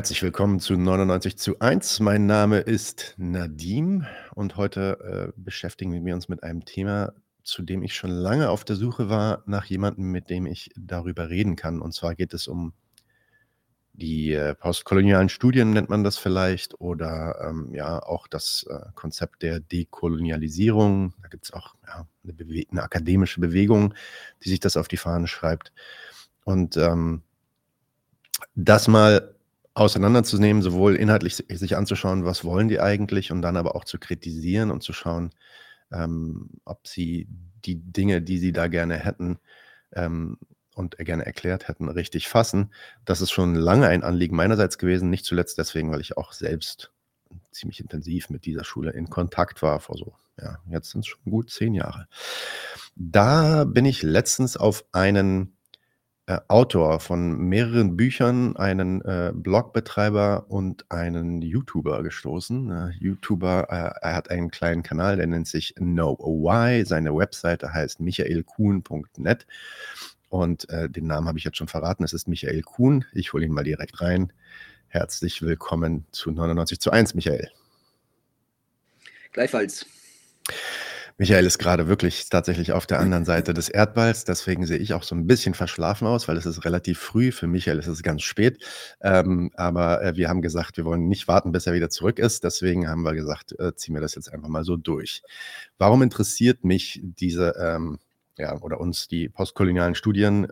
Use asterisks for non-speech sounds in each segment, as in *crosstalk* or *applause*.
Herzlich willkommen zu 99 zu 1. Mein Name ist Nadim und heute äh, beschäftigen wir uns mit einem Thema, zu dem ich schon lange auf der Suche war nach jemandem, mit dem ich darüber reden kann. Und zwar geht es um die äh, postkolonialen Studien, nennt man das vielleicht, oder ähm, ja auch das äh, Konzept der Dekolonialisierung. Da gibt es auch ja, eine, eine, akademische Bewegung, die sich das auf die Fahnen schreibt. Und ähm, das mal auseinanderzunehmen, sowohl inhaltlich sich anzuschauen, was wollen die eigentlich und dann aber auch zu kritisieren und zu schauen, ähm, ob sie die Dinge, die sie da gerne hätten ähm, und gerne erklärt hätten, richtig fassen. Das ist schon lange ein Anliegen meinerseits gewesen, nicht zuletzt deswegen, weil ich auch selbst ziemlich intensiv mit dieser Schule in Kontakt war vor so, ja, jetzt sind es schon gut zehn Jahre. Da bin ich letztens auf einen äh, Autor von mehreren Büchern, einen äh, Blogbetreiber und einen YouTuber gestoßen. Äh, YouTuber, äh, er hat einen kleinen Kanal, der nennt sich Know Why. Seine Webseite heißt michaelkuhn.net. Und äh, den Namen habe ich jetzt schon verraten. Es ist Michael Kuhn. Ich hole ihn mal direkt rein. Herzlich willkommen zu 99 zu 1, Michael. Gleichfalls. Michael ist gerade wirklich tatsächlich auf der anderen Seite des Erdballs, deswegen sehe ich auch so ein bisschen verschlafen aus, weil es ist relativ früh. Für Michael ist es ganz spät. Ähm, aber äh, wir haben gesagt, wir wollen nicht warten, bis er wieder zurück ist. Deswegen haben wir gesagt, äh, ziehen wir das jetzt einfach mal so durch. Warum interessiert mich diese, ähm, ja, oder uns die postkolonialen Studien,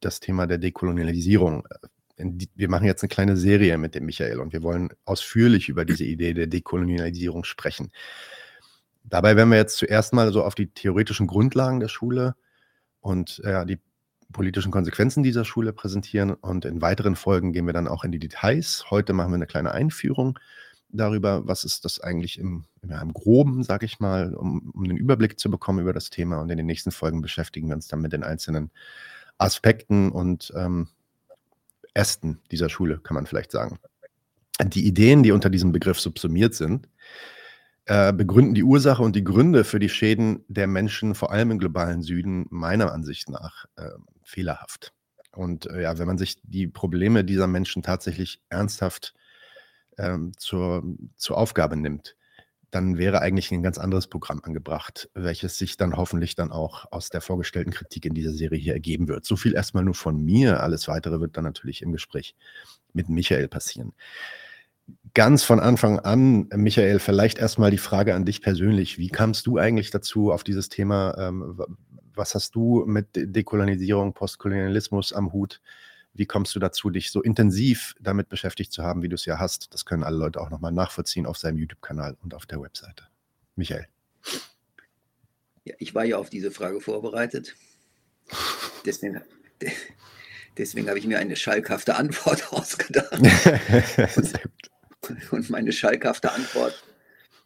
das Thema der Dekolonialisierung? wir machen jetzt eine kleine Serie mit dem Michael und wir wollen ausführlich über diese Idee der Dekolonialisierung sprechen. Dabei werden wir jetzt zuerst mal so auf die theoretischen Grundlagen der Schule und ja, die politischen Konsequenzen dieser Schule präsentieren und in weiteren Folgen gehen wir dann auch in die Details. Heute machen wir eine kleine Einführung darüber, was ist das eigentlich im, im Groben, sage ich mal, um, um den Überblick zu bekommen über das Thema. Und in den nächsten Folgen beschäftigen wir uns dann mit den einzelnen Aspekten und ähm, Ästen dieser Schule, kann man vielleicht sagen. Die Ideen, die unter diesem Begriff subsumiert sind, äh, begründen die Ursache und die Gründe für die Schäden der Menschen, vor allem im globalen Süden, meiner Ansicht nach äh, fehlerhaft. Und äh, ja, wenn man sich die Probleme dieser Menschen tatsächlich ernsthaft ähm, zur, zur Aufgabe nimmt, dann wäre eigentlich ein ganz anderes Programm angebracht, welches sich dann hoffentlich dann auch aus der vorgestellten Kritik in dieser Serie hier ergeben wird. So viel erstmal nur von mir. Alles weitere wird dann natürlich im Gespräch mit Michael passieren ganz von Anfang an, Michael, vielleicht erstmal die Frage an dich persönlich. Wie kamst du eigentlich dazu auf dieses Thema? Ähm, was hast du mit Dekolonisierung, Postkolonialismus am Hut? Wie kommst du dazu, dich so intensiv damit beschäftigt zu haben, wie du es ja hast? Das können alle Leute auch nochmal nachvollziehen auf seinem YouTube-Kanal und auf der Webseite. Michael. Ja, ich war ja auf diese Frage vorbereitet. Deswegen, deswegen habe ich mir eine schalkhafte Antwort *laughs* ausgedacht. *laughs* *laughs* Und meine schalkhafte Antwort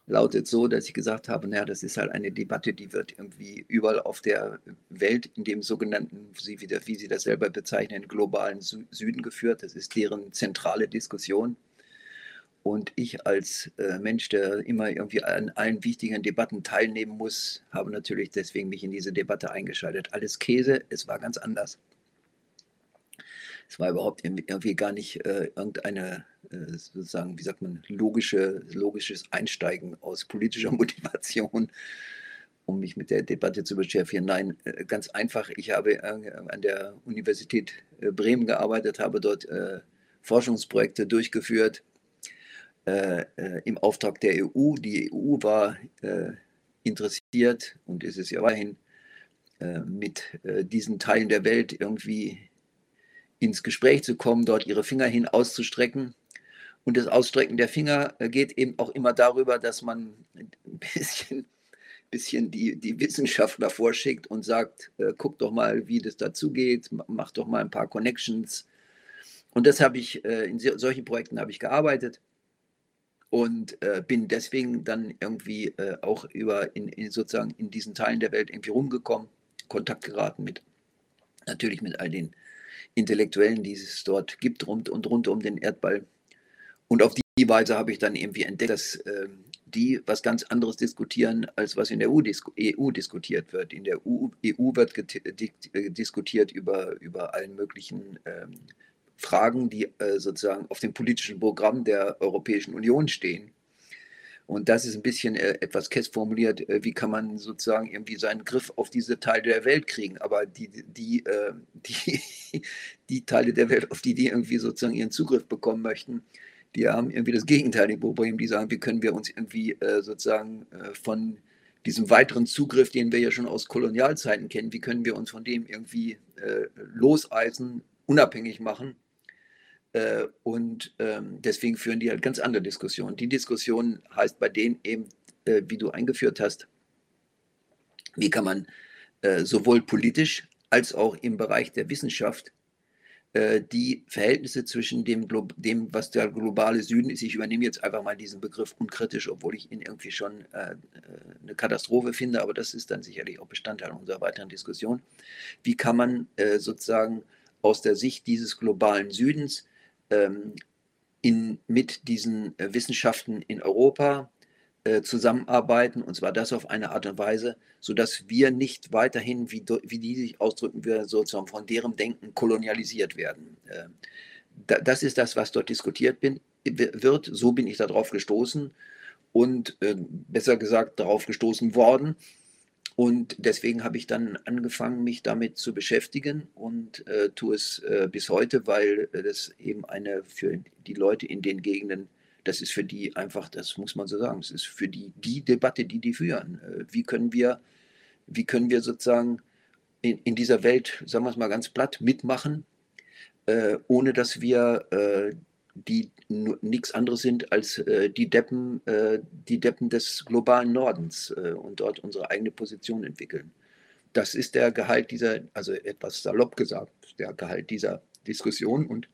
lautet so, dass ich gesagt habe, naja, das ist halt eine Debatte, die wird irgendwie überall auf der Welt in dem sogenannten, wie, wie Sie das selber bezeichnen, globalen Süden geführt. Das ist deren zentrale Diskussion. Und ich als äh, Mensch, der immer irgendwie an allen wichtigen Debatten teilnehmen muss, habe natürlich deswegen mich in diese Debatte eingeschaltet. Alles Käse, es war ganz anders. Es war überhaupt irgendwie gar nicht äh, irgendeine, äh, sozusagen, wie sagt man, logische, logisches Einsteigen aus politischer *laughs* Motivation, um mich mit der Debatte zu beschäftigen. Nein, äh, ganz einfach. Ich habe äh, an der Universität Bremen gearbeitet, habe dort Forschungsprojekte durchgeführt im Auftrag der EU. Die EU war interessiert und ist es ja weiterhin mit diesen Teilen der Welt irgendwie ins Gespräch zu kommen, dort ihre Finger hin auszustrecken. Und das Ausstrecken der Finger äh, geht eben auch immer darüber, dass man ein bisschen, *laughs* bisschen die, die Wissenschaftler vorschickt und sagt, äh, guck doch mal, wie das dazugeht, mach doch mal ein paar Connections. Und das habe ich, äh, in solchen Projekten habe ich gearbeitet und äh, bin deswegen dann irgendwie äh, auch über in, in, sozusagen in diesen Teilen der Welt irgendwie rumgekommen, Kontakt geraten mit natürlich mit all den Intellektuellen, die es dort gibt rund und rund um den Erdball. Und auf die Weise habe ich dann irgendwie entdeckt, dass äh, die was ganz anderes diskutieren, als was in der EU, EU diskutiert wird. In der EU, EU wird äh, diskutiert über, über allen möglichen ähm, Fragen, die äh, sozusagen auf dem politischen Programm der Europäischen Union stehen. Und das ist ein bisschen äh, etwas kess formuliert, äh, wie kann man sozusagen irgendwie seinen Griff auf diese Teile der Welt kriegen. Aber die, die, äh, *laughs* die, die Teile der Welt, auf die die irgendwie sozusagen ihren Zugriff bekommen möchten, die haben irgendwie das gegenteilige Problem. Die sagen, wie können wir uns irgendwie äh, sozusagen äh, von diesem weiteren Zugriff, den wir ja schon aus Kolonialzeiten kennen, wie können wir uns von dem irgendwie äh, loseisen, unabhängig machen äh, und ähm, deswegen führen die halt ganz andere Diskussionen. Die Diskussion heißt bei denen eben, äh, wie du eingeführt hast, wie kann man äh, sowohl politisch als auch im Bereich der Wissenschaft die Verhältnisse zwischen dem, dem, was der globale Süden ist, ich übernehme jetzt einfach mal diesen Begriff unkritisch, obwohl ich ihn irgendwie schon äh, eine Katastrophe finde, aber das ist dann sicherlich auch Bestandteil unserer weiteren Diskussion. Wie kann man äh, sozusagen aus der Sicht dieses globalen Südens in, mit diesen äh, Wissenschaften in Europa äh, zusammenarbeiten, und zwar das auf eine Art und Weise, sodass wir nicht weiterhin, wie, wie die sich ausdrücken, wir sozusagen von deren Denken kolonialisiert werden. Äh, da, das ist das, was dort diskutiert bin, wird. So bin ich darauf gestoßen und äh, besser gesagt darauf gestoßen worden. Und deswegen habe ich dann angefangen, mich damit zu beschäftigen und äh, tue es äh, bis heute, weil äh, das eben eine für die Leute in den Gegenden, das ist für die einfach, das muss man so sagen, es ist für die die Debatte, die die führen. Äh, wie können wir, wie können wir sozusagen in, in dieser Welt, sagen wir es mal ganz platt, mitmachen, äh, ohne dass wir äh, die nichts anderes sind als äh, die, Deppen, äh, die Deppen des globalen Nordens äh, und dort unsere eigene Position entwickeln. Das ist der Gehalt dieser, also etwas salopp gesagt, der Gehalt dieser Diskussion und,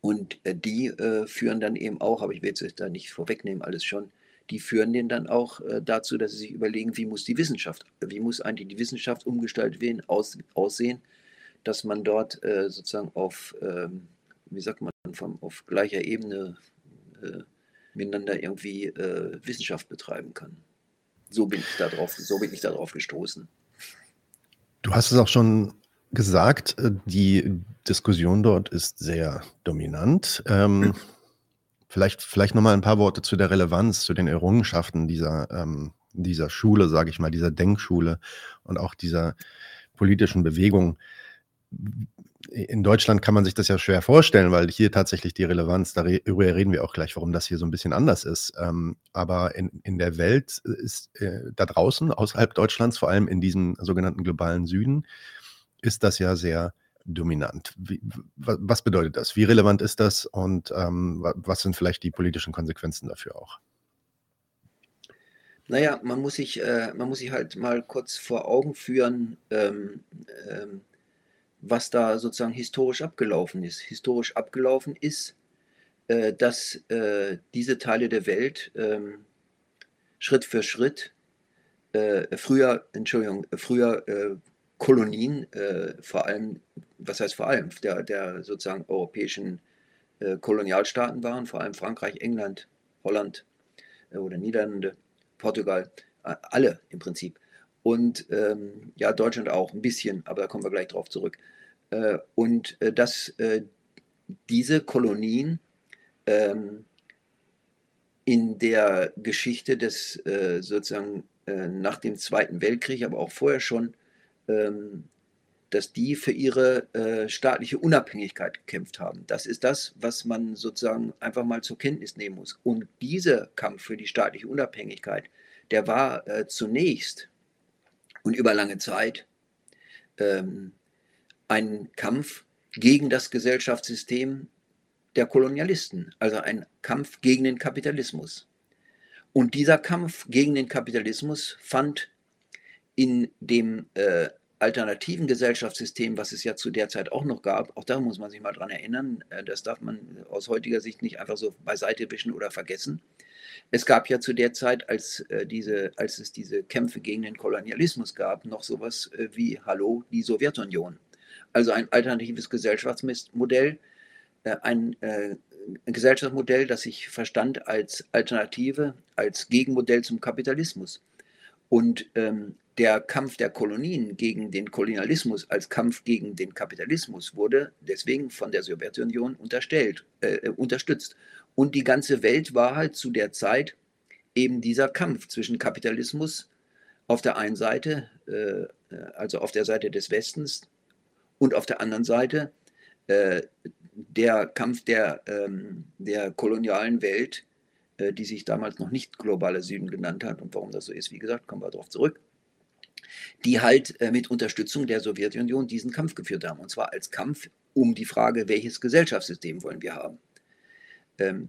und äh, die äh, führen dann eben auch, aber ich will jetzt da nicht vorwegnehmen, alles schon, die führen den dann auch äh, dazu, dass sie sich überlegen, wie muss die Wissenschaft, wie muss eigentlich die Wissenschaft umgestaltet werden, aus, aussehen, dass man dort sozusagen auf ähm, wie sagt man, vom, auf gleicher Ebene äh, miteinander irgendwie äh, Wissenschaft betreiben kann. So bin ich darauf, so bin ich darauf gestoßen. Du hast es auch schon gesagt, äh, die Diskussion dort ist sehr dominant. Ähm, vielleicht vielleicht noch mal ein paar Worte zu der Relevanz, zu den Errungenschaften dieser, ähm, dieser Schule, sage ich mal, dieser Denkschule und auch dieser politischen Bewegung in Deutschland kann man sich das ja schwer vorstellen, weil hier tatsächlich die Relevanz, darüber reden wir auch gleich, warum das hier so ein bisschen anders ist. Ähm, aber in, in der Welt ist äh, da draußen, außerhalb Deutschlands, vor allem in diesem sogenannten globalen Süden, ist das ja sehr dominant. Wie, was bedeutet das? Wie relevant ist das und ähm, was sind vielleicht die politischen Konsequenzen dafür auch? Naja, man muss sich, äh, man muss sich halt mal kurz vor Augen führen, ähm, ähm, was da sozusagen historisch abgelaufen ist. Historisch abgelaufen ist, äh, dass äh, diese Teile der Welt ähm, Schritt für Schritt äh, früher, Entschuldigung, früher Kolonien, vor allem, was heißt vor allem, der, der sozusagen europäischen Kolonialstaaten waren, vor allem Frankreich, England, Holland oder Niederlande, Portugal, alle im Prinzip und ähm, ja, Deutschland auch ein bisschen, aber da kommen wir gleich drauf zurück. Äh, und äh, dass äh, diese Kolonien ähm, in der Geschichte des äh, sozusagen äh, nach dem Zweiten Weltkrieg, aber auch vorher schon, ähm, dass die für ihre äh, staatliche Unabhängigkeit gekämpft haben. Das ist das, was man sozusagen einfach mal zur Kenntnis nehmen muss. Und dieser Kampf für die staatliche Unabhängigkeit, der war zunächst und über lange Zeit ähm, ein Kampf gegen das Gesellschaftssystem der Kolonialisten, also ein Kampf gegen den Kapitalismus. Und dieser Kampf gegen den Kapitalismus fand in dem äh, alternativen Gesellschaftssystem, was es ja zu der Zeit auch noch gab, auch da muss man sich mal dran erinnern, äh, das darf man aus heutiger Sicht nicht einfach so beiseite wischen oder vergessen, es gab ja zu der Zeit, als, äh, diese, als es diese Kämpfe gegen den Kolonialismus gab, noch sowas äh, wie Hallo, die Sowjetunion. Also ein alternatives Gesellschaftsmodell, äh, ein, äh, Gesellschaftsmodell, das sich verstand als Alternative, als Gegenmodell zum Kapitalismus. Und ähm, der Kampf der Kolonien gegen den Kolonialismus als Kampf gegen den Kapitalismus wurde deswegen von der Sowjetunion unterstellt, äh, unterstützt. Und die ganze Welt war halt zu der Zeit eben dieser Kampf zwischen Kapitalismus auf der einen Seite, äh, also auf der Seite des Westens, und auf der anderen Seite äh, der Kampf der, ähm, der kolonialen Welt, äh, die sich damals noch nicht globale Süden genannt hat. Und warum das so ist, wie gesagt, kommen wir darauf zurück die halt äh, mit Unterstützung der Sowjetunion diesen Kampf geführt haben. Und zwar als Kampf um die Frage, welches Gesellschaftssystem wollen wir haben. Ähm,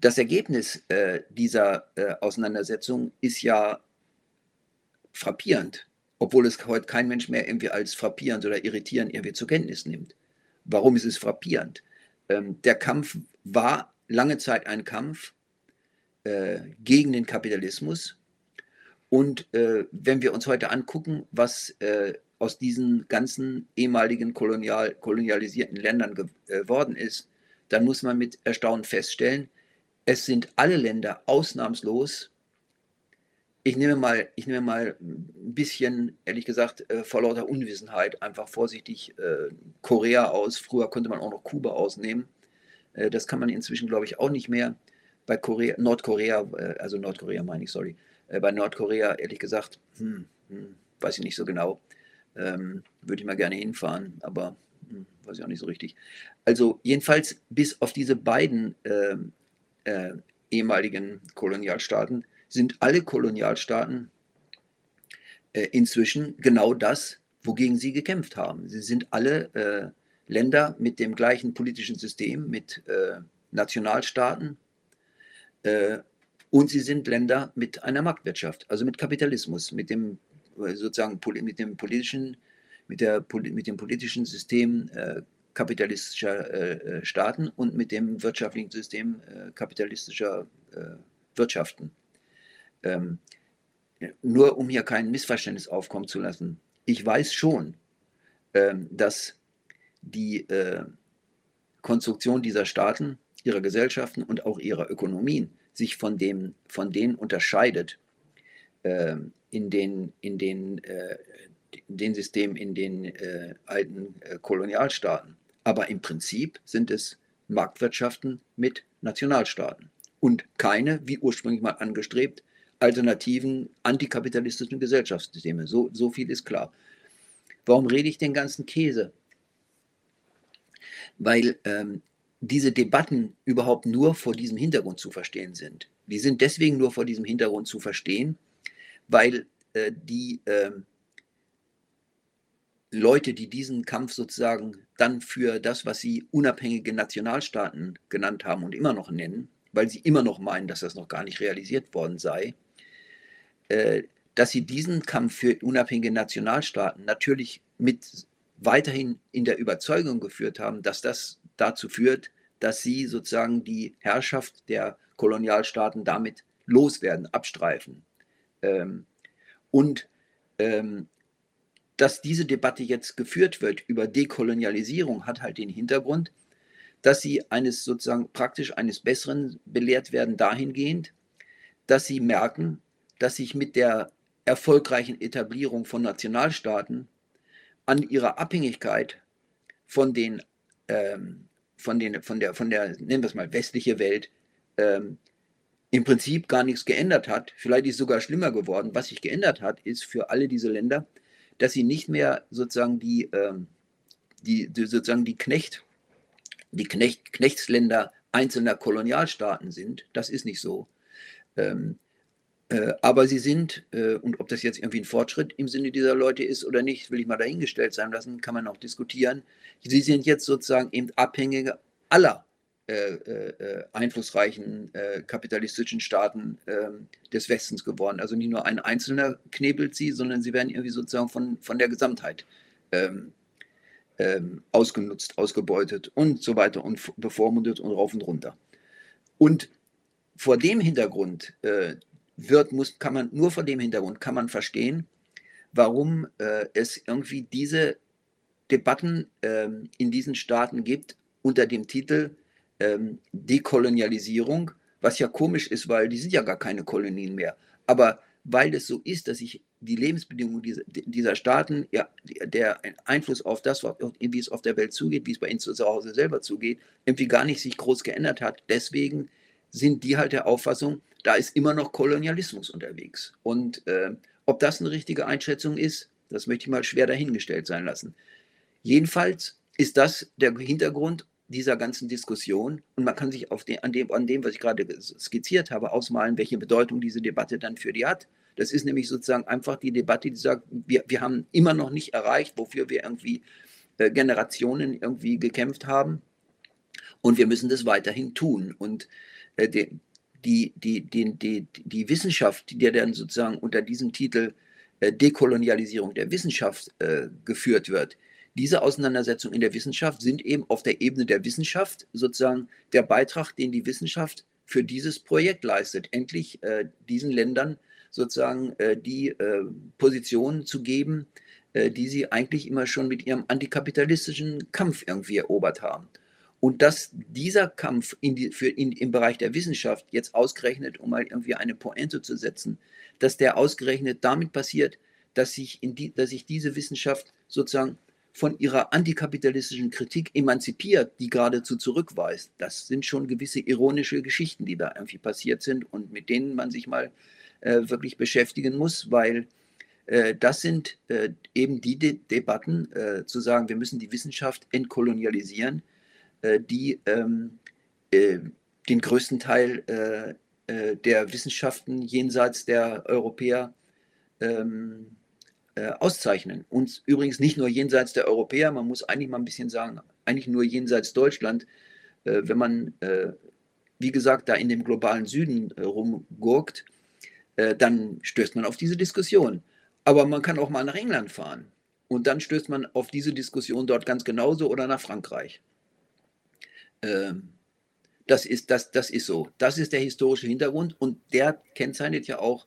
das Ergebnis äh, dieser äh, Auseinandersetzung ist ja frappierend, obwohl es heute kein Mensch mehr irgendwie als frappierend oder irritierend irgendwie zur Kenntnis nimmt. Warum ist es frappierend? Ähm, der Kampf war lange Zeit ein Kampf äh, gegen den Kapitalismus, und äh, wenn wir uns heute angucken, was äh, aus diesen ganzen ehemaligen kolonial, kolonialisierten Ländern geworden äh, ist, dann muss man mit Erstaunen feststellen, es sind alle Länder ausnahmslos, ich nehme mal, ich nehme mal ein bisschen, ehrlich gesagt, äh, vor lauter Unwissenheit, einfach vorsichtig äh, Korea aus. Früher konnte man auch noch Kuba ausnehmen. Äh, das kann man inzwischen, glaube ich, auch nicht mehr. Bei Korea, Nordkorea, also Nordkorea meine ich, sorry, bei Nordkorea, ehrlich gesagt, hm, hm, weiß ich nicht so genau. Ähm, Würde ich mal gerne hinfahren, aber hm, weiß ich auch nicht so richtig. Also jedenfalls bis auf diese beiden äh, äh, ehemaligen Kolonialstaaten sind alle Kolonialstaaten äh, inzwischen genau das, wogegen sie gekämpft haben. Sie sind alle äh, Länder mit dem gleichen politischen System, mit äh, Nationalstaaten, und sie sind Länder mit einer Marktwirtschaft, also mit Kapitalismus, mit dem äh, sozusagen mit dem politischen, mit, der, mit dem politischen System äh, kapitalistischer äh, äh, Staaten und mit dem wirtschaftlichen System äh, kapitalistischer äh, Wirtschaften. Ähm, nur um hier kein Missverständnis aufkommen zu lassen. Ich weiß schon, ähm, dass die Konstruktion dieser Staaten, ihrer Gesellschaften und auch ihrer Ökonomien sich von, dem, von denen unterscheidet äh, in, den, in, den, äh, den Systemen in den äh, alten äh, Kolonialstaaten. Aber im Prinzip sind es Marktwirtschaften mit Nationalstaaten und keine, wie ursprünglich mal angestrebt, alternativen antikapitalistischen Gesellschaftssysteme. So, so viel ist klar. Warum rede ich den ganzen Käse? Weil ähm, diese Debatten überhaupt nur vor diesem Hintergrund zu verstehen sind. Die sind deswegen nur vor diesem Hintergrund zu verstehen, weil äh, die äh, Leute, die diesen Kampf sozusagen dann für das, was sie unabhängige Nationalstaaten genannt haben und immer noch nennen, weil sie immer noch meinen, dass das noch gar nicht realisiert worden sei, äh, dass sie diesen Kampf für unabhängige Nationalstaaten natürlich mit weiterhin in der Überzeugung geführt haben, dass das dazu führt, dass sie sozusagen die Herrschaft der Kolonialstaaten damit loswerden, abstreifen. Ähm, und ähm, dass diese Debatte jetzt geführt wird über Dekolonialisierung, hat halt den Hintergrund, dass sie eines sozusagen praktisch eines Besseren belehrt werden dahingehend, dass sie merken, dass sich mit der erfolgreichen Etablierung von Nationalstaaten an ihrer Abhängigkeit von den ähm, von, den, von, der, von der, nennen wir es mal, westliche Welt ähm, im Prinzip gar nichts geändert hat. Vielleicht ist es sogar schlimmer geworden. Was sich geändert hat, ist für alle diese Länder, dass sie nicht mehr sozusagen die, ähm, die, die, sozusagen die Knecht, die Knecht, Knechtsländer einzelner Kolonialstaaten sind. Das ist nicht so. Ähm, äh, aber sie sind, äh, und ob das jetzt irgendwie ein Fortschritt im Sinne dieser Leute ist oder nicht, will ich mal dahingestellt sein lassen, kann man auch diskutieren. Sie sind jetzt sozusagen eben Abhängige aller äh, äh, einflussreichen äh, kapitalistischen Staaten ähm, des Westens geworden. Also nicht nur ein Einzelner knebelt sie, sondern sie werden irgendwie sozusagen von, von der Gesamtheit ähm, ähm, ausgenutzt, ausgebeutet und so weiter und bevormundet und rauf und runter. Und vor dem Hintergrund äh, wird, muss, kann man nur vor dem Hintergrund kann man verstehen, warum äh, es irgendwie diese Debatten ähm, in diesen Staaten gibt unter dem Titel ähm, Dekolonialisierung, was ja komisch ist, weil die sind ja gar keine Kolonien mehr. Aber weil es so ist, dass sich die Lebensbedingungen dieser, dieser Staaten, ja, der Einfluss auf das, wie es auf der Welt zugeht, wie es bei ihnen zu Hause selber zugeht, irgendwie gar nicht sich groß geändert hat. Deswegen sind die halt der Auffassung, da ist immer noch Kolonialismus unterwegs. Und äh, ob das eine richtige Einschätzung ist, das möchte ich mal schwer dahingestellt sein lassen. Jedenfalls ist das der Hintergrund dieser ganzen Diskussion und man kann sich den, an, dem, an dem, was ich gerade skizziert habe, ausmalen, welche Bedeutung diese Debatte dann für die hat. Das ist nämlich sozusagen einfach die Debatte, die sagt, wir, wir haben immer noch nicht erreicht, wofür wir irgendwie äh, Generationen irgendwie gekämpft haben und wir müssen das weiterhin tun. Und äh, die, die, die, die, die, die Wissenschaft, die dann sozusagen unter diesem Titel äh, Dekolonialisierung der Wissenschaft äh, geführt wird, diese Auseinandersetzungen in der Wissenschaft sind eben auf der Ebene der Wissenschaft sozusagen der Beitrag, den die Wissenschaft für dieses Projekt leistet, endlich äh, diesen Ländern sozusagen äh, die äh, Position zu geben, äh, die sie eigentlich immer schon mit ihrem antikapitalistischen Kampf irgendwie erobert haben. Und dass dieser Kampf in die, für in, im Bereich der Wissenschaft jetzt ausgerechnet, um mal irgendwie eine Pointe zu setzen, dass der ausgerechnet damit passiert, dass sich, die, dass sich diese Wissenschaft sozusagen von ihrer antikapitalistischen Kritik emanzipiert, die geradezu zurückweist. Das sind schon gewisse ironische Geschichten, die da irgendwie passiert sind und mit denen man sich mal äh, wirklich beschäftigen muss, weil äh, das sind äh, eben die De Debatten, äh, zu sagen, wir müssen die Wissenschaft entkolonialisieren, äh, die ähm, äh, den größten Teil der Wissenschaften jenseits der Europäer ähm, äh, auszeichnen. Und übrigens nicht nur jenseits der Europäer, man muss eigentlich mal ein bisschen sagen, eigentlich nur jenseits Deutschland. Äh, wenn man, äh, wie gesagt, da in dem globalen Süden äh, rumgurkt, äh, dann stößt man auf diese Diskussion. Aber man kann auch mal nach England fahren. Und dann stößt man auf diese Diskussion dort ganz genauso oder nach Frankreich. Ähm, das ist, das, das ist so. Das ist der historische Hintergrund und der kennzeichnet ja auch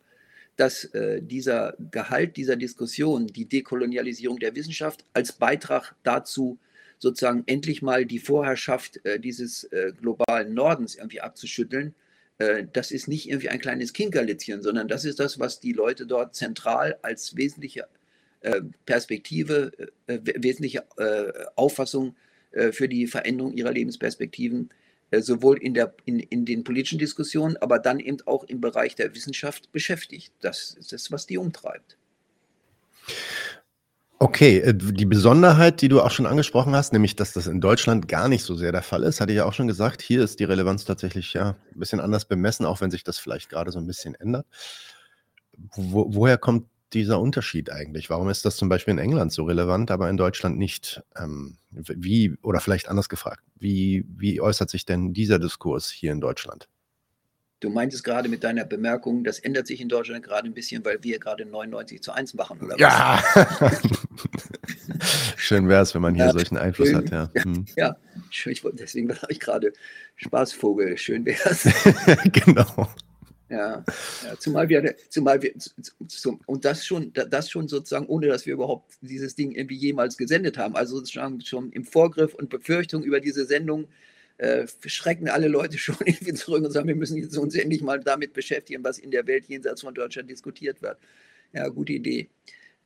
dass äh, dieser Gehalt dieser Diskussion, die Dekolonialisierung der Wissenschaft, als Beitrag dazu, sozusagen endlich mal die Vorherrschaft äh, dieses äh, globalen Nordens irgendwie abzuschütteln, äh, das ist nicht irgendwie ein kleines Kinkerlitzchen, sondern das ist das, was die Leute dort zentral als wesentliche äh, Perspektive, äh, wesentliche Auffassung für die Veränderung ihrer Lebensperspektiven äh, sowohl in, der, in, in den politischen Diskussionen, aber dann eben auch im Bereich der Wissenschaft beschäftigt. Das ist das, was die umtreibt. Okay, äh, die Besonderheit, die du auch schon angesprochen hast, nämlich, dass das in Deutschland gar nicht so sehr der Fall ist, hatte ich ja auch schon gesagt. Hier ist die Relevanz tatsächlich ja ein bisschen anders bemessen, auch wenn sich das vielleicht gerade so ein bisschen ändert. Wo, woher kommt dieser Unterschied eigentlich? Warum ist das zum Beispiel in England so relevant, aber in Deutschland nicht? Ähm, wie, oder vielleicht anders gefragt, wie, wie äußert sich denn dieser Diskurs hier in Deutschland? Du meintest gerade mit deiner Bemerkung, das ändert sich in Deutschland gerade ein bisschen, weil wir gerade 99 zu 1 machen, oder ja. was? *laughs* Schön wäre es, wenn man hier ja, solchen Einfluss schön, hat, ja. Hm. Ja, schön, deswegen habe ich gerade Spaßvogel, schön wäre es. *laughs* genau. Ja, ja, zumal wir, zumal wir, zum, und das schon, das schon sozusagen, ohne dass wir überhaupt dieses Ding irgendwie jemals gesendet haben. Also schon, schon im Vorgriff und Befürchtung über diese Sendung äh, schrecken alle Leute *laughs* schon irgendwie zurück und sagen, wir müssen jetzt uns endlich mal damit beschäftigen, was in der Welt jenseits von Deutschland diskutiert wird. Ja, gute Idee.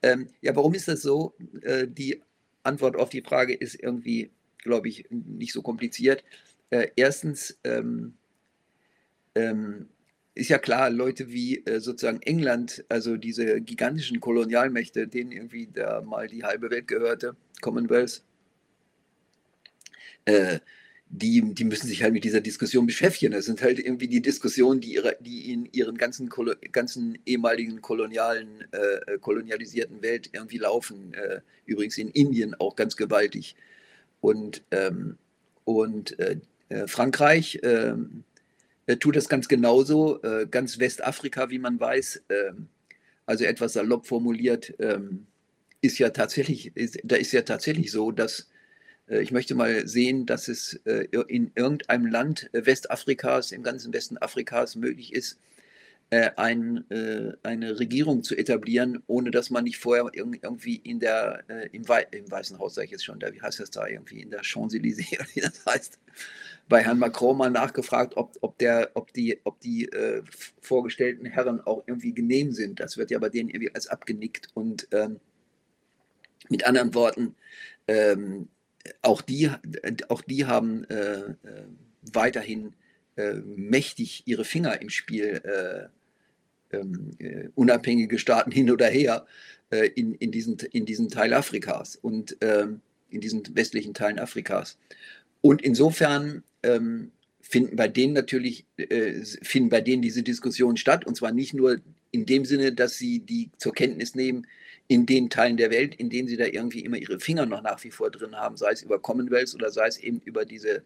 Ähm, ja, warum ist das so? Äh, die Antwort auf die Frage ist irgendwie, glaube ich, nicht so kompliziert. Äh, erstens, ähm, ähm, ist ja klar, Leute wie äh, sozusagen England, also diese gigantischen Kolonialmächte, denen irgendwie da mal die halbe Welt gehörte, Commonwealth, äh, die, die müssen sich halt mit dieser Diskussion beschäftigen. Das sind halt irgendwie die Diskussionen, die, ihre, die in ihren ganzen, ganzen ehemaligen kolonialen, äh, kolonialisierten Welt irgendwie laufen. Äh, übrigens in Indien auch ganz gewaltig. Und, ähm, und äh, äh, Frankreich, ähm, äh, tut das ganz genauso. Äh, ganz Westafrika, wie man weiß, ähm, also etwas salopp formuliert, ähm, ist ja tatsächlich, ist, da ist ja tatsächlich so, dass äh, ich möchte mal sehen, dass es in irgendeinem Land Westafrikas, im ganzen Westen Afrikas möglich ist, äh, ein, äh, eine Regierung zu etablieren, ohne dass man nicht vorher irgendwie in der, äh, im, Wei im, Weißen Haus, sage ich jetzt schon, da, wie heißt das da, irgendwie in der Champs-Élysées, *laughs* wie das heißt, bei Herrn Macron mal nachgefragt, ob, ob, der, ob die, ob die äh, vorgestellten Herren auch irgendwie genehm sind. Das wird ja bei denen irgendwie als abgenickt. Und ähm, mit anderen Worten, ähm, auch, die, auch die haben äh, äh weiterhin äh, mächtig ihre Finger im Spiel äh, ähm, äh, unabhängige Staaten hin oder her in, in, diesen, in diesen Teil Afrikas und ähm, in diesen westlichen Teilen Afrikas. Und insofern ähm, finden bei denen natürlich, äh, finden bei denen diese Diskussionen statt, und zwar nicht nur in dem Sinne, dass sie die zur Kenntnis nehmen, in den Teilen der Welt, in denen sie da irgendwie immer ihre Finger noch nach wie vor drin haben, sei es über Commonwealth oder sei es eben über diese,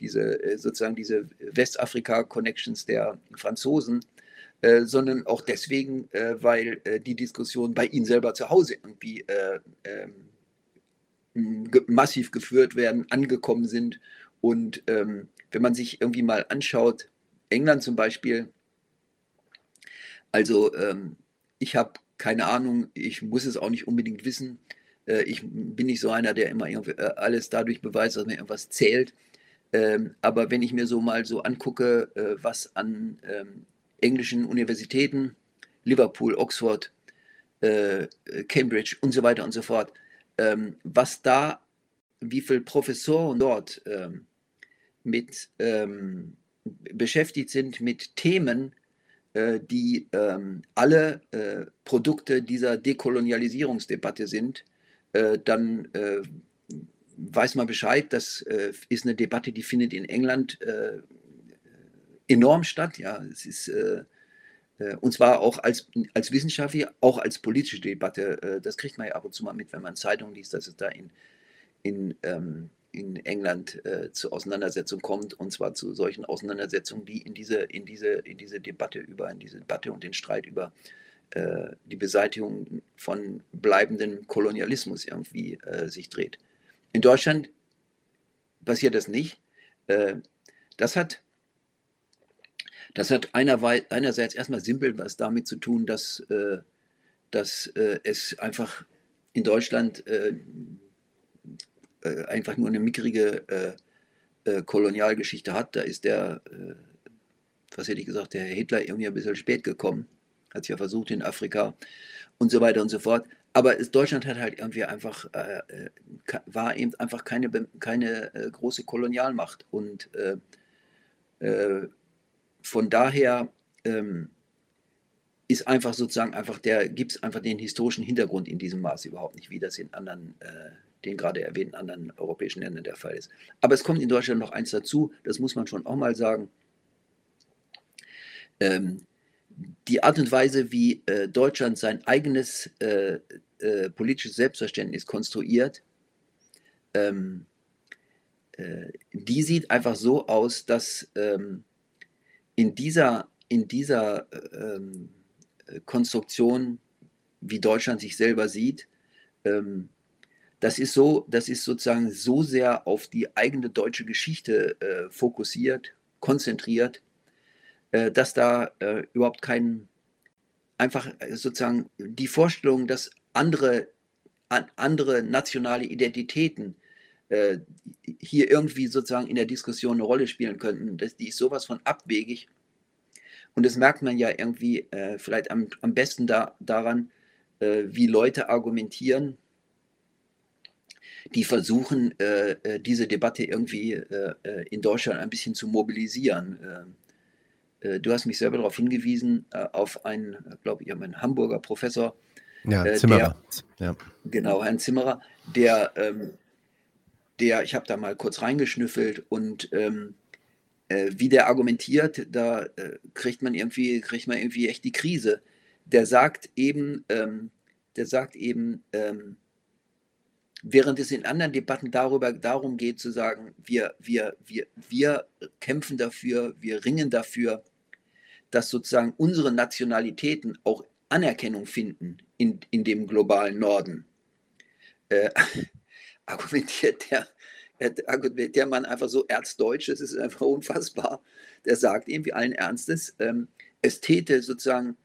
diese äh, sozusagen diese Westafrika-Connections der Franzosen, äh, sondern auch deswegen, äh, weil äh, die Diskussionen bei ihnen selber zu Hause irgendwie äh, ähm, massiv geführt werden, angekommen sind. Und ähm, wenn man sich irgendwie mal anschaut, England zum Beispiel, also ähm, ich habe keine Ahnung, ich muss es auch nicht unbedingt wissen. Äh, ich bin nicht so einer, der immer alles dadurch beweist, dass mir irgendwas zählt. Ähm, aber wenn ich mir so mal so angucke, äh, was an ähm, englischen Universitäten, Liverpool, Oxford, äh, Cambridge und so weiter und so fort, ähm, was da, wie viele Professoren dort ähm, mit ähm, beschäftigt sind mit Themen, äh, die ähm, alle äh, Produkte dieser Dekolonialisierungsdebatte sind, äh, dann äh, weiß man Bescheid, das äh, ist eine Debatte, die findet in England enorm statt. Ja, es ist äh, äh, und zwar auch als, als wissenschaftliche, auch als politische Debatte. Äh, das kriegt man ja ab und zu mal mit, wenn man Zeitungen liest, dass es da in, in, ähm, in England äh, zu Auseinandersetzungen kommt, und zwar zu solchen Auseinandersetzungen, die in diese, in diese, in diese Debatte über, in diese Debatte und den Streit über äh, die Beseitigung von bleibendem Kolonialismus irgendwie äh, sich dreht. In Deutschland passiert das nicht. Äh, das hat das hat einerseits erstmal simpel was damit zu tun, dass, äh, dass äh, es einfach in Deutschland äh, äh einfach nur eine mickrige äh, äh, Kolonialgeschichte hat. Da ist der, was hätte ich gesagt, der Hitler irgendwie ein bisschen spät gekommen, hat es ja versucht in Afrika und so weiter und so fort. Aber es, Deutschland hat halt irgendwie einfach, war eben einfach keine, keine große Kolonialmacht und von daher ähm, ist einfach sozusagen einfach der, gibt es einfach den historischen Hintergrund in diesem Maß überhaupt nicht, wie das in anderen, äh, den gerade erwähnten anderen europäischen Ländern der Fall ist. Aber es kommt in Deutschland noch eins dazu, das muss man schon auch mal sagen. Ähm, die Art und Weise, wie äh, Deutschland sein eigenes äh, äh politisches Selbstverständnis konstruiert, ähm, äh, die sieht einfach so aus, dass ähm, in dieser, in dieser ähm, Konstruktion, wie Deutschland sich selber sieht, ähm, das ist so, das ist sozusagen so sehr auf die eigene deutsche Geschichte äh, fokussiert, konzentriert, äh, dass da äh, überhaupt kein, einfach äh, sozusagen die Vorstellung, dass andere, an, andere nationale Identitäten äh, hier irgendwie sozusagen in der Diskussion eine Rolle spielen könnten. Das, die ist sowas von abwegig. Und das merkt man ja irgendwie äh, vielleicht am, am besten da, daran, wie Leute argumentieren, die versuchen, äh, äh diese Debatte irgendwie äh, in Deutschland ein bisschen zu mobilisieren. du hast mich selber darauf hingewiesen, auf einen, glaube ich, einen Hamburger Professor. Ja, Zimmerer. Der, ja. Genau, Herrn Zimmerer, der ähm, der, ich habe da mal kurz reingeschnüffelt und ähm, äh, wie der argumentiert, da äh, kriegt man irgendwie, kriegt man irgendwie echt die Krise. Der sagt eben, ähm, der sagt eben, ähm, während es in anderen Debatten darüber darum geht zu sagen, wir, wir, wir, wir kämpfen dafür, wir ringen dafür, dass sozusagen unsere Nationalitäten auch Anerkennung finden in, in dem globalen Norden. Äh, *laughs* argumentiert der, argumentiert der Mann einfach so erzdeutsch, das ist einfach unfassbar. Der sagt irgendwie allen Ernstes, ähm, es täte sozusagen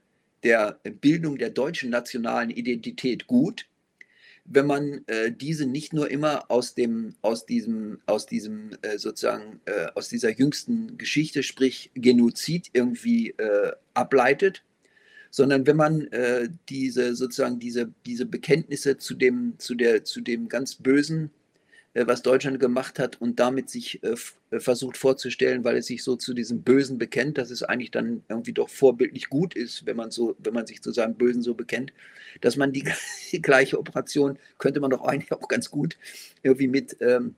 der Bildung der deutschen nationalen Identität gut, wenn man äh, diese nicht nur immer aus dem, aus diesem, aus diesem äh, sozusagen, äh, aus dieser jüngsten Geschichte, sprich Genozid irgendwie äh, ableitet, sondern wenn man äh, diese sozusagen diese, diese Bekenntnisse zu dem, zu der, zu dem ganz Bösen was Deutschland gemacht hat und damit sich äh, äh, versucht vorzustellen, weil es sich so zu diesem Bösen bekennt, dass es eigentlich dann irgendwie doch vorbildlich gut ist, wenn man so, wenn man sich zu seinem Bösen so bekennt, dass man die, *laughs* die gleiche Operation könnte man doch eigentlich auch ganz gut irgendwie mit ähm,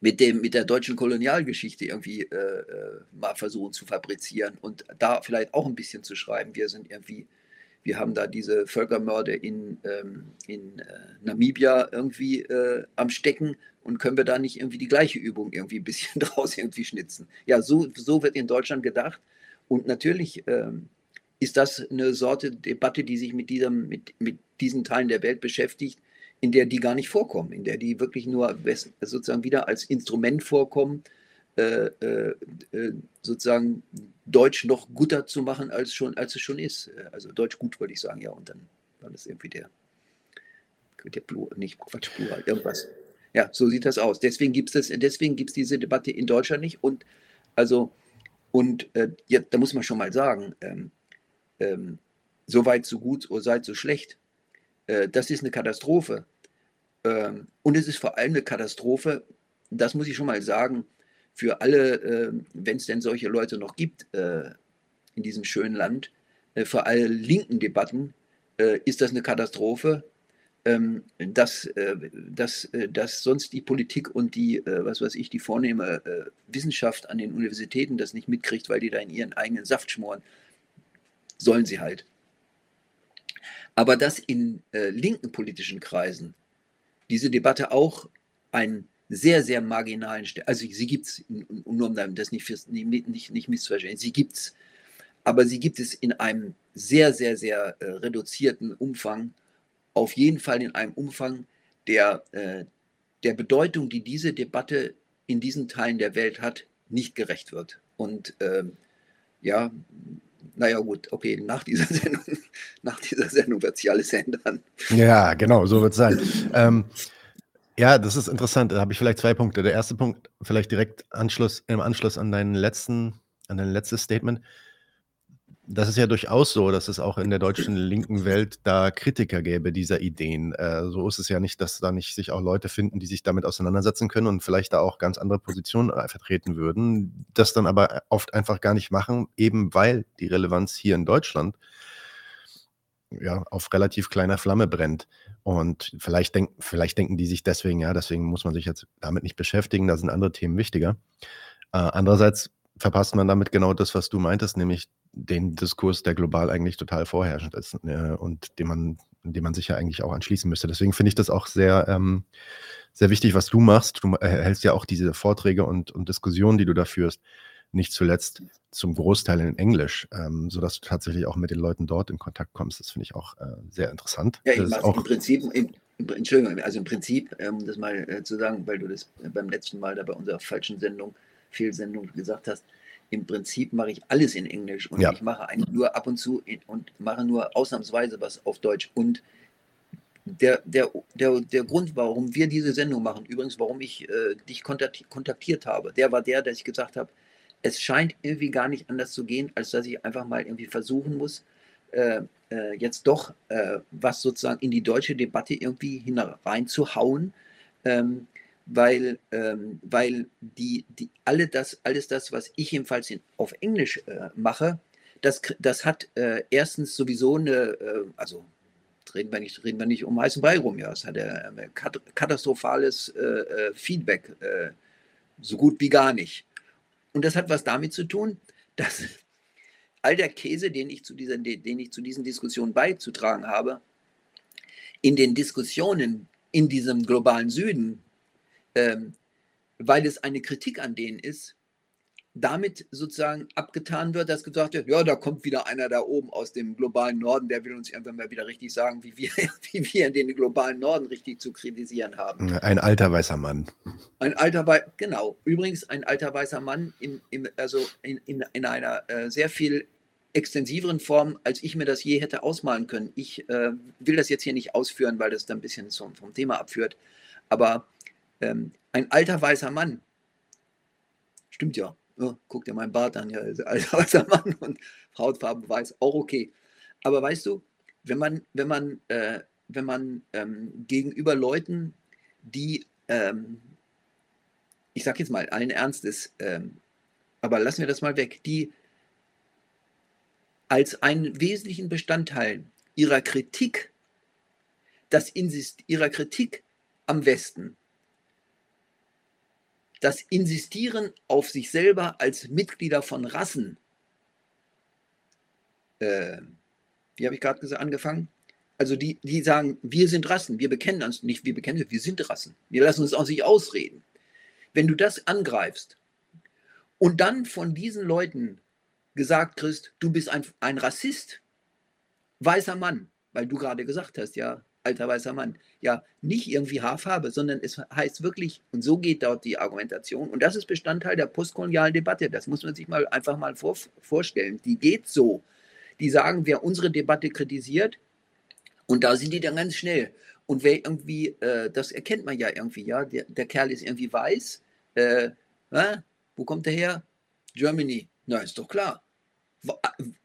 mit, dem, mit der deutschen Kolonialgeschichte irgendwie äh, mal versuchen zu fabrizieren und da vielleicht auch ein bisschen zu schreiben. Wir sind irgendwie wir haben da diese Völkermörder in, ähm, in äh, Namibia irgendwie äh, am Stecken und können wir da nicht irgendwie die gleiche Übung irgendwie ein bisschen *laughs* draus irgendwie schnitzen. Ja, so, so wird in Deutschland gedacht. Und natürlich ähm, ist das eine Sorte Debatte, die sich mit, diesem, mit, mit diesen Teilen der Welt beschäftigt, in der die gar nicht vorkommen, in der die wirklich nur sozusagen wieder als Instrument vorkommen, äh, äh, äh, sozusagen Deutsch noch guter zu machen, als, schon, als es schon ist. Also Deutsch gut, würde ich sagen, ja. Und dann war das irgendwie der, der Plural, nicht Quatsch, Plural, irgendwas. Ja, so sieht das aus. Deswegen gibt es diese Debatte in Deutschland nicht. Und also, und äh, ja, da muss man schon mal sagen, ähm, ähm, so weit, so gut, so seid so schlecht. Äh, das ist eine Katastrophe. Ähm, und es ist vor allem eine Katastrophe, das muss ich schon mal sagen, für alle, äh, wenn es denn solche Leute noch gibt äh, in diesem schönen Land, äh, für alle linken Debatten äh, ist das eine Katastrophe, ähm, dass, äh, dass, äh, dass sonst die Politik und die, was weiß ich, die vornehme Wissenschaft an den Universitäten das nicht mitkriegt, weil die da in ihren eigenen Saft schmoren. Sollen sie halt. Aber dass in linken politischen Kreisen diese Debatte auch ein sehr, sehr marginalen Stellen. Also sie gibt es, nur um das nicht, nicht, nicht, nicht misszuverstehen, sie gibt es. Aber sie gibt es in einem sehr, sehr, sehr äh, reduzierten Umfang. Auf jeden Fall in einem Umfang, der äh, der Bedeutung, die diese Debatte in diesen Teilen der Welt hat, nicht gerecht wird. Und ähm, ja, naja gut, okay, nach dieser *laughs* Sendung, Sendung wird sich alles ändern. Ja, genau, so wird es sein. ähm, ja, das ist interessant. Da habe ich vielleicht zwei Punkte. Der erste Punkt, vielleicht direkt Anschluss, im Anschluss an deinen letzten, an dein letztes Statement. Das ist ja durchaus so, dass es auch in der deutschen linken Welt da Kritiker gäbe dieser Ideen. Äh, so ist es ja nicht, dass da nicht sich auch Leute finden, die sich damit auseinandersetzen können und vielleicht da auch ganz andere Positionen äh, vertreten würden, das dann aber oft einfach gar nicht machen, eben weil die Relevanz hier in Deutschland ja, auf relativ kleiner Flamme brennt. Und vielleicht, denk, vielleicht denken die sich deswegen, ja, deswegen muss man sich jetzt damit nicht beschäftigen, da sind andere Themen wichtiger. Äh, andererseits verpasst man damit genau das, was du meintest, nämlich den Diskurs, der global eigentlich total vorherrschend ist äh, und dem man, dem man sich ja eigentlich auch anschließen müsste. Deswegen finde ich das auch sehr, ähm, sehr wichtig, was du machst. Du hältst ja auch diese Vorträge und, und Diskussionen, die du da führst, nicht zuletzt zum Großteil in Englisch, ähm, sodass du tatsächlich auch mit den Leuten dort in Kontakt kommst. Das finde ich auch äh, sehr interessant. Ja, ich auch im Prinzip, im, Entschuldigung, also im Prinzip, um ähm, das mal äh, zu sagen, weil du das beim letzten Mal da bei unserer falschen Sendung, Fehlsendung gesagt hast, im Prinzip mache ich alles in Englisch und ja. ich mache eigentlich nur ab und zu in, und mache nur ausnahmsweise was auf Deutsch. Und der, der, der, der Grund, warum wir diese Sendung machen, übrigens, warum ich äh, dich kontaktiert habe, der war der, dass ich gesagt habe, es scheint irgendwie gar nicht anders zu gehen, als dass ich einfach mal irgendwie versuchen muss, äh, äh, jetzt doch äh, was sozusagen in die deutsche Debatte irgendwie hineinzuhauen, ähm, weil, ähm, weil die, die, alle das, alles das, was ich jedenfalls in, auf Englisch äh, mache, das, das hat äh, erstens sowieso eine, äh, also reden wir, nicht, reden wir nicht um heißen Brei rum, ja, es hat ein katastrophales Feedback, so gut wie gar nicht. Und das hat was damit zu tun, dass *laughs* all der Käse, den ich zu, dieser, den ich zu diesen Diskussionen beizutragen habe, in den Diskussionen in diesem globalen Süden, ähm, weil es eine Kritik an denen ist, damit sozusagen abgetan wird, dass gesagt wird, ja, da kommt wieder einer da oben aus dem globalen Norden, der will uns irgendwann mal wieder richtig sagen, wie wir, *laughs* wie wir den globalen Norden richtig zu kritisieren haben. Ein alter weißer Mann. Ein alter weißer, genau. Übrigens ein alter weißer Mann in, in also in, in, in einer äh, sehr viel extensiveren Form, als ich mir das je hätte ausmalen können. Ich äh, will das jetzt hier nicht ausführen, weil das dann ein bisschen zum, vom Thema abführt. Aber ähm, ein alter weißer Mann, stimmt ja, oh, guck dir meinen Bart an, ja, *laughs* alter weißer Mann und Hautfarbe weiß, auch okay. Aber weißt du, wenn man, wenn man, äh, wenn man ähm, gegenüber Leuten, die, ähm, ich sag jetzt mal allen Ernstes, ähm, aber lassen wir das mal weg, die als einen wesentlichen Bestandteil ihrer Kritik, das Insist ihrer Kritik am Westen, das Insistieren auf sich selber als Mitglieder von Rassen, äh, wie habe ich gerade angefangen? Also die, die sagen, wir sind Rassen, wir bekennen uns nicht, wir bekennen, wir sind Rassen. Wir lassen uns auch nicht ausreden. Wenn du das angreifst und dann von diesen Leuten gesagt kriegst, du bist ein, ein Rassist, weißer Mann, weil du gerade gesagt hast, ja, alter weißer Mann, ja, nicht irgendwie Haarfarbe, sondern es heißt wirklich, und so geht dort die Argumentation, und das ist Bestandteil der postkolonialen Debatte, das muss man sich mal einfach mal vor, vorstellen, die geht so. Die sagen, wer unsere Debatte kritisiert, und da sind die dann ganz schnell. Und wer irgendwie, äh, das erkennt man ja irgendwie, ja, der, der Kerl ist irgendwie weiß, äh, äh, wo kommt der her? Germany. Na, ist doch klar.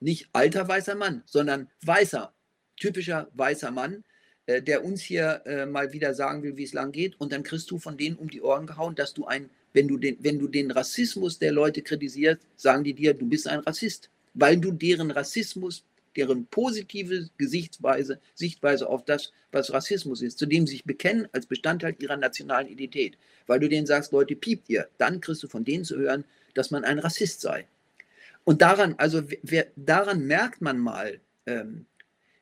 Nicht alter weißer Mann, sondern weißer, typischer weißer Mann, äh, der uns hier äh, mal wieder sagen will, wie es lang geht. Und dann kriegst du von denen um die Ohren gehauen, dass du ein, wenn du den, wenn du den Rassismus der Leute kritisierst, sagen die dir, du bist ein Rassist, weil du deren Rassismus deren positive Gesichtsweise, Sichtweise auf das, was Rassismus ist, zu dem sie sich bekennen als Bestandteil ihrer nationalen Identität. Weil du denen sagst, Leute, piept ihr, dann kriegst du von denen zu hören, dass man ein Rassist sei. Und daran, also wer, daran merkt man mal, ähm,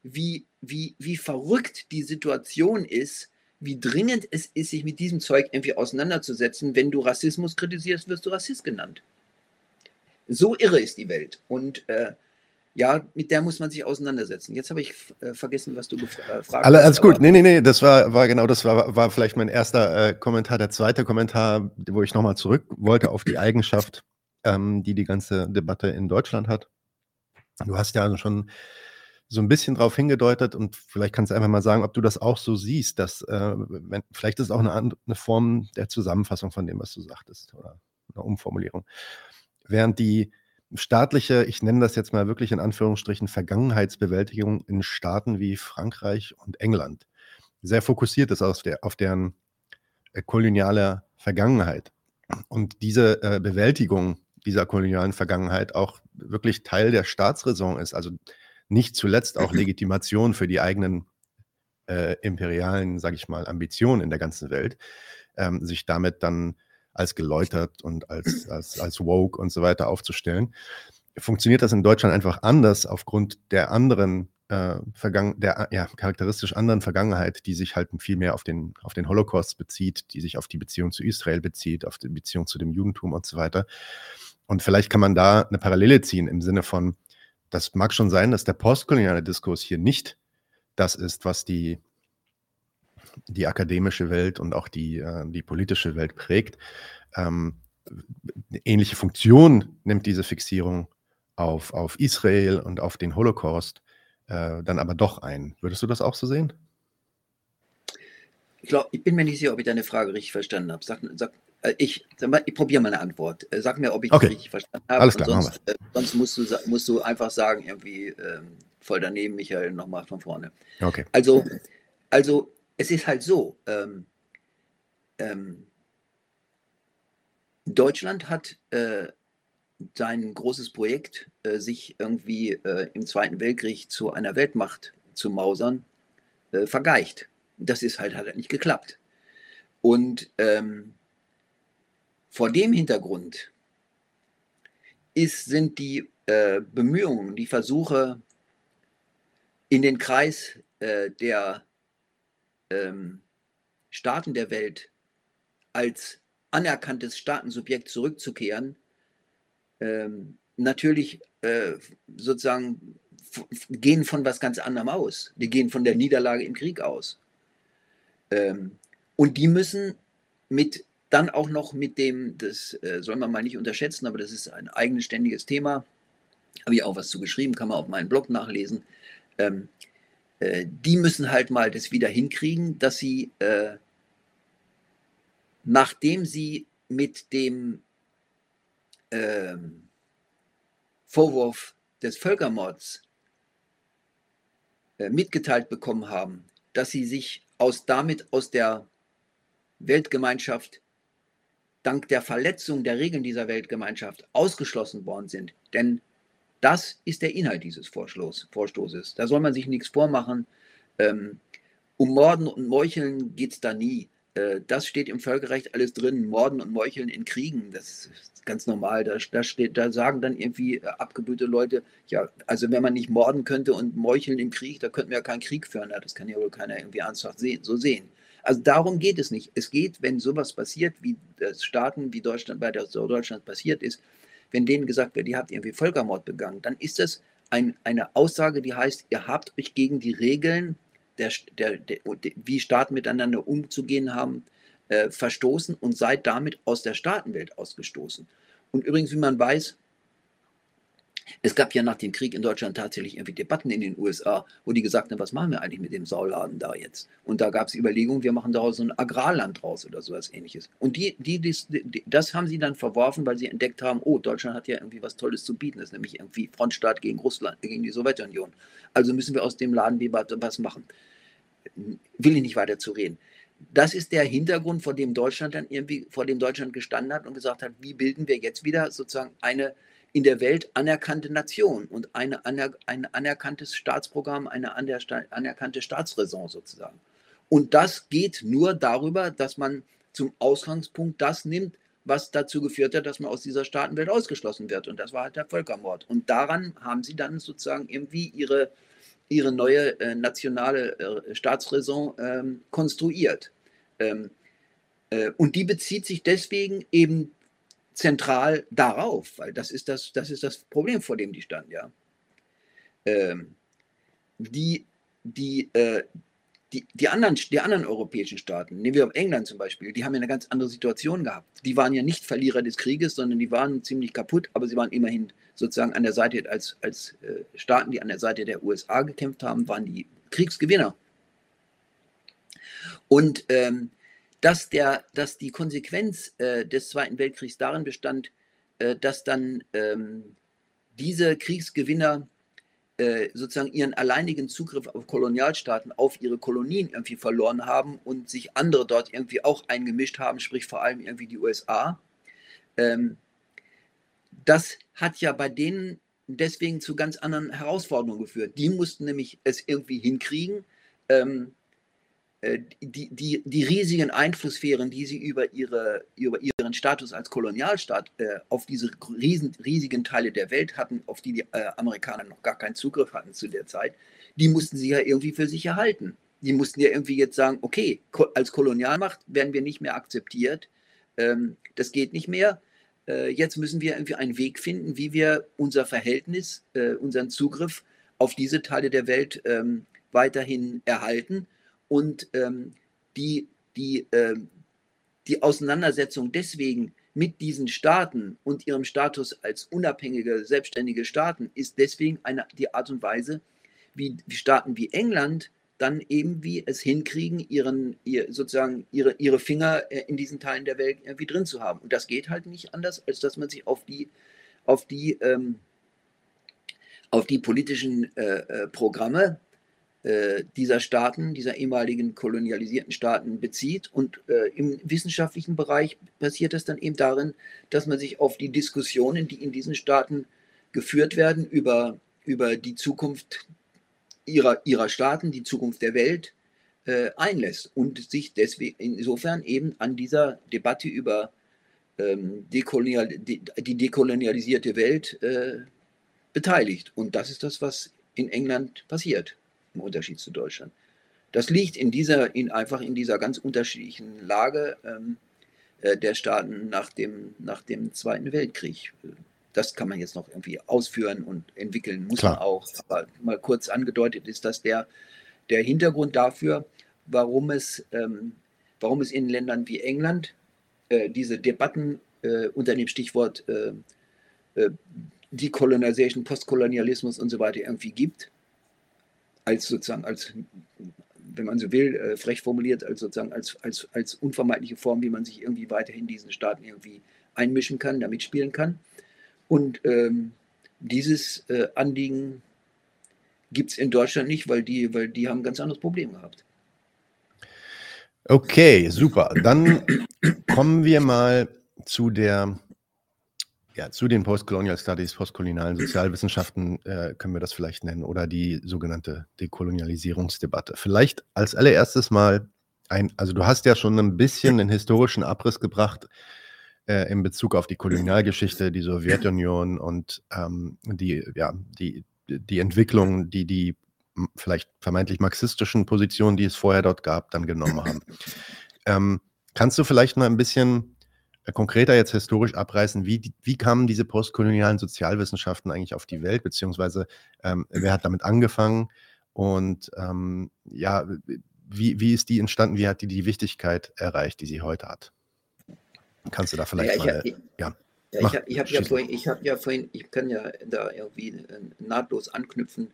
wie, wie, wie verrückt die Situation ist, wie dringend es ist, sich mit diesem Zeug irgendwie auseinanderzusetzen. Wenn du Rassismus kritisierst, wirst du Rassist genannt. So irre ist die Welt. Und äh, ja, mit der muss man sich auseinandersetzen. Jetzt habe ich äh, vergessen, was du äh, gefragt hast. Alles gut. Nee, nee, nee, das war, war genau, das war, war vielleicht mein erster äh, Kommentar. Der zweite Kommentar, wo ich nochmal zurück wollte auf die Eigenschaft, ähm, die die ganze Debatte in Deutschland hat. Du hast ja schon so ein bisschen darauf hingedeutet und vielleicht kannst du einfach mal sagen, ob du das auch so siehst, dass äh, wenn, vielleicht ist es auch eine, eine Form der Zusammenfassung von dem, was du sagtest oder eine Umformulierung. Während die staatliche, ich nenne das jetzt mal wirklich in Anführungsstrichen, Vergangenheitsbewältigung in Staaten wie Frankreich und England sehr fokussiert ist auf, der, auf deren äh, koloniale Vergangenheit. Und diese äh, Bewältigung dieser kolonialen Vergangenheit auch wirklich Teil der Staatsräson ist, also nicht zuletzt auch Legitimation für die eigenen äh, imperialen, sage ich mal, Ambitionen in der ganzen Welt, ähm, sich damit dann als geläutert und als, *clears throat* als, als woke und so weiter aufzustellen. Funktioniert das in Deutschland einfach anders aufgrund der anderen äh, Vergangen der ja, charakteristisch anderen Vergangenheit, die sich halt viel mehr auf den, auf den Holocaust bezieht, die sich auf die Beziehung zu Israel bezieht, auf die Beziehung zu dem Judentum und so weiter. Und vielleicht kann man da eine Parallele ziehen im Sinne von, das mag schon sein, dass der postkoloniale Diskurs hier nicht das ist, was die die akademische Welt und auch die, äh, die politische Welt prägt. Ähm, ähnliche Funktion nimmt diese Fixierung auf, auf Israel und auf den Holocaust äh, dann aber doch ein. Würdest du das auch so sehen? Ich, glaub, ich bin mir nicht sicher, ob ich deine Frage richtig verstanden habe. Sag, sag, ich, ich probiere mal eine Antwort. Äh, sag mir, ob ich okay. das richtig verstanden habe. Alles klar, sonst, äh, sonst musst, du, musst du einfach sagen, irgendwie ähm, voll daneben, Michael, nochmal von vorne. Okay. Also, also es ist halt so, ähm, ähm, Deutschland hat äh, sein großes Projekt, äh, sich irgendwie äh, im Zweiten Weltkrieg zu einer Weltmacht zu mausern, äh, vergeicht. Das ist halt, hat halt nicht geklappt. Und ähm, vor dem Hintergrund ist, sind die äh, Bemühungen, die Versuche in den Kreis äh, der ähm, Staaten der Welt als anerkanntes Staatensubjekt zurückzukehren, ähm, natürlich äh, sozusagen gehen von was ganz anderem aus. Die gehen von der Niederlage im Krieg aus. Ähm, und die müssen mit dann auch noch mit dem, das äh, soll man mal nicht unterschätzen, aber das ist ein eigenständiges Thema, habe ich auch was zu geschrieben, kann man auf meinem Blog nachlesen. Ähm, äh, die müssen halt mal das wieder hinkriegen, dass sie, äh, nachdem sie mit dem äh, Vorwurf des Völkermords äh, mitgeteilt bekommen haben, dass sie sich aus damit aus der Weltgemeinschaft dank der Verletzung der Regeln dieser Weltgemeinschaft ausgeschlossen worden sind. Denn das ist der Inhalt dieses Vorstoßes. Da soll man sich nichts vormachen. Ähm, um Morden und Meucheln geht es da nie. Äh, das steht im Völkerrecht alles drin. Morden und Meucheln in Kriegen, das ist ganz normal. Da, da, steht, da sagen dann irgendwie äh, abgebrühte Leute, ja, also wenn man nicht morden könnte und meucheln im Krieg, da könnten wir ja keinen Krieg führen. das kann ja wohl keiner irgendwie ernsthaft sehen, so sehen. Also darum geht es nicht. Es geht, wenn sowas passiert, wie das Staaten, wie Deutschland bei Deutschland passiert ist, wenn denen gesagt wird, ihr habt irgendwie Völkermord begangen, dann ist das ein, eine Aussage, die heißt, ihr habt euch gegen die Regeln, der, der, der, wie Staaten miteinander umzugehen haben, äh, verstoßen und seid damit aus der Staatenwelt ausgestoßen. Und übrigens, wie man weiß, es gab ja nach dem Krieg in Deutschland tatsächlich irgendwie Debatten in den USA, wo die gesagt haben, was machen wir eigentlich mit dem Sauladen da jetzt? Und da gab es Überlegungen, wir machen daraus so ein Agrarland draus oder sowas ähnliches. Und die, die, die, das haben sie dann verworfen, weil sie entdeckt haben, oh, Deutschland hat ja irgendwie was Tolles zu bieten, das ist nämlich irgendwie Frontstaat gegen Russland, gegen die Sowjetunion. Also müssen wir aus dem Laden was machen. Will ich nicht weiter zu reden. Das ist der Hintergrund, vor dem Deutschland dann irgendwie, vor dem Deutschland gestanden hat und gesagt hat, wie bilden wir jetzt wieder sozusagen eine in der Welt anerkannte Nation und eine, ein anerkanntes Staatsprogramm, eine anerkannte Staatsräson sozusagen. Und das geht nur darüber, dass man zum Ausgangspunkt das nimmt, was dazu geführt hat, dass man aus dieser Staatenwelt ausgeschlossen wird. Und das war halt der Völkermord. Und daran haben sie dann sozusagen irgendwie ihre, ihre neue äh, nationale äh, Staatsräson ähm, konstruiert. Ähm, äh, und die bezieht sich deswegen eben zentral darauf, weil das ist das, das ist das Problem, vor dem die standen, ja. Ähm, die, die, äh, die, die, anderen, die anderen europäischen Staaten, nehmen wir England zum Beispiel, die haben ja eine ganz andere Situation gehabt. Die waren ja nicht Verlierer des Krieges, sondern die waren ziemlich kaputt, aber sie waren immerhin sozusagen an der Seite, als, als äh, Staaten, die an der Seite der USA gekämpft haben, waren die Kriegsgewinner. Und ähm, dass, der, dass die Konsequenz äh, des Zweiten Weltkriegs darin bestand, äh, dass dann ähm, diese Kriegsgewinner äh, sozusagen ihren alleinigen Zugriff auf Kolonialstaaten, auf ihre Kolonien irgendwie verloren haben und sich andere dort irgendwie auch eingemischt haben, sprich vor allem irgendwie die USA. Ähm, das hat ja bei denen deswegen zu ganz anderen Herausforderungen geführt. Die mussten nämlich es irgendwie hinkriegen, ähm, äh, die, die, die riesigen Einflusssphären, die sie über, ihre, über ihren Status als Kolonialstaat äh, auf diese riesen, riesigen Teile der Welt hatten, auf die die äh, Amerikaner noch gar keinen Zugriff hatten zu der Zeit, die mussten sie ja irgendwie für sich erhalten. Die mussten ja irgendwie jetzt sagen, okay, als Kolonialmacht werden wir nicht mehr akzeptiert, ähm, das geht nicht mehr. Äh, jetzt müssen wir irgendwie einen Weg finden, wie wir unser Verhältnis, äh, unseren Zugriff auf diese Teile der Welt ähm, weiterhin erhalten und ähm, die, die, äh, die Auseinandersetzung deswegen mit diesen Staaten und ihrem Status als unabhängige, selbstständige Staaten ist deswegen eine, die Art und Weise, wie, Staaten wie England dann eben wie es hinkriegen, ihren, ihr, sozusagen ihre, ihre Finger äh, in diesen Teilen der Welt irgendwie drin zu haben. Und das geht halt nicht anders, als dass man sich auf die, auf die, ähm, auf die politischen äh, äh, Programme dieser Staaten, dieser ehemaligen kolonialisierten Staaten bezieht. Und äh, im wissenschaftlichen Bereich passiert das dann eben darin, dass man sich auf die Diskussionen, die in diesen Staaten geführt werden, über, über die Zukunft ihrer, ihrer Staaten, die Zukunft der Welt äh, einlässt und sich deswegen insofern eben an dieser Debatte über ähm, dekolonial, die, die dekolonialisierte Welt äh, beteiligt. Und das ist das, was in England passiert im Unterschied zu Deutschland. Das liegt in dieser, in einfach in dieser ganz unterschiedlichen Lage ähm, äh, der Staaten nach dem, nach dem Zweiten Weltkrieg. Das kann man jetzt noch irgendwie ausführen und entwickeln, muss Klar. man auch. Aber mal kurz angedeutet ist das der, der Hintergrund dafür, warum es, ähm, warum es in Ländern wie England äh, diese Debatten äh, unter dem Stichwort äh, äh Decolonization, Postkolonialismus und so weiter irgendwie gibt, als sozusagen, als, wenn man so will, äh, frech formuliert, als sozusagen als, als, als unvermeidliche Form, wie man sich irgendwie weiterhin diesen Staaten irgendwie einmischen kann, damit spielen kann. Und ähm, dieses äh, Anliegen gibt es in Deutschland nicht, weil die, weil die haben ein ganz anderes Problem gehabt. Okay, super. Dann kommen wir mal zu der ja, zu den Postcolonial Studies, postkolonialen Sozialwissenschaften äh, können wir das vielleicht nennen oder die sogenannte Dekolonialisierungsdebatte. Vielleicht als allererstes mal ein, also du hast ja schon ein bisschen den historischen Abriss gebracht äh, in Bezug auf die Kolonialgeschichte, die Sowjetunion und ähm, die, ja, die, die Entwicklung, die die vielleicht vermeintlich marxistischen Positionen, die es vorher dort gab, dann genommen haben. Ähm, kannst du vielleicht mal ein bisschen konkreter jetzt historisch abreißen, wie, wie kamen diese postkolonialen Sozialwissenschaften eigentlich auf die Welt, beziehungsweise ähm, wer hat damit angefangen und ähm, ja, wie, wie ist die entstanden, wie hat die die Wichtigkeit erreicht, die sie heute hat? Kannst du da vielleicht ja, mal, ich, ja. ja ich habe hab ja vorhin, ich habe ja vorhin, ich kann ja da irgendwie äh, nahtlos anknüpfen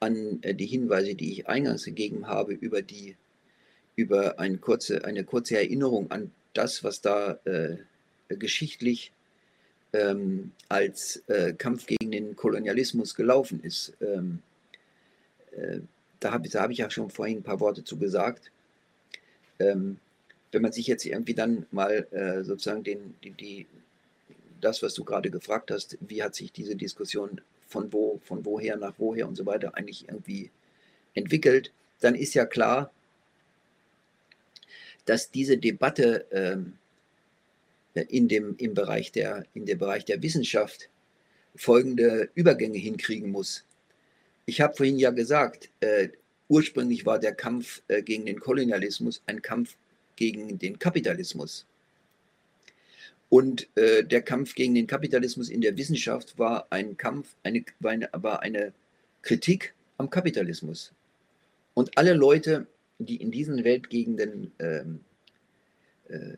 an äh, die Hinweise, die ich eingangs gegeben habe über die über eine kurze, eine kurze Erinnerung an das, was da äh, geschichtlich ähm, als äh, Kampf gegen den Kolonialismus gelaufen ist. Ähm, äh, da habe hab ich ja schon vorhin ein paar Worte zu gesagt. Ähm, wenn man sich jetzt irgendwie dann mal äh, sozusagen den, die, die, das, was du gerade gefragt hast, wie hat sich diese Diskussion von wo, von woher nach woher und so weiter eigentlich irgendwie entwickelt, dann ist ja klar, dass diese Debatte ähm, in dem, im, Bereich der, in dem Bereich der Wissenschaft folgende Übergänge hinkriegen muss. Ich habe vorhin ja gesagt, äh, ursprünglich war der Kampf äh, gegen den Kolonialismus ein Kampf gegen den Kapitalismus. Und äh, der Kampf gegen den Kapitalismus in der Wissenschaft war ein Kampf, eine, war, eine, war eine Kritik am Kapitalismus. Und alle Leute, die in diesen Weltgegenden ähm, äh,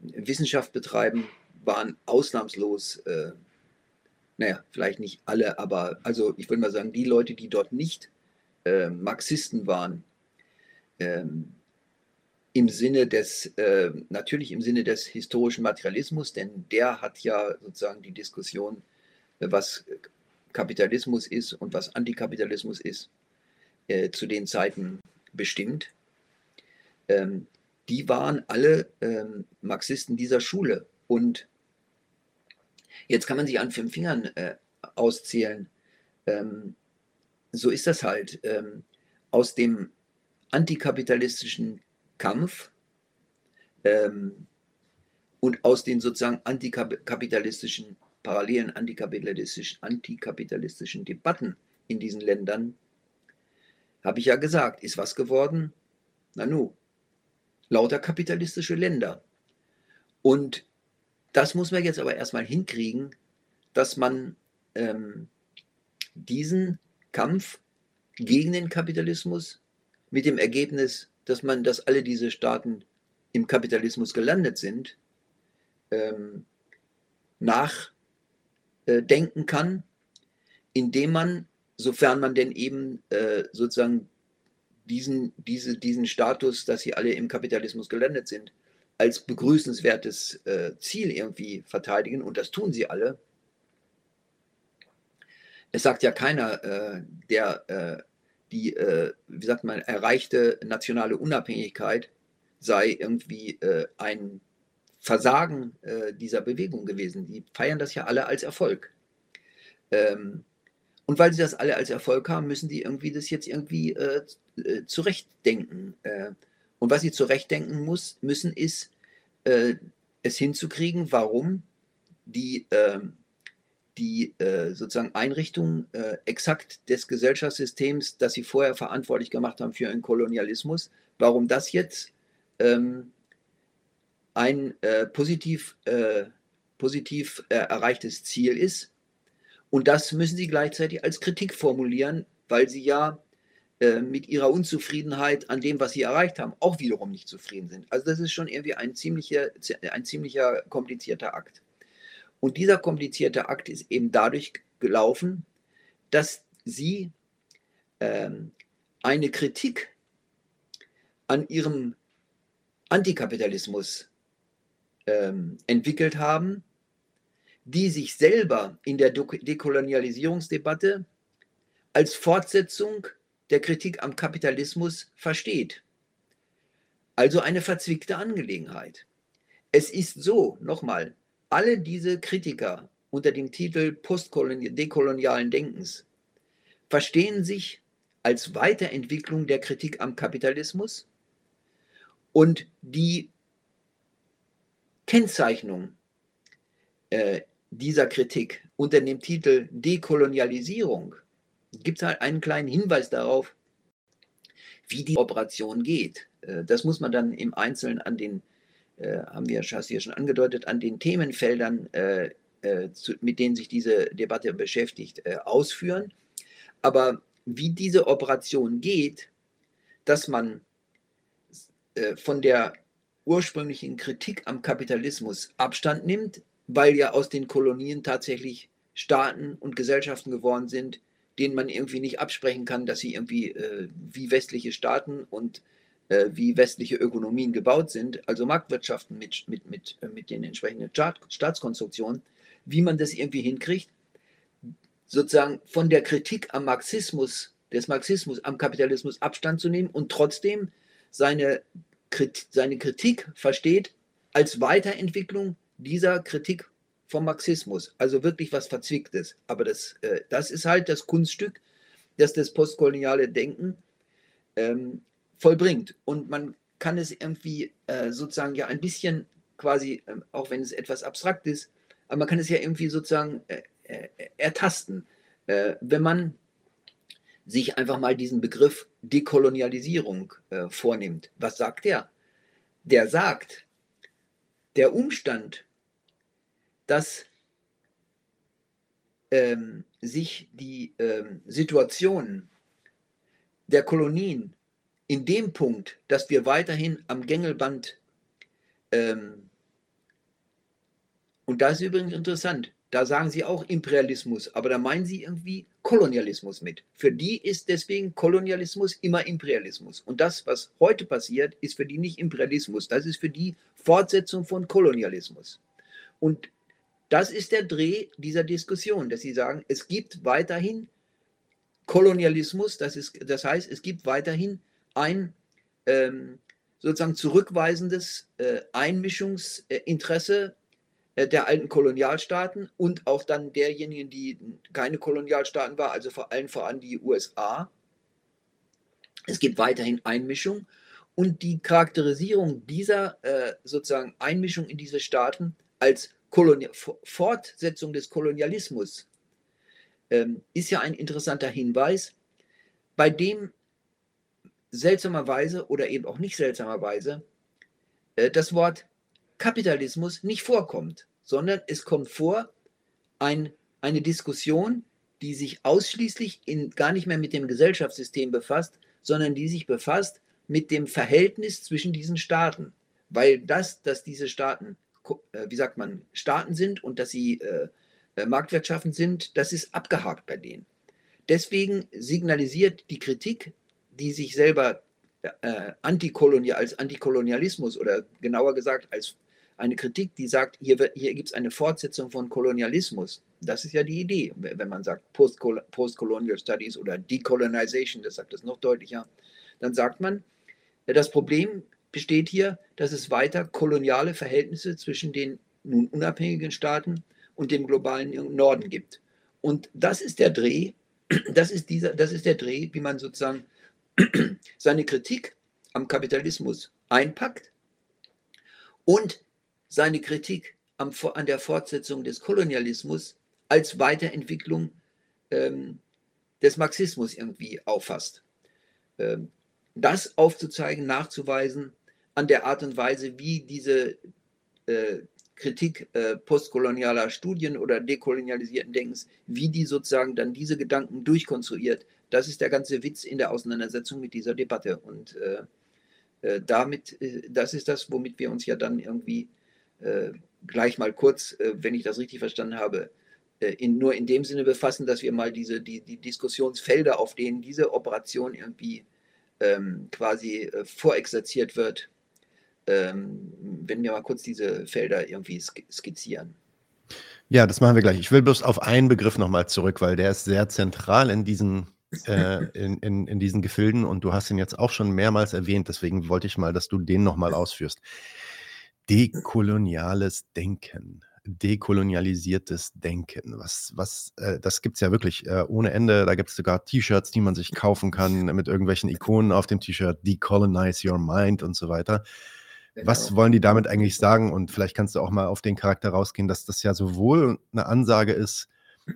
Wissenschaft betreiben, waren ausnahmslos, äh, naja, vielleicht nicht alle, aber also ich würde mal sagen, die Leute, die dort nicht äh, Marxisten waren, ähm, im Sinne des, äh, natürlich im Sinne des historischen Materialismus, denn der hat ja sozusagen die Diskussion, äh, was Kapitalismus ist und was Antikapitalismus ist, äh, zu den Zeiten bestimmt, ähm, die waren alle ähm, Marxisten dieser Schule. Und jetzt kann man sich an fünf Fingern äh, auszählen. Ähm, so ist das halt. Ähm, aus dem antikapitalistischen Kampf ähm, und aus den sozusagen antikapitalistischen, parallelen antikapitalistischen, antikapitalistischen Debatten in diesen Ländern habe ich ja gesagt, ist was geworden? Nanu, lauter kapitalistische Länder. Und das muss man jetzt aber erstmal hinkriegen, dass man ähm, diesen Kampf gegen den Kapitalismus mit dem Ergebnis, dass man, dass alle diese Staaten im Kapitalismus gelandet sind, ähm, nachdenken kann, indem man sofern man denn eben äh, sozusagen diesen, diese, diesen Status, dass sie alle im Kapitalismus gelandet sind, als begrüßenswertes äh, Ziel irgendwie verteidigen, und das tun sie alle. Es sagt ja keiner, äh, der äh, die, äh, wie sagt man, erreichte nationale Unabhängigkeit sei irgendwie äh, ein Versagen dieser Bewegung gewesen. Die feiern das ja alle als Erfolg. Ähm, und weil sie das alle als Erfolg haben, müssen die irgendwie das jetzt irgendwie äh, äh, zurechtdenken. Äh, und was sie zurechtdenken muss, müssen, ist äh, es hinzukriegen, warum die, ähm, die äh, sozusagen Einrichtung äh, exakt des Gesellschaftssystems, das sie vorher verantwortlich gemacht haben für den Kolonialismus, warum das jetzt ähm, ein positiv, positiv erreichtes Ziel ist und das müssen sie gleichzeitig als Kritik formulieren, weil sie ja äh, mit ihrer Unzufriedenheit an dem, was sie erreicht haben, auch wiederum nicht zufrieden sind. Also das ist schon irgendwie ein ziemlicher, ein ziemlicher komplizierter Akt. Und dieser komplizierte Akt ist eben dadurch gelaufen, dass sie ähm, eine Kritik an ihrem Antikapitalismus ähm, entwickelt haben, die sich selber in der Dekolonialisierungsdebatte als Fortsetzung der Kritik am Kapitalismus versteht. Also eine verzwickte Angelegenheit. Es ist so, nochmal, alle diese Kritiker unter dem Titel dekolonialen Denkens verstehen sich als Weiterentwicklung der Kritik am Kapitalismus und die Kennzeichnung äh, dieser Kritik unter dem Titel Dekolonialisierung gibt es halt einen kleinen Hinweis darauf, wie die Operation geht. Äh, das muss man dann im Einzelnen an den, äh, haben wir hier schon angedeutet, an den Themenfeldern, äh, mit denen sich diese Debatte beschäftigt, ausführen. Aber wie diese Operation geht, dass man von der ursprünglichen Kritik am Kapitalismus Abstand nimmt, weil ja aus den Kolonien tatsächlich Staaten und Gesellschaften geworden sind, denen man irgendwie nicht absprechen kann, dass sie irgendwie äh, wie westliche Staaten und äh, wie westliche Ökonomien gebaut sind, also Marktwirtschaften mit, mit, mit, äh, mit den entsprechenden Staat, Staatskonstruktionen, wie man das irgendwie hinkriegt, sozusagen von der Kritik am Marxismus, des Marxismus am Kapitalismus Abstand zu nehmen und trotzdem seine, seine Kritik versteht als Weiterentwicklung dieser Kritik vom Marxismus, also wirklich was Verzwicktes. Aber das, äh, das ist halt das Kunststück, das das postkoloniale Denken ähm, vollbringt. Und man kann es irgendwie äh, sozusagen ja ein bisschen quasi, äh, auch wenn es etwas abstrakt ist, aber man kann es ja irgendwie sozusagen äh, äh, ertasten, äh, wenn man sich einfach mal diesen Begriff Dekolonialisierung vornimmt. Was sagt der? Der sagt, der Umstand, dass ähm, sich die ähm, Situation der Kolonien in dem Punkt, dass wir weiterhin am Gängelband, ähm, und das ist übrigens interessant, da sagen sie auch Imperialismus, aber da meinen sie irgendwie Kolonialismus mit. Für die ist deswegen Kolonialismus immer Imperialismus. Und das, was heute passiert, ist für die nicht Imperialismus, das ist für die Fortsetzung von Kolonialismus. Und das ist der Dreh dieser Diskussion, dass sie sagen, es gibt weiterhin Kolonialismus, das, ist, das heißt, es gibt weiterhin ein ähm, sozusagen zurückweisendes äh, Einmischungsinteresse äh, der alten Kolonialstaaten und auch dann derjenigen, die keine Kolonialstaaten waren, also vor allem vor allem die USA. Es gibt weiterhin Einmischung und die Charakterisierung dieser äh, sozusagen Einmischung in diese Staaten als Kolonial Fortsetzung des Kolonialismus ähm, ist ja ein interessanter Hinweis, bei dem seltsamerweise oder eben auch nicht seltsamerweise äh, das Wort Kapitalismus nicht vorkommt, sondern es kommt vor ein, eine Diskussion, die sich ausschließlich in, gar nicht mehr mit dem Gesellschaftssystem befasst, sondern die sich befasst mit dem Verhältnis zwischen diesen Staaten. Weil das, dass diese Staaten äh, wie sagt man, Staaten sind und dass sie äh, äh, Marktwirtschaften sind, das ist abgehakt bei denen. Deswegen signalisiert die Kritik, die sich selber äh, antikolonial, als Antikolonialismus oder genauer gesagt als eine Kritik, die sagt, hier, hier gibt es eine Fortsetzung von Kolonialismus. Das ist ja die Idee, wenn man sagt Postcolonial Studies oder Decolonization, das sagt das noch deutlicher, dann sagt man, das Problem besteht hier, dass es weiter koloniale Verhältnisse zwischen den nun unabhängigen Staaten und dem globalen Norden gibt. Und das ist der Dreh, *clears throat* das ist, dieser, das ist der Dreh, wie man sozusagen *clears throat* seine Kritik am Kapitalismus einpackt und seine Kritik am, an der Fortsetzung des Kolonialismus als Weiterentwicklung ähm, des Marxismus irgendwie auffasst. Ähm, das aufzuzeigen, nachzuweisen, an der Art und Weise, wie diese äh, Kritik äh, postkolonialer Studien oder dekolonialisierten Denkens, wie die sozusagen dann diese Gedanken durchkonstruiert. Das ist der ganze Witz in der Auseinandersetzung mit dieser Debatte. Und äh, äh damit, äh, das ist das, womit wir uns ja dann irgendwie äh, gleich mal kurz, wenn ich das richtig verstanden habe, in, nur in dem Sinne befassen, dass wir mal diese, die, die Diskussionsfelder, auf denen diese Operation irgendwie ähm, quasi äh, vorexerziert wird, ähm, wenn wir mal kurz diese Felder irgendwie skizzieren. Ja, das machen wir gleich. Ich will bloß auf einen Begriff nochmal zurück, weil der ist sehr zentral in diesen, äh, *laughs* in, in, in diesen Gefilden und du hast ihn jetzt auch schon mehrmals erwähnt, deswegen wollte ich mal, dass du den nochmal ausführst. Dekoloniales Denken dekolonialisiertes Denken. Was, was, äh, das gibt es ja wirklich äh, ohne Ende. Da gibt es sogar T-Shirts, die man sich kaufen kann *laughs* mit irgendwelchen Ikonen auf dem T-Shirt, Decolonize Your Mind und so weiter. Was genau. wollen die damit eigentlich sagen? Und vielleicht kannst du auch mal auf den Charakter rausgehen, dass das ja sowohl eine Ansage ist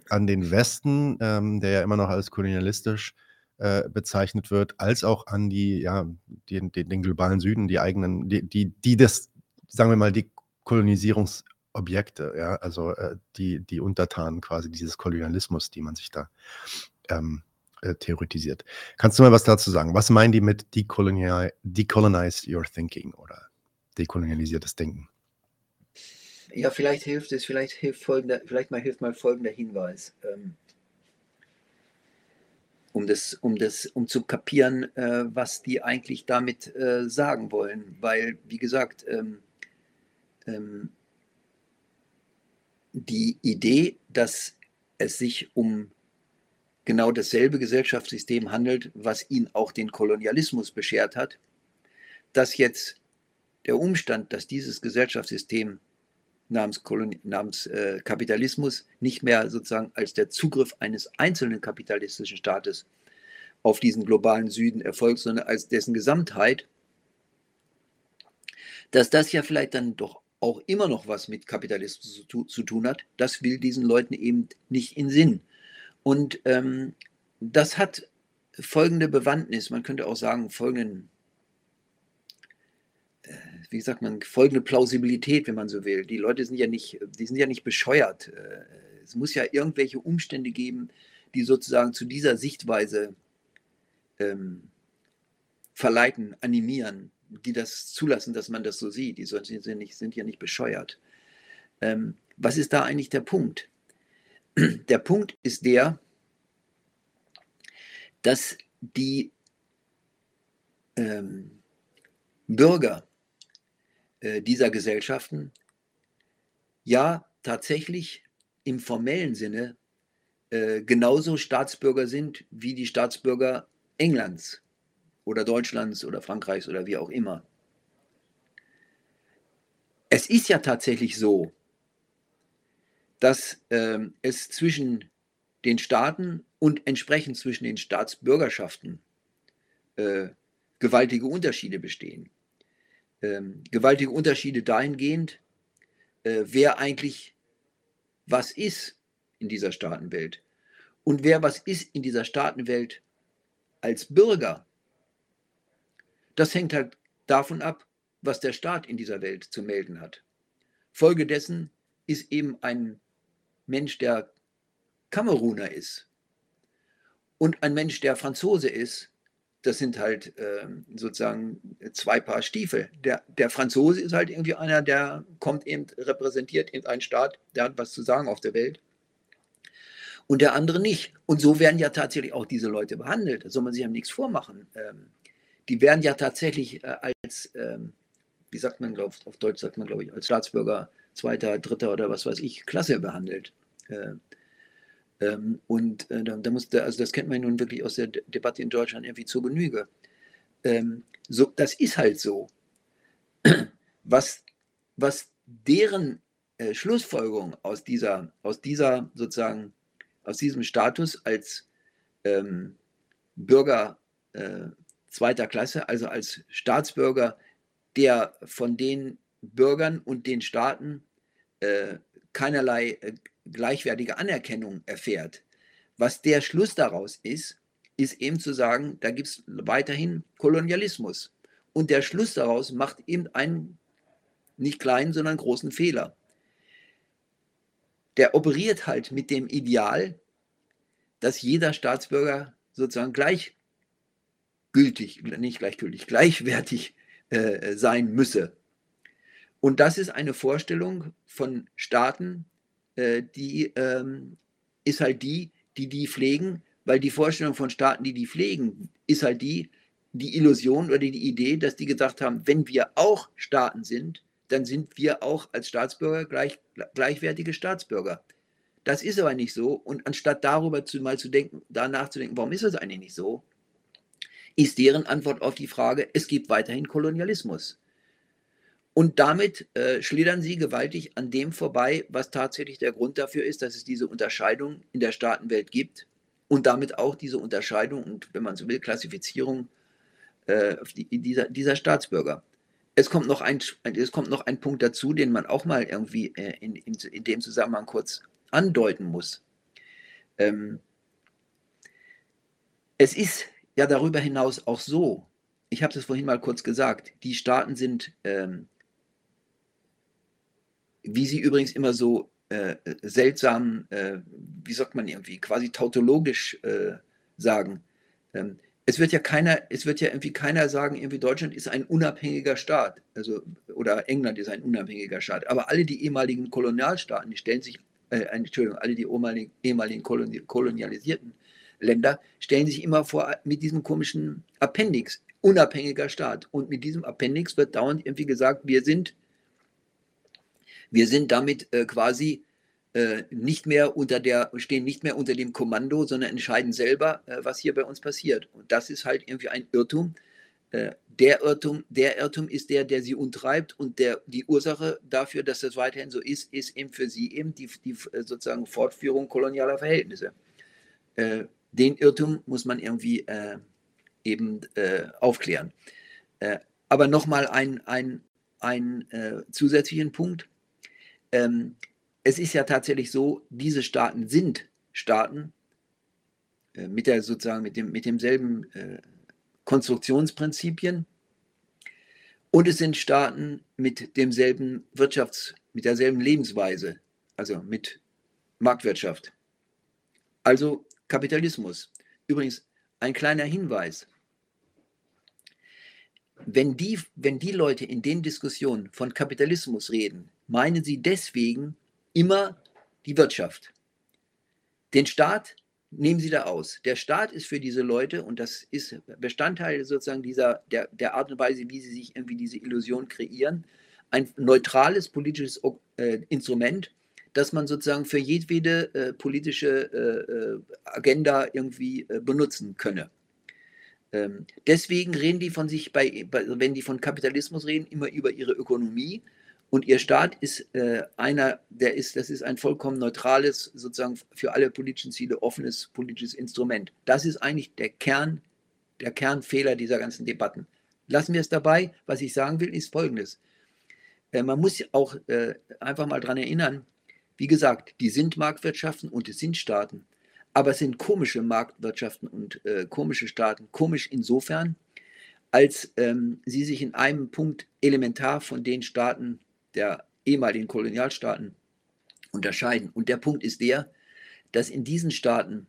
an den Westen, ähm, der ja immer noch als kolonialistisch äh, bezeichnet wird, als auch an die, ja, den, den, den globalen Süden, die eigenen, die, die, die das, sagen wir mal, die Kolonisierungsobjekte, ja, also äh, die, die Untertanen quasi dieses Kolonialismus, die man sich da ähm, äh, theoretisiert. Kannst du mal was dazu sagen? Was meinen die mit decolonize your thinking oder dekolonialisiertes Denken. Ja, vielleicht hilft es, vielleicht hilft folgender, vielleicht mal hilft mal folgender Hinweis. Ähm, um das, um das, um zu kapieren, äh, was die eigentlich damit äh, sagen wollen. Weil, wie gesagt, ähm, ähm, die Idee, dass es sich um genau dasselbe Gesellschaftssystem handelt, was ihn auch den Kolonialismus beschert hat, das jetzt der Umstand, dass dieses Gesellschaftssystem namens, Koloni namens äh, Kapitalismus nicht mehr sozusagen als der Zugriff eines einzelnen kapitalistischen Staates auf diesen globalen Süden erfolgt, sondern als dessen Gesamtheit, dass das ja vielleicht dann doch auch immer noch was mit Kapitalismus zu, zu tun hat, das will diesen Leuten eben nicht in Sinn. Und ähm, das hat folgende Bewandtnis, man könnte auch sagen, folgenden wie sagt man, folgende Plausibilität, wenn man so will. Die Leute sind ja nicht, die sind ja nicht bescheuert. Äh, es muss ja irgendwelche Umstände geben, die sozusagen zu dieser Sichtweise ähm, verleiten, animieren, die das zulassen, dass man das so sieht. Die sind, ja nicht, sind ja nicht bescheuert. Ähm, was ist da eigentlich der Punkt? *clears throat* Der Punkt ist der, dass die ähm, Bürger äh, dieser Gesellschaften ja tatsächlich im formellen Sinne äh, genauso Staatsbürger sind wie die Staatsbürger Englands oder Deutschlands oder Frankreichs oder wie auch immer. Es ist ja tatsächlich so, dass äh, es zwischen den Staaten und entsprechend zwischen den Staatsbürgerschaften äh, gewaltige Unterschiede bestehen ähm, gewaltige Unterschiede dahingehend, äh, wer eigentlich was ist in dieser Staatenwelt und wer was ist in dieser Staatenwelt als Bürger. Das hängt halt davon ab, was der Staat in dieser Welt zu melden hat. Folge dessen ist eben ein Mensch, der Kameruner ist und ein Mensch, der Franzose ist, das sind halt äh, sozusagen zwei Paar Stiefel. Der, der Franzose ist halt irgendwie einer, der kommt eben, repräsentiert in einen Staat, der hat was zu sagen auf der Welt. Und der andere nicht. Und so werden ja tatsächlich auch diese Leute behandelt. Da soll man sich ja nichts vormachen. Ähm, die werden ja tatsächlich äh, als, ähm, wie sagt man, auf Deutsch sagt man, glaube ich, als Staatsbürger zweiter, dritter oder was weiß ich, Klasse behandelt. Äh, ähm, und äh, da, musste, also das kennt man nun wirklich aus der De Debatte in Deutschland irgendwie zur Genüge. Ähm, so, das ist halt so. *clears throat* Was, was deren Schlussfolgerung aus dieser, aus dieser sozusagen, aus diesem Status als ähm, Bürger äh, zweiter Klasse, also als Staatsbürger, der von den Bürgern und den Staaten äh, keinerlei äh, gleichwertige Anerkennung erfährt. Was der Schluss daraus ist, ist eben zu sagen, da gibt es weiterhin Kolonialismus. Und der Schluss daraus macht eben einen nicht kleinen, sondern großen Fehler. Der operiert halt mit dem Ideal, dass jeder Staatsbürger sozusagen gleichgültig, nicht gleichgültig, gleichwertig äh, sein müsse. Und das ist eine Vorstellung von Staaten, äh, die ähm, ist halt die, die die pflegen, weil die Vorstellung von Staaten, die die pflegen, ist halt die, die Illusion oder die Idee, dass die gedacht haben, wenn wir auch Staaten sind, dann sind wir auch als Staatsbürger gleich, gleichwertige Staatsbürger. Das ist aber nicht so. Und anstatt darüber zu, mal zu denken, da nachzudenken, warum ist das eigentlich nicht so, ist deren Antwort auf die Frage, es gibt weiterhin Kolonialismus. Und damit äh, schlittern sie gewaltig an dem vorbei, was tatsächlich der Grund dafür ist, dass es diese Unterscheidung in der Staatenwelt gibt und damit auch diese Unterscheidung und, wenn man so will, Klassifizierung äh, dieser, dieser Staatsbürger. Es kommt, noch ein, es kommt noch ein Punkt dazu, den man auch mal irgendwie äh, in, in, in dem Zusammenhang kurz andeuten muss. Ähm, es ist ja darüber hinaus auch so, ich habe es vorhin mal kurz gesagt, die Staaten sind, ähm, wie sie übrigens immer so äh, seltsam, äh, wie sagt man irgendwie, quasi tautologisch äh, sagen. Ähm, es wird ja keiner, es wird ja irgendwie keiner sagen, irgendwie Deutschland ist ein unabhängiger Staat, also oder England ist ein unabhängiger Staat. Aber alle die ehemaligen Kolonialstaaten, die stellen sich, äh, Entschuldigung, alle die ehemaligen, ehemaligen kolonialisierten Länder stellen sich immer vor mit diesem komischen Appendix, unabhängiger Staat. Und mit diesem Appendix wird dauernd irgendwie gesagt, wir sind wir sind damit äh, quasi äh, nicht mehr unter der, stehen nicht mehr unter dem Kommando, sondern entscheiden selber, äh, was hier bei uns passiert. Und das ist halt irgendwie ein Irrtum. Äh, der Irrtum, der Irrtum ist der, der sie umtreibt und der, die Ursache dafür, dass das weiterhin so ist, ist eben für sie eben die, die äh, sozusagen Fortführung kolonialer Verhältnisse. Äh, den Irrtum muss man irgendwie eben aufklären. aber nochmal ein, ein, ein zusätzlichen Punkt ähm, es ist ja tatsächlich so, diese Staaten sind Staaten äh, mit der sozusagen mit dem mit demselben äh, Konstruktionsprinzipien und es sind Staaten mit demselben Wirtschafts mit derselben Lebensweise, also mit Marktwirtschaft. Also Kapitalismus. Übrigens ein kleiner Hinweis. Wenn die, wenn die Leute in den Diskussionen von Kapitalismus reden, meinen sie deswegen immer die Wirtschaft. Den Staat nehmen sie da aus. Der Staat ist für diese Leute, und das ist Bestandteil sozusagen dieser, der, der Art und Weise, wie sie sich irgendwie diese Illusion kreieren, ein neutrales politisches äh, Instrument, das man sozusagen für jedwede äh, politische äh, äh Agenda irgendwie äh, benutzen könne. Ähm, deswegen reden die von sich, bei, bei, wenn die von Kapitalismus reden, immer über ihre Ökonomie, und ihr Staat ist äh, einer, der ist, das ist ein vollkommen neutrales, sozusagen für alle politischen Ziele offenes politisches Instrument. Das ist eigentlich der Kern, der Kernfehler dieser ganzen Debatten. Lassen wir es dabei. Was ich sagen will, ist Folgendes. Äh, man muss auch einfach mal daran erinnern, wie gesagt, die sind Marktwirtschaften und es sind Staaten. Aber es sind komische Marktwirtschaften und äh, komische Staaten. Komisch insofern, als ähm, sie sich in einem Punkt elementar von den Staaten der ehemaligen Kolonialstaaten unterscheiden. Und der Punkt ist der, dass in diesen Staaten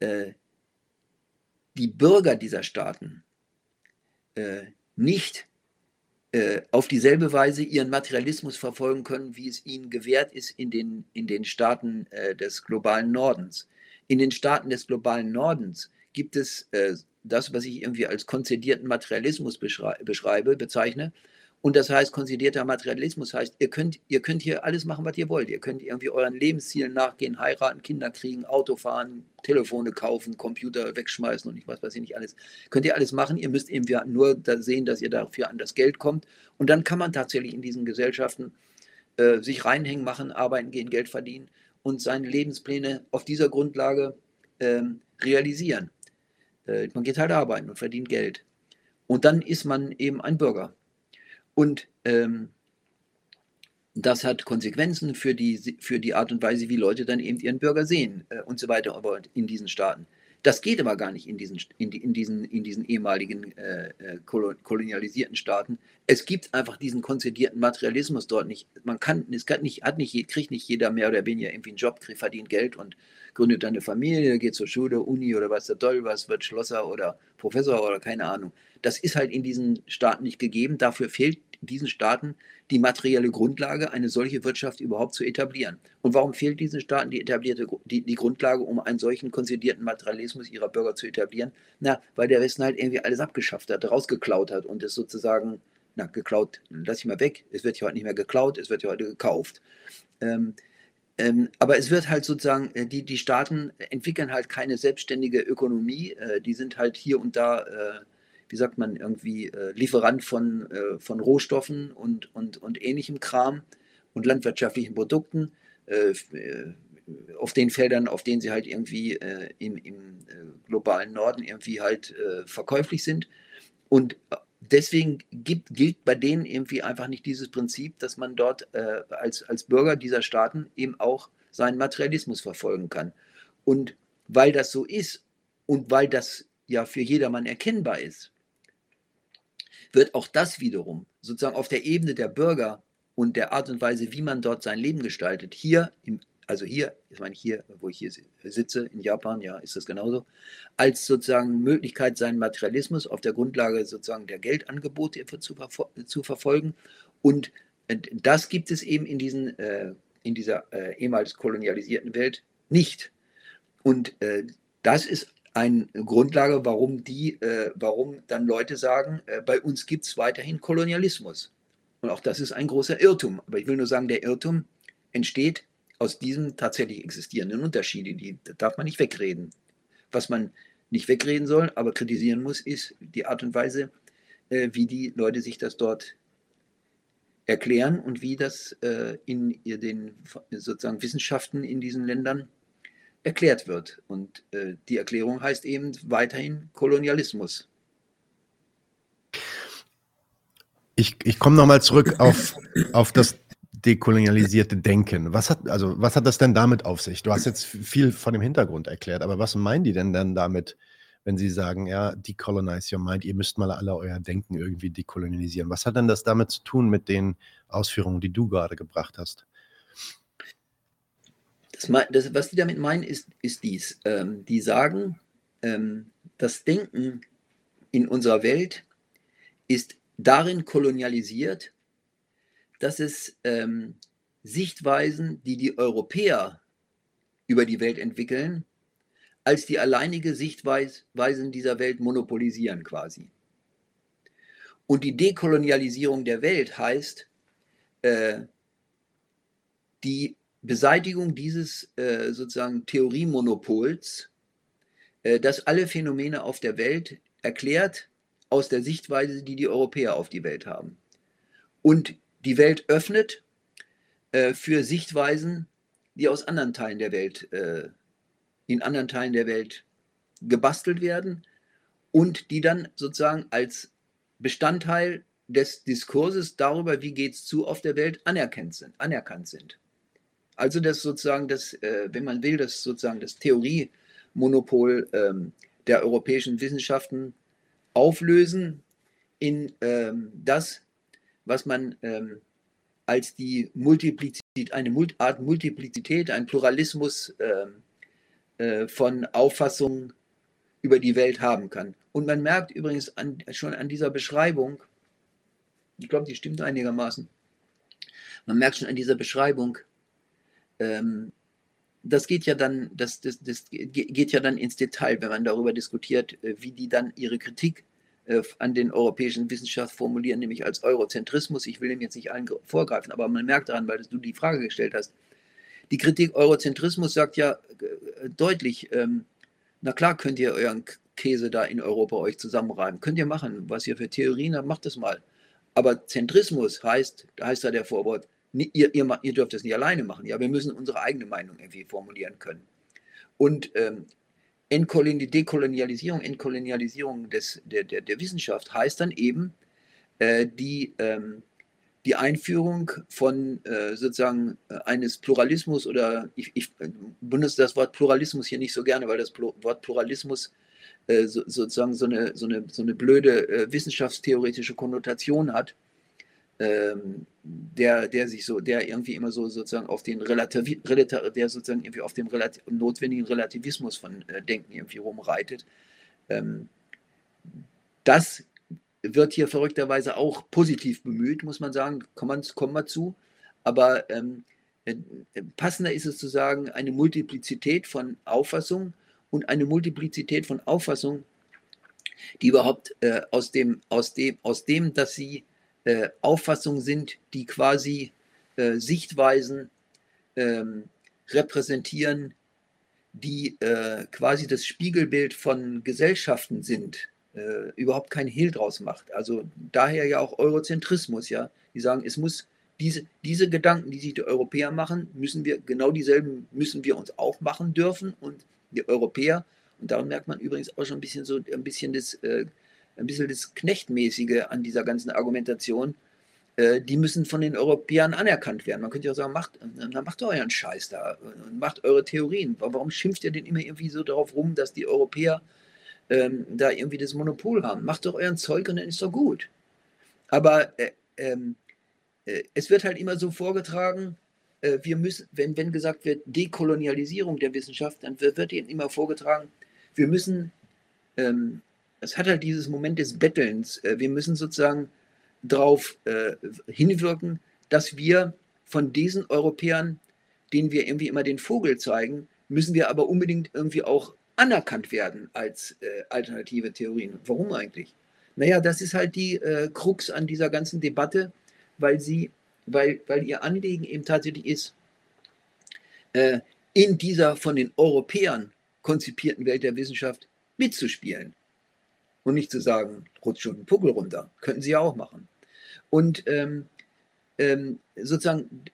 äh, die Bürger dieser Staaten äh, nicht äh, auf dieselbe Weise ihren Materialismus verfolgen können, wie es ihnen gewährt ist in den, in den Staaten äh, des globalen Nordens. In den Staaten des globalen Nordens gibt es äh, das, was ich irgendwie als konzedierten Materialismus beschreibe, bezeichne, und das heißt, konzidierter Materialismus heißt, ihr könnt, ihr könnt hier alles machen, was ihr wollt. Ihr könnt irgendwie euren Lebenszielen nachgehen, heiraten, Kinder kriegen, Auto fahren, Telefone kaufen, Computer wegschmeißen und ich weiß, was ihr nicht alles. Könnt ihr alles machen. Ihr müsst eben nur da sehen, dass ihr dafür an das Geld kommt. Und dann kann man tatsächlich in diesen Gesellschaften äh, sich reinhängen, machen, arbeiten gehen, Geld verdienen und seine Lebenspläne auf dieser Grundlage äh, realisieren. Äh, man geht halt arbeiten und verdient Geld. Und dann ist man eben ein Bürger. Und ähm, das hat Konsequenzen für die, für die Art und Weise, wie Leute dann eben ihren Bürger sehen äh, und so weiter aber in diesen Staaten. Das geht aber gar nicht in diesen, in, die, in diesen, in diesen ehemaligen äh, äh kolonialisierten Staaten. Es gibt einfach diesen konzedierten Materialismus dort nicht. Man kann, es kann nicht, hat nicht, kriegt nicht jeder mehr oder weniger irgendwie einen Job, kriegt, verdient Geld und gründet eine Familie, geht zur Schule, Uni oder was der Toll, was wird Schlosser oder Professor oder keine Ahnung. Das ist halt in diesen Staaten nicht gegeben. Dafür fehlt diesen Staaten die materielle Grundlage, eine solche Wirtschaft überhaupt zu etablieren. Und warum fehlt diesen Staaten die etablierte die, die Grundlage, um einen solchen konsolidierten Materialismus ihrer Bürger zu etablieren? Na, weil der Westen halt irgendwie alles abgeschafft hat, rausgeklaut hat und es sozusagen, na, geklaut, lass ich mal weg, es wird ja heute nicht mehr geklaut, es wird ja heute gekauft. Ähm, ähm, aber es wird halt sozusagen, äh, die, die Staaten entwickeln halt keine selbstständige Ökonomie, äh, die sind halt hier und da äh, wie sagt man, irgendwie äh, Lieferant von, äh, von Rohstoffen und, und, und ähnlichem Kram und landwirtschaftlichen Produkten äh, äh auf den Feldern, auf denen sie halt irgendwie äh, im, im äh, globalen Norden irgendwie halt verkäuflich sind. Und deswegen gibt, gilt bei denen irgendwie einfach nicht dieses Prinzip, dass man dort als, als Bürger dieser Staaten eben auch seinen Materialismus verfolgen kann. Und weil das so ist und weil das ja für jedermann erkennbar ist, wird auch das wiederum sozusagen auf der Ebene der Bürger und der Art und Weise, wie man dort sein Leben gestaltet, hier, im, also hier, ich meine hier, wo ich hier sitze, in Japan, ja, ist das genauso, als sozusagen Möglichkeit, seinen Materialismus auf der Grundlage sozusagen der Geldangebote zu, zu verfolgen. Und das gibt es eben in, diesen, äh, in dieser äh, ehemals kolonialisierten Welt nicht. Und äh, das ist eine Grundlage, warum die, äh, warum dann Leute sagen, äh, bei uns gibt es weiterhin Kolonialismus. Und auch das ist ein großer Irrtum. Aber ich will nur sagen, der Irrtum entsteht aus diesen tatsächlich existierenden Unterschieden. Die darf man nicht wegreden. Was man nicht wegreden soll, aber kritisieren muss, ist die Art und Weise, äh, wie die Leute sich das dort erklären und wie das äh, in den sozusagen Wissenschaften in diesen Ländern erklärt wird. Und äh, die Erklärung heißt eben weiterhin Kolonialismus. Ich, ich komme nochmal zurück auf, auf das dekolonialisierte Denken. Was hat, also, was hat das denn damit auf sich? Du hast jetzt viel von dem Hintergrund erklärt, aber was meinen die denn dann damit, wenn sie sagen, ja, decolonize your mind, ihr müsst mal alle euer Denken irgendwie dekolonialisieren? Was hat denn das damit zu tun mit den Ausführungen, die du gerade gebracht hast? Das, was die damit meinen, ist, ist dies. Ähm, die sagen, ähm, das Denken in unserer Welt ist darin kolonialisiert, dass es ähm, Sichtweisen, die die Europäer über die Welt entwickeln, als die alleinige Sichtweisen dieser Welt monopolisieren quasi. Und die Dekolonialisierung der Welt heißt, äh, die Beseitigung dieses äh, sozusagen Theoriemonopols, äh, das alle Phänomene auf der Welt erklärt aus der Sichtweise, die die Europäer auf die Welt haben. Und die Welt öffnet äh, für Sichtweisen, die aus anderen Teilen der Welt, äh, in anderen Teilen der Welt gebastelt werden und die dann sozusagen als Bestandteil des Diskurses darüber, wie geht es zu auf der Welt, anerkannt sind. Anerkannt sind. Also das sozusagen das, äh, wenn man will, das sozusagen das Theoriemonopol ähm, der europäischen Wissenschaften auflösen in ähm, das, was man ähm, als die Multiplizität, eine Art Multiplizität, ein Pluralismus ähm, äh, von Auffassungen über die Welt haben kann. Und man merkt übrigens an, schon an dieser Beschreibung, ich glaube, die stimmt einigermaßen, man merkt schon an dieser Beschreibung, ähm, das geht ja dann, das, das, das geht ja dann ins Detail, wenn man darüber diskutiert, äh, wie die dann ihre Kritik äh, an den europäischen Wissenschaft formulieren, nämlich als Eurozentrismus. Ich will dem jetzt nicht allen vorgreifen, aber man merkt daran, weil du die Frage gestellt hast. Die Kritik Eurozentrismus sagt ja äh, deutlich, ähm, na klar könnt ihr euren Käse da in Europa euch zusammenreiben. Könnt ihr machen, was ihr für Theorien habt, macht das mal. Aber Zentrismus heißt, da heißt da der Vorwort, ihr, ihr, ihr dürft das nicht alleine machen. Ja, wir müssen unsere eigene Meinung irgendwie formulieren können. Und ähm, Dekolonialisierung, Entkolonialisierung des, der, der, der Wissenschaft heißt dann eben äh, die, ähm, die Einführung von äh, sozusagen äh, eines Pluralismus oder ich, ich, benutze das Wort Pluralismus hier nicht so gerne, weil das Wort Pluralismus äh, so, sozusagen so eine, so eine, so eine blöde äh, wissenschaftstheoretische Konnotation hat ähm, der, der sich so, der irgendwie immer so sozusagen auf den Relativ, der sozusagen irgendwie auf dem Relativ, notwendigen Relativismus von äh, Denken irgendwie rumreitet. Ähm, das wird hier verrückterweise auch positiv bemüht, muss man sagen, kommen, wir zu. Aber ähm, äh, passender ist es zu sagen, eine Multiplizität von Auffassungen und eine Multiplizität von Auffassungen, die überhaupt äh, aus, dem, aus, dem, aus dem, dass sie äh, Auffassungen sind, die quasi äh, Sichtweisen ähm, repräsentieren, die äh, quasi das Spiegelbild von Gesellschaften sind, äh, überhaupt kein Hehl draus macht. Also daher ja auch Eurozentrismus, ja. Die sagen, es muss diese, diese Gedanken, die sich die Europäer machen, müssen wir, genau dieselben müssen wir uns auch machen dürfen. Und die Europäer, und daran merkt man übrigens auch schon ein bisschen so ein bisschen das, äh, ein bisschen das Knechtmäßige an dieser ganzen Argumentation, äh, die müssen von den Europäern anerkannt werden. Man könnte ja sagen, macht, dann macht euren Scheiß da und macht eure Theorien. Warum schimpft ihr denn immer irgendwie so darauf rum, dass die Europäer ähm, da irgendwie das Monopol haben? Macht doch euren Zeug und dann ist doch gut. Aber äh, ähm, äh, es wird halt immer so vorgetragen, äh, wir müssen, wenn, wenn gesagt wird, Dekolonialisierung der Wissenschaft, dann wird, wird ihnen immer vorgetragen, wir müssen, ähm, es hat halt dieses Moment des Bettelns, äh, wir müssen sozusagen darauf äh, hinwirken, dass wir von diesen Europäern, denen wir irgendwie immer den Vogel zeigen, müssen wir aber unbedingt irgendwie auch anerkannt werden als äh, alternative Theorien. Warum eigentlich? Naja, das ist halt die äh, Krux an dieser ganzen Debatte, weil sie, weil, weil ihr Anliegen eben tatsächlich ist, äh, in dieser von den Europäern konzipierten Welt der Wissenschaft mitzuspielen. Und nicht zu sagen, rutscht schon einen Puckel runter. Könnten sie ja auch machen. Und ähm, ähm, sozusagen,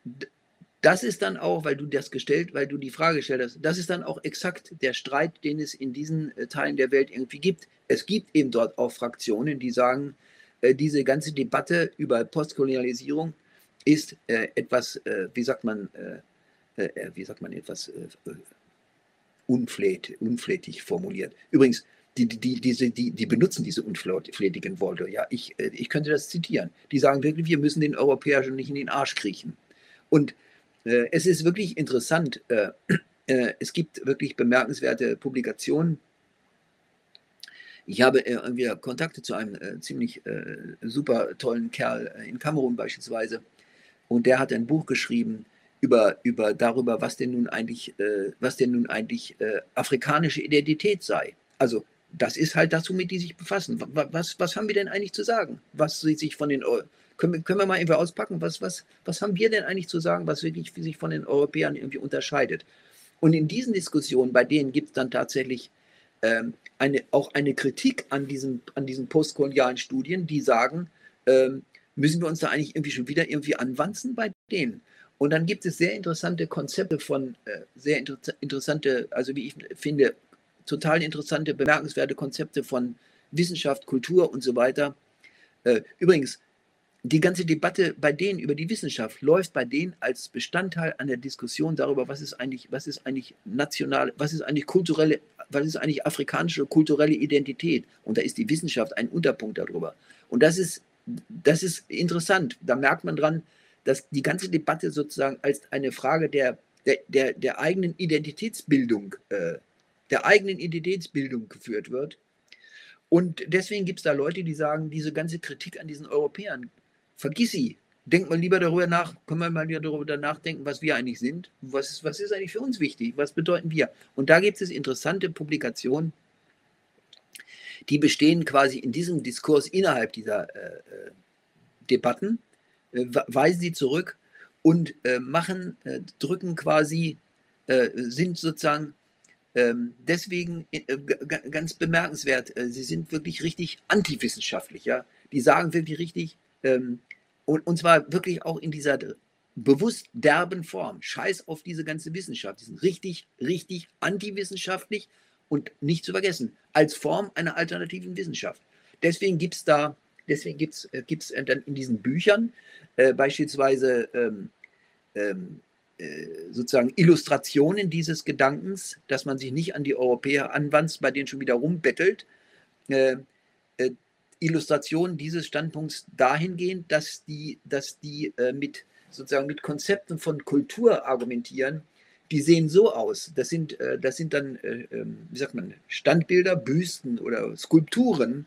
das ist dann auch, weil du das gestellt, weil du die Frage gestellt hast, das ist dann auch exakt der Streit, den es in diesen äh, Teilen der Welt irgendwie gibt. Es gibt eben dort auch Fraktionen, die sagen, äh, diese ganze Debatte über Postkolonialisierung ist äh, etwas, äh, wie sagt man, äh, äh, wie sagt man etwas unflätig, unflätig formuliert. Übrigens, die, die, diese, die, die benutzen diese unflätigen Worte. Ja, ich, äh, ich könnte das zitieren. Die sagen wirklich, wir müssen den Europäern schon nicht in den Arsch kriechen. Und äh, es ist wirklich interessant. Äh, äh, es gibt wirklich bemerkenswerte Publikationen. Ich habe äh, wieder Kontakte zu einem äh, ziemlich super tollen Kerl in Kamerun beispielsweise. Und der hat ein Buch geschrieben über, über darüber, was denn nun eigentlich, was denn nun eigentlich afrikanische Identität sei. Also das ist halt das, womit die sich befassen. Was, was haben wir denn eigentlich zu sagen? Was sich von den können können wir mal irgendwie auspacken, was, was, was haben wir denn eigentlich zu sagen, was wirklich sich von den Europäern irgendwie unterscheidet? Und in diesen Diskussionen, bei denen gibt es dann tatsächlich ähm, eine, auch eine Kritik an diesen, an diesen postkolonialen Studien, die sagen, ähm, müssen wir uns da eigentlich irgendwie schon wieder irgendwie anwanzen bei denen? Und dann gibt es sehr interessante Konzepte von, äh, sehr inter interessante, also wie ich finde, total interessante, bemerkenswerte Konzepte von Wissenschaft, Kultur und so weiter. Äh, übrigens, die ganze Debatte bei denen über die Wissenschaft läuft bei denen als Bestandteil einer Diskussion darüber, was ist eigentlich, was ist eigentlich national, was ist eigentlich kulturelle, was ist eigentlich afrikanische kulturelle Identität. Und da ist die Wissenschaft ein Unterpunkt darüber. Und das ist, das ist interessant. Da merkt man dran, dass die ganze Debatte sozusagen als eine Frage der, der, der, der eigenen Identitätsbildung äh, der eigenen Identitätsbildung geführt wird. Und deswegen gibt es da Leute, die sagen, diese ganze Kritik an diesen Europäern, vergiss sie. Denkt mal lieber darüber nach, können wir mal wieder darüber nachdenken, was wir eigentlich sind. Was ist, was ist eigentlich für uns wichtig? Was bedeuten wir? Und da gibt es interessante Publikationen, die bestehen quasi in diesem Diskurs innerhalb dieser äh, äh Debatten, äh, weisen sie zurück und äh, machen, äh, drücken quasi, äh, sind sozusagen deswegen äh, ganz bemerkenswert, äh, sie sind wirklich richtig antiwissenschaftlich. Ja? Die sagen wirklich richtig, ähm, und, zwar wirklich auch in dieser bewusst derben Form. Scheiß auf diese ganze Wissenschaft. Die sind richtig, richtig antiwissenschaftlich und nicht zu vergessen, als Form einer alternativen Wissenschaft. Deswegen gibt es da, deswegen gibt es äh, dann in diesen Büchern äh, beispielsweise ähm, ähm, äh, sozusagen Illustrationen dieses Gedankens, dass man sich nicht an die Europäer anwandt, bei denen schon wieder rumbettelt. Äh, äh, Illustrationen dieses Standpunkts dahingehend, dass die, dass die äh, mit sozusagen mit Konzepten von Kultur argumentieren, die sehen so aus. Das sind, äh, das sind dann, äh, ähm, wie sagt man, Standbilder, Büsten oder Skulpturen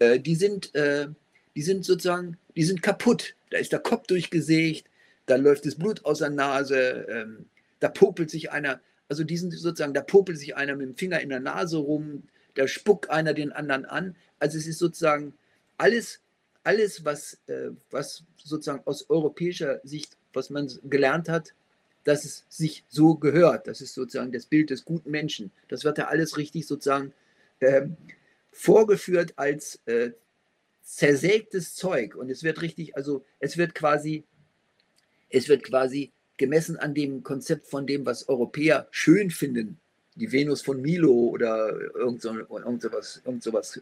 äh, die, sind, äh, die sind sozusagen, die sind kaputt. Da ist der Kopf durchgesägt, da läuft das Blut aus der Nase, ähm, da popelt sich einer, also die sind sozusagen, da popelt sich einer mit dem Finger in der Nase rum, da spuckt einer den anderen an. Also es ist sozusagen alles, alles was, äh, was sozusagen aus europäischer Sicht, was man gelernt hat, dass es sich so gehört. Das ist sozusagen das Bild des guten Menschen. Das wird ja alles richtig sozusagen äh, vorgeführt als äh, zersägtes Zeug. Und es wird richtig, also es wird quasi, es wird quasi gemessen an dem Konzept von dem, was Europäer schön finden. Die Venus von Milo oder irgend, so, irgend sowas, irgend sowas, äh,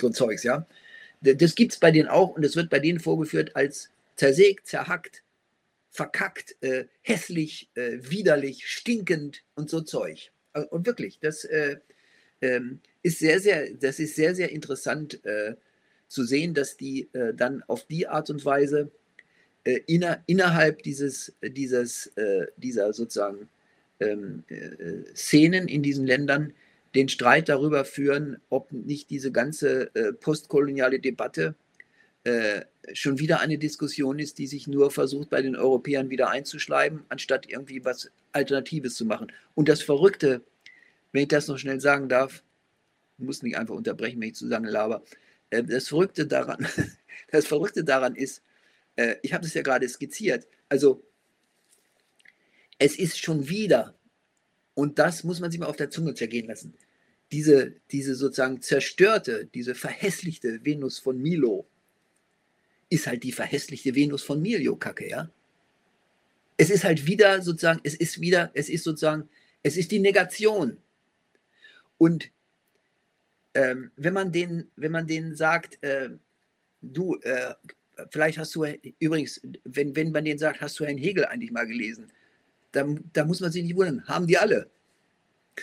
so ein Zeugs, ja. Das gibt es bei denen auch und es wird bei denen vorgeführt als zersägt, zerhackt, verkackt, äh, hässlich, äh, widerlich, stinkend und so Zeug. Äh, und wirklich, das äh, ähm, ist sehr, sehr, das ist sehr, sehr interessant äh, zu sehen, dass die dann auf die Art und Weise inner, innerhalb dieses, dieses, dieser sozusagen ähm, Szenen in diesen Ländern den Streit darüber führen, ob nicht diese ganze postkoloniale Debatte äh, schon wieder eine Diskussion ist, die sich nur versucht, bei den Europäern wieder einzuschleiben, anstatt irgendwie was Alternatives zu machen. Und das Verrückte, wenn ich das noch schnell sagen darf, muss mich einfach unterbrechen, wenn ich zu lange laber. Äh, das Verrückte daran, *laughs* das Verrückte daran ist, äh, ich habe es ja gerade skizziert, also es ist schon wieder, und das muss man sich mal auf der Zunge zergehen lassen, diese, diese sozusagen zerstörte, diese verhässlichte Venus von Milo, ist halt die verhässlichte Venus von Milio-Kacke, ja. Es ist halt wieder sozusagen, es ist wieder, es ist sozusagen, es ist die Negation. Und ähm, wenn man den, wenn man denen sagt, äh, du, äh, vielleicht hast du, übrigens, wenn, wenn man denen sagt, hast du Herrn Hegel eigentlich mal gelesen, dann, da muss man sich nicht wundern, haben die alle.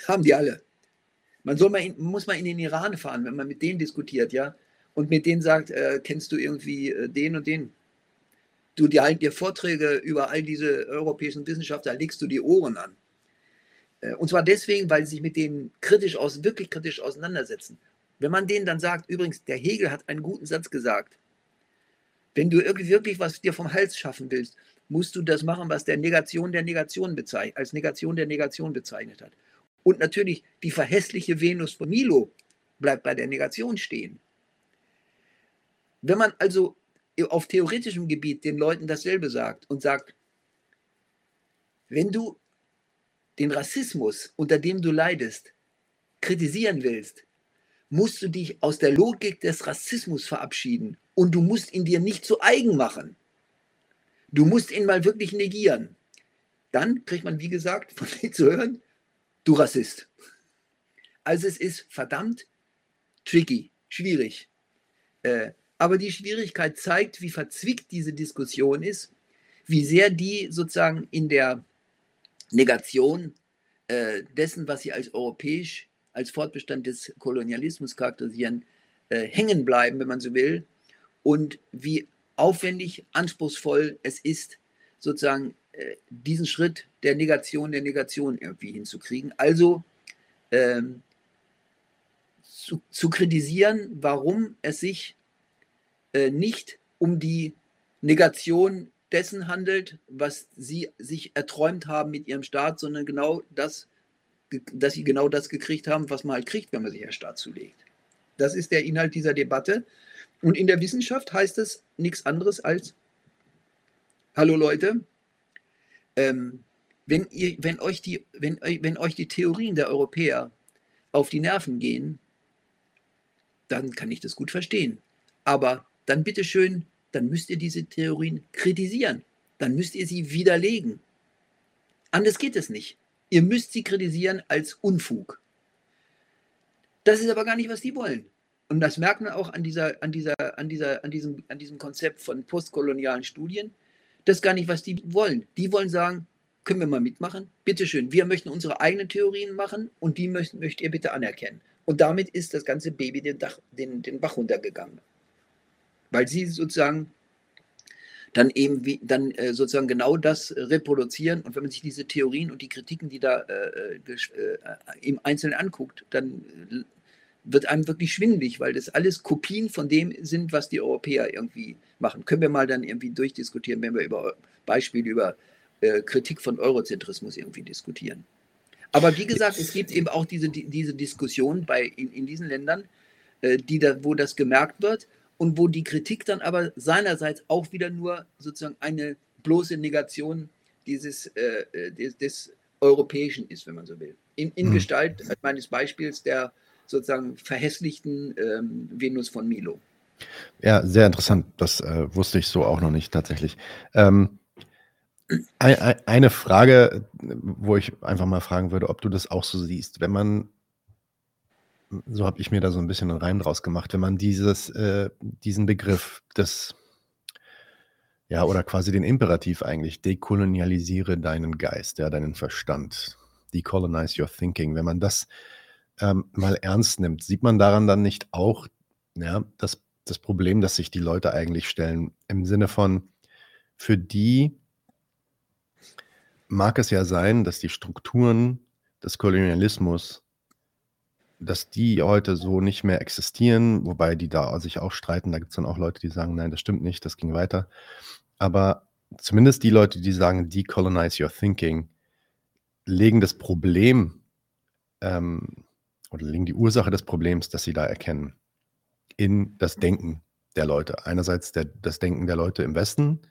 Haben die alle. Man soll mal in, muss mal in den Iran fahren, wenn man mit denen diskutiert, ja und mit denen sagt, äh, kennst du irgendwie äh, den und den? Du, die halten dir Vorträge über all diese europäischen Wissenschaftler, legst du die Ohren an. Äh, und zwar deswegen, weil sie sich mit denen kritisch aus, wirklich kritisch auseinandersetzen. Wenn man denen dann sagt, übrigens, der Hegel hat einen guten Satz gesagt, wenn du wirklich, was dir vom Hals schaffen willst, musst du das machen, was der Negation der Negation bezeichnet, als Negation der Negation bezeichnet hat. Und natürlich die verhässliche Venus von Milo bleibt bei der Negation stehen. Wenn man also auf theoretischem Gebiet den Leuten dasselbe sagt und sagt, wenn du den Rassismus, unter dem du leidest, kritisieren willst, musst du dich aus der Logik des Rassismus verabschieden und du musst ihn dir nicht zu eigen machen. Du musst ihn mal wirklich negieren. Dann kriegt man, wie gesagt, von dir zu hören, du Rassist. Also es ist verdammt tricky, schwierig. Äh, aber die Schwierigkeit zeigt, wie verzwickt diese Diskussion ist, wie sehr die sozusagen in der Negation äh, dessen, was sie als europäisch, als Fortbestand des Kolonialismus charakterisieren, äh, hängen bleiben, wenn man so will, und wie aufwendig, anspruchsvoll es ist, sozusagen äh, diesen Schritt der Negation der Negation irgendwie hinzukriegen. Also ähm, zu, zu kritisieren, warum es sich äh, nicht um die Negation dessen handelt, was sie sich erträumt haben mit ihrem Staat, sondern genau das, dass sie genau das gekriegt haben, was man halt kriegt, wenn man sich als Staat zulegt. Das ist der Inhalt dieser Debatte. Und in der Wissenschaft heißt es nichts anderes als, hallo Leute, ähm, wenn, ihr, wenn, euch die, wenn, wenn euch die Theorien der Europäer auf die Nerven gehen, dann kann ich das gut verstehen. Aber dann bitteschön, dann müsst ihr diese Theorien kritisieren. Dann müsst ihr sie widerlegen. Anders geht es nicht. Ihr müsst sie kritisieren als Unfug. Das ist aber gar nicht, was die wollen. Und das merkt man auch an, dieser, an, dieser, an, dieser, an, diesem, an diesem Konzept von postkolonialen Studien. Das ist gar nicht, was die wollen. Die wollen sagen, können wir mal mitmachen? Bitteschön, wir möchten unsere eigenen Theorien machen und die möcht, möchtet ihr bitte anerkennen. Und damit ist das ganze Baby den, Dach, den, den Bach runtergegangen weil sie sozusagen dann eben wie, dann äh, sozusagen genau das äh, reproduzieren. Und wenn man sich diese Theorien und die Kritiken, die da äh, äh, äh im Einzelnen anguckt, dann wird einem wirklich schwindlig, weil das alles Kopien von dem sind, was die Europäer irgendwie machen. Können wir mal dann irgendwie durchdiskutieren, wenn wir über Beispiele über äh, Kritik von Eurozentrismus irgendwie diskutieren. Aber wie gesagt, es gibt eben auch diese, diese Diskussion bei, in, in diesen Ländern, äh, die da, wo das gemerkt wird und wo die Kritik dann aber seinerseits auch wieder nur sozusagen eine bloße Negation dieses, äh, äh des, des, Europäischen ist, wenn man so will. In, in mhm. Gestalt meines Beispiels der sozusagen verhässlichten ähm, Venus von Milo. Ja, sehr interessant. Das äh, wusste ich so auch noch nicht tatsächlich. Ähm, eine Frage, wo ich einfach mal fragen würde, ob du das auch so siehst. Wenn man, so habe ich mir da so ein bisschen einen Reim draus gemacht, wenn man dieses, äh, diesen Begriff des, ja, oder quasi den Imperativ eigentlich, dekolonialisiere deinen Geist, ja, deinen Verstand, decolonize your thinking, wenn man das ähm, mal ernst nimmt, sieht man daran dann nicht auch ja, das, das Problem, das sich die Leute eigentlich stellen, im Sinne von, für die mag es ja sein, dass die Strukturen des Kolonialismus, dass die heute so nicht mehr existieren, wobei die da sich auch streiten. Da gibt es dann auch Leute, die sagen, nein, das stimmt nicht, das ging weiter. Aber zumindest die Leute, die sagen, decolonize your thinking, legen das Problem ähm, oder legen die Ursache des Problems, das sie da erkennen, in das Denken der Leute. Einerseits der, das Denken der Leute im Westen,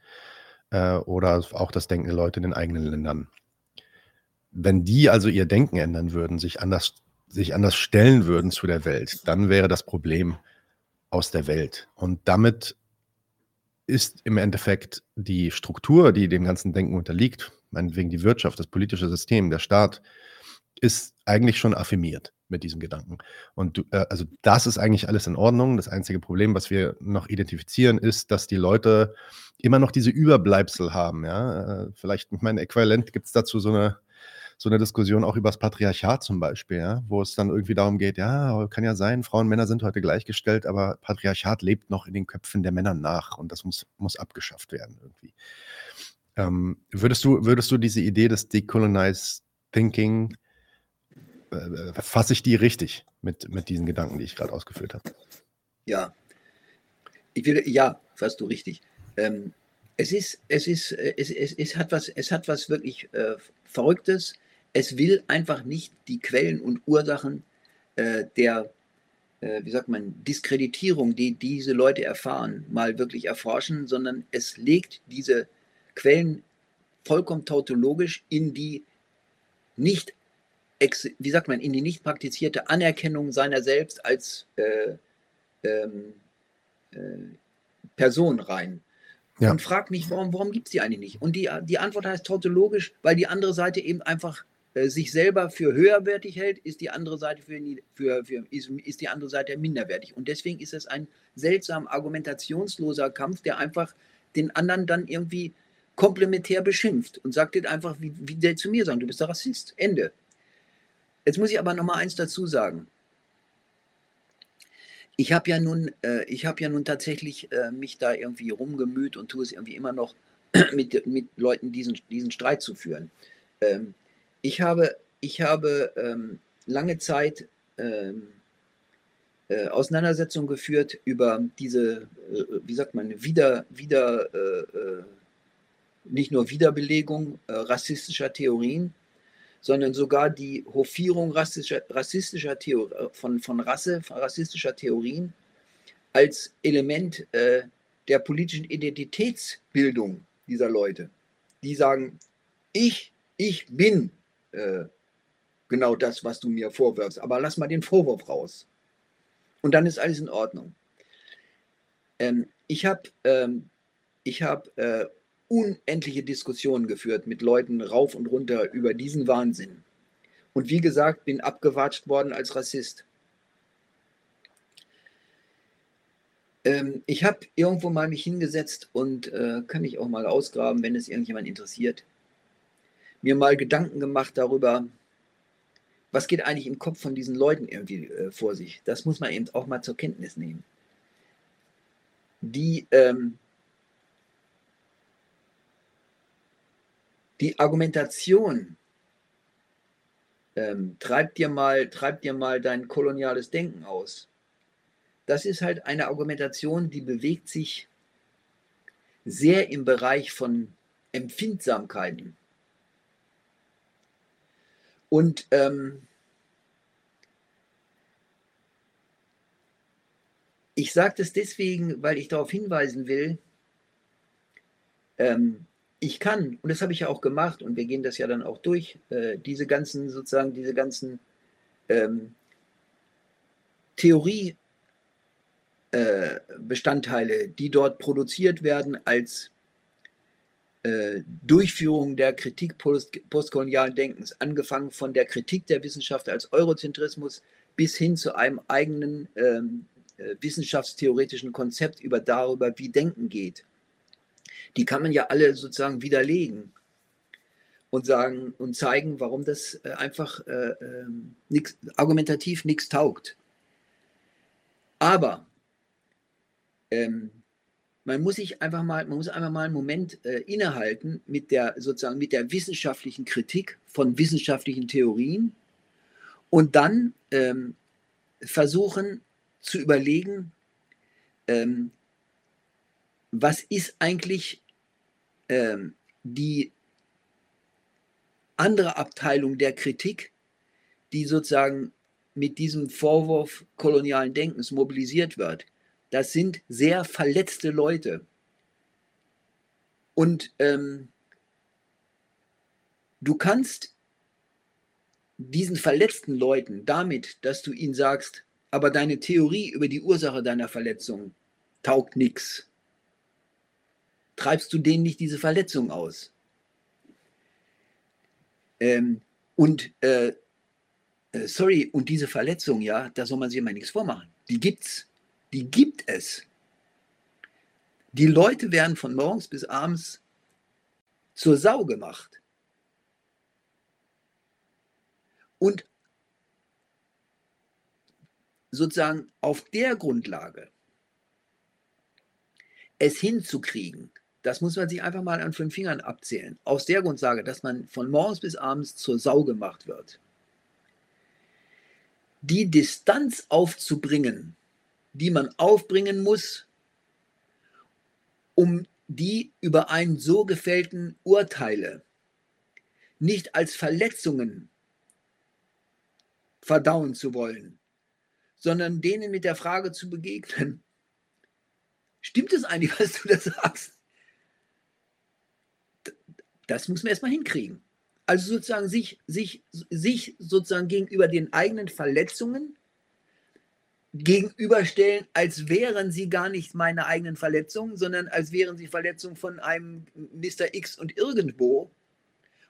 äh, oder auch das Denken der Leute in den eigenen Ländern. Wenn die also ihr Denken ändern würden, sich anders, sich anders stellen würden zu der Welt, dann wäre das Problem aus der Welt. Und damit ist im Endeffekt die Struktur, die dem ganzen Denken unterliegt, meinetwegen die Wirtschaft, das politische System, der Staat, ist eigentlich schon affirmiert mit diesem Gedanken. Und du, äh, also das ist eigentlich alles in Ordnung. Das einzige Problem, was wir noch identifizieren, ist, dass die Leute immer noch diese Überbleibsel haben. Ja? Äh, vielleicht, ich meine, äquivalent gibt es dazu so eine, so eine Diskussion auch über das Patriarchat zum Beispiel, ja? wo es dann irgendwie darum geht, ja, kann ja sein, Frauen und Männer sind heute gleichgestellt, aber Patriarchat lebt noch in den Köpfen der Männer nach und das muss, muss abgeschafft werden irgendwie. Ähm, würdest, du, würdest du diese Idee des Decolonized Thinking äh, fasse ich die richtig mit, mit diesen Gedanken, die ich gerade ausgeführt habe? Ja. Ich will, ja, fasst du richtig. Ähm, es ist, es ist, äh, es, es, es hat was, es hat was wirklich äh, Verrücktes. Es will einfach nicht die Quellen und Ursachen äh, der, äh, wie sagt man, Diskreditierung, die diese Leute erfahren, mal wirklich erforschen, sondern es legt diese Quellen vollkommen tautologisch in die nicht wie sagt man, in die nicht praktizierte Anerkennung seiner selbst als äh, ähm, äh, Person rein. Ja. Und fragt mich, warum, warum gibt es die eigentlich nicht? Und die, die Antwort heißt tautologisch, weil die andere Seite eben einfach äh, sich selber für höherwertig hält, ist die andere Seite für, für, für ist, ist, die andere Seite minderwertig. Und deswegen ist es ein seltsam argumentationsloser Kampf, der einfach den anderen dann irgendwie komplementär beschimpft und sagt dir einfach, wie, wie der zu mir sagt, du bist der Rassist. Ende. Jetzt muss ich aber noch mal eins dazu sagen. Ich habe ja nun, äh, ich ja nun tatsächlich äh, mich da irgendwie rumgemüht und tue es irgendwie immer noch *clears throat* mit, mit Leuten diesen, diesen Streit zu führen. Ähm, ich habe, ich habe ähm, lange Zeit ähm, äh, Auseinandersetzungen geführt über diese, äh, wie sagt man, wieder, wieder, äh, äh, nicht nur Wiederbelegung rassistischer Theorien, sondern sogar die Hofierung rassischer, rassistischer Theor von, von Rasse, von rassistischer Theorien als Element äh, der politischen Identitätsbildung dieser Leute. Die sagen, ich, ich bin äh, genau das, was du mir vorwirfst, aber lass mal den Vorwurf raus. Und dann ist alles in Ordnung. Ähm, ich habe ähm, hab, äh, unendliche Diskussionen geführt mit Leuten rauf und runter über diesen Wahnsinn. Und wie gesagt, bin abgewatscht worden als Rassist. Ähm, ich habe irgendwo mal mich hingesetzt und äh, kann ich auch mal ausgraben, wenn es irgendjemand interessiert. Mir mal Gedanken gemacht darüber, was geht eigentlich im Kopf von diesen Leuten irgendwie äh, vor sich. Das muss man eben auch mal zur Kenntnis nehmen. Die ähm, die Argumentation ähm, treib, dir mal, treib dir mal dein koloniales Denken aus. Das ist halt eine Argumentation, die bewegt sich sehr im Bereich von Empfindsamkeiten. Und ähm, ich sage das deswegen, weil ich darauf hinweisen will, ähm, ich kann, und das habe ich ja auch gemacht, und wir gehen das ja dann auch durch, äh, diese ganzen, sozusagen, diese ganzen ähm, Theoriebestandteile, äh, die dort produziert werden als äh, Durchführung der Kritik post postkolonialen Denkens, angefangen von der Kritik der Wissenschaft als Eurozentrismus bis hin zu einem eigenen ähm, äh, wissenschaftstheoretischen Konzept über darüber, wie Denken geht die kann man ja alle sozusagen widerlegen und sagen und zeigen, warum das äh, einfach äh, äh, nix, argumentativ nichts taugt. Aber ähm, man muss sich einfach mal, man muss einfach mal einen Moment äh, innehalten mit der sozusagen mit der wissenschaftlichen Kritik von wissenschaftlichen Theorien und dann ähm, versuchen zu überlegen, ähm, was ist eigentlich ähm, die andere Abteilung der Kritik, die sozusagen mit diesem Vorwurf kolonialen Denkens mobilisiert wird, das sind sehr verletzte Leute. Und ähm, du kannst diesen verletzten Leuten damit, dass du ihnen sagst, aber deine Theorie über die Ursache deiner Verletzung taugt nichts treibst du denen nicht diese Verletzung aus. Ähm, und äh, äh, sorry, und diese Verletzung, ja, da soll man sich immer nichts vormachen. Die gibt's. Die gibt es. Die Leute werden von morgens bis abends zur Sau gemacht. Und sozusagen auf der Grundlage es hinzukriegen, das muss man sich einfach mal an fünf Fingern abzählen. Aus der Grundlage, dass man von morgens bis abends zur Sau gemacht wird. Die Distanz aufzubringen, die man aufbringen muss, um die über einen so gefällten Urteile nicht als Verletzungen verdauen zu wollen, sondern denen mit der Frage zu begegnen, *laughs* stimmt es eigentlich, was du da sagst? Das muss man erstmal hinkriegen. Also sozusagen sich, sich, sich sozusagen gegenüber den eigenen Verletzungen gegenüberstellen, als wären sie gar nicht meine eigenen Verletzungen, sondern als wären sie Verletzungen von einem Mr. X und irgendwo.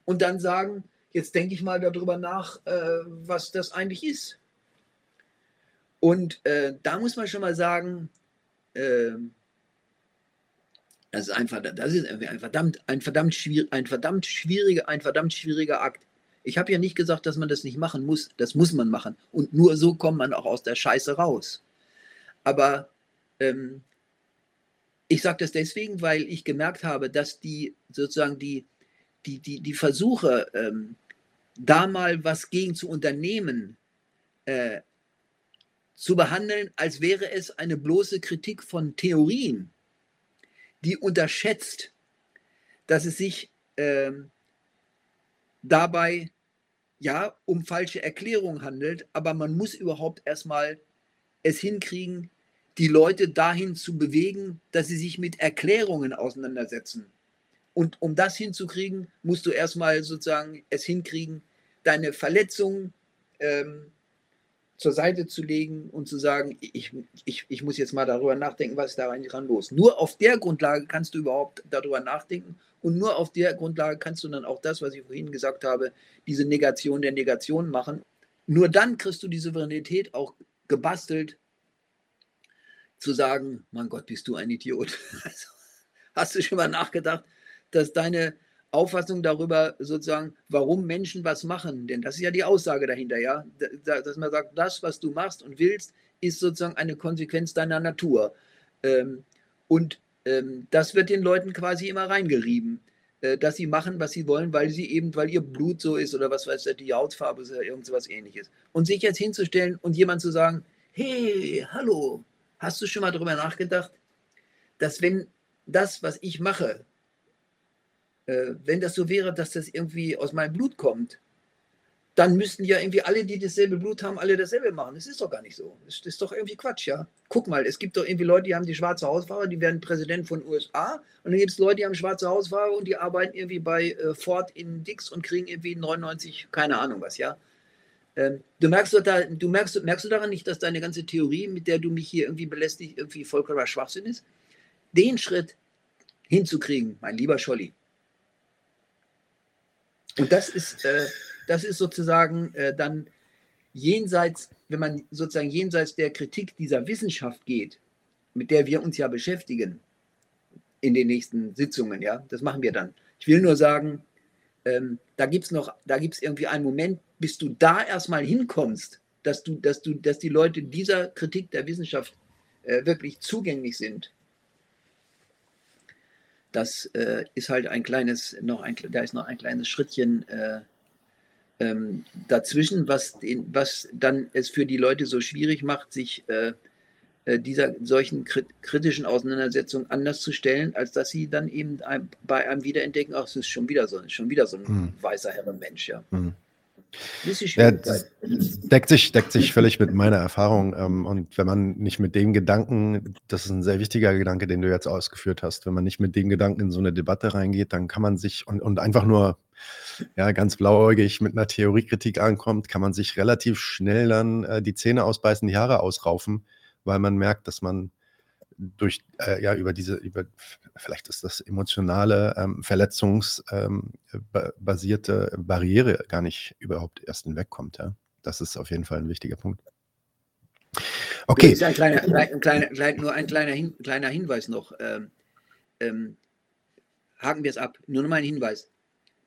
Und dann sagen, jetzt denke ich mal darüber nach, äh, was das eigentlich ist. Und äh, da muss man schon mal sagen, äh, das ist einfach, das ist ein verdammt, ein verdammt, schwierig, ein verdammt schwieriger, ein verdammt schwieriger Akt. Ich habe ja nicht gesagt, dass man das nicht machen muss. Das muss man machen. Und nur so kommt man auch aus der Scheiße raus. Aber ähm, ich sage das deswegen, weil ich gemerkt habe, dass die sozusagen die, die, die, die Versuche, ähm, da mal was gegen zu unternehmen, äh, zu behandeln, als wäre es eine bloße Kritik von Theorien, die unterschätzt, dass es sich ähm, dabei ja um falsche Erklärungen handelt, aber man muss überhaupt erstmal es hinkriegen, die Leute dahin zu bewegen, dass sie sich mit Erklärungen auseinandersetzen. Und um das hinzukriegen, musst du erstmal sozusagen es hinkriegen, deine Verletzungen ähm, zur Seite zu legen und zu sagen, ich, ich, ich muss jetzt mal darüber nachdenken, was ist da eigentlich dran los. Nur auf der Grundlage kannst du überhaupt darüber nachdenken und nur auf der Grundlage kannst du dann auch das, was ich vorhin gesagt habe, diese Negation der Negation machen. Nur dann kriegst du die Souveränität auch gebastelt, zu sagen, mein Gott, bist du ein Idiot. *laughs* Also, hast du schon mal nachgedacht, dass deine Auffassung darüber sozusagen, warum Menschen was machen. Denn das ist ja die Aussage dahinter, ja. Dass man sagt, das, was du machst und willst, ist sozusagen eine Konsequenz deiner Natur. Ähm, und ähm, das wird den Leuten quasi immer reingerieben. äh, dass sie machen, was sie wollen, weil sie eben, weil ihr Blut so ist oder was weiß ich, die Hautfarbe ist oder irgendwas ähnliches. Und sich jetzt hinzustellen und jemand zu sagen, hey, hallo, hast du schon mal darüber nachgedacht, dass wenn das, was ich mache, wenn das so wäre, dass das irgendwie aus meinem Blut kommt, dann müssten ja irgendwie alle, die dasselbe Blut haben, alle dasselbe machen. Das ist doch gar nicht so. Das ist doch irgendwie Quatsch, ja. Guck mal, es gibt doch irgendwie Leute, die haben die schwarze Hausfahrer, die werden Präsident von USA. Und dann gibt es Leute, die haben schwarze Hausfahrer und die arbeiten irgendwie bei äh, Ford in Dix und kriegen irgendwie 99, keine Ahnung was, ja. Ähm, du merkst doch da, du merkst, merkst du daran nicht, dass deine ganze Theorie, mit der du mich hier irgendwie belästigt, irgendwie vollkommener Schwachsinn ist? Den Schritt hinzukriegen, mein lieber Scholli. Und das ist, äh, das ist sozusagen äh, dann jenseits, wenn man sozusagen jenseits der Kritik dieser Wissenschaft geht, mit der wir uns ja beschäftigen in den nächsten Sitzungen, ja, das machen wir dann. Ich will nur sagen, ähm, da gibt es noch, da gibt es irgendwie einen Moment, bis du da erstmal hinkommst, dass du, dass du, dass die Leute dieser Kritik der Wissenschaft äh, wirklich zugänglich sind. Das äh, ist halt ein kleines, noch ein, da ist noch ein kleines Schrittchen äh, ähm, dazwischen, was, den, was dann es für die Leute so schwierig macht, sich äh, äh dieser solchen kritischen Auseinandersetzungen anders zu stellen, als dass sie dann eben bei einem wiederentdecken, ach, es ist schon wieder so, schon wieder so ein mhm. weißer Herrenmensch, ja. Mhm. Ja, deckt sich, deckt sich völlig mit meiner Erfahrung. Ähm, und wenn man nicht mit dem Gedanken, das ist ein sehr wichtiger Gedanke, den du jetzt ausgeführt hast, wenn man nicht mit dem Gedanken in so eine Debatte reingeht, dann kann man sich und, und einfach nur ja, ganz blauäugig mit einer Theoriekritik ankommt, kann man sich relativ schnell dann äh, die Zähne ausbeißen, die Haare ausraufen, weil man merkt, dass man durch, äh, ja, über diese, über, vielleicht ist das emotionale, ähm, verletzungsbasierte ähm, Barriere gar nicht überhaupt erst hinwegkommt. Ja? Das ist auf jeden Fall ein wichtiger Punkt. Okay. Ein kleiner, ein kleiner, nur ein kleiner, Hin, kleiner Hinweis noch. Ähm, ähm, haken wir es ab. Nur noch mal ein Hinweis.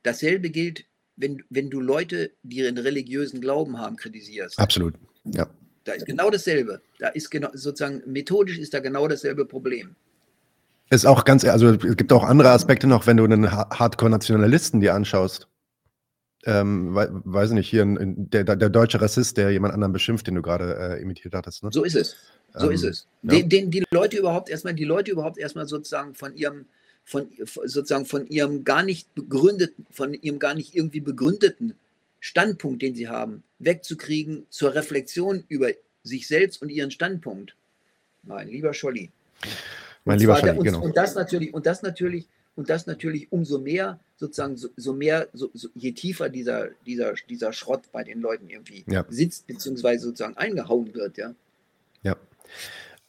Dasselbe gilt, wenn, wenn du Leute, die ihren religiösen Glauben haben, kritisierst. Absolut, ja. Da ist genau dasselbe. Da ist genau, sozusagen methodisch ist da genau dasselbe Problem. Ist auch ganz, also es gibt auch andere Aspekte noch, wenn du einen Hardcore-Nationalisten dir anschaust. Ähm, we weiß nicht, hier ein, der, der, deutsche Rassist, der jemand anderen beschimpft, den du gerade äh, imitiert hattest. Ne? So ist es. So ähm, ist es. Den, ja. den, die Leute überhaupt erstmal, die Leute überhaupt erstmal sozusagen von ihrem, von sozusagen von ihrem gar nicht begründeten, von ihrem gar nicht irgendwie begründeten Standpunkt, den sie haben, wegzukriegen zur Reflexion über sich selbst und ihren Standpunkt. Mein lieber Scholli. Mein lieber Scholli, genau. Und das natürlich, und das natürlich, und das natürlich umso mehr, sozusagen, so, so mehr, so, so, je tiefer dieser, dieser, dieser Schrott bei den Leuten irgendwie ja. sitzt, beziehungsweise sozusagen eingehauen wird, ja. Ja.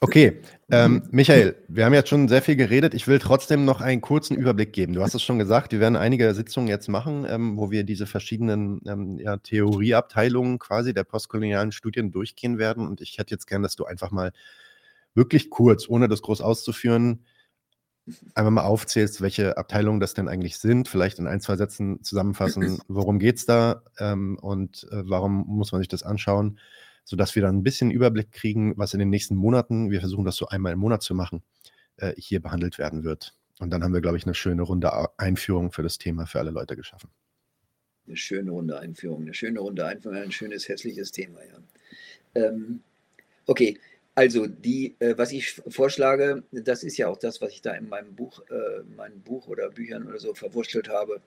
Okay, ähm, Michael, wir haben jetzt schon sehr viel geredet. Ich will trotzdem noch einen kurzen Überblick geben. Du hast es schon gesagt, wir werden einige Sitzungen jetzt machen, ähm, wo wir diese verschiedenen ähm, ja, Theorieabteilungen quasi der postkolonialen Studien durchgehen werden. Und ich hätte jetzt gern, dass du einfach mal wirklich kurz, ohne das groß auszuführen, einfach mal aufzählst, welche Abteilungen das denn eigentlich sind. Vielleicht in ein, zwei Sätzen zusammenfassen, worum geht es da ähm, und äh, warum muss man sich das anschauen sodass wir dann ein bisschen Überblick kriegen, was in den nächsten Monaten, wir versuchen das so einmal im Monat zu machen, äh, hier behandelt werden wird. Und dann haben wir, glaube ich, eine schöne runde Einführung für das Thema für alle Leute geschaffen. Eine schöne runde Einführung, eine schöne runde Einführung, ein schönes, hässliches Thema, ja. Ähm, okay, also die, äh, was ich vorschlage, das ist ja auch das, was ich da in meinem Buch, äh, meinem Buch oder Büchern oder so verwurschtelt habe.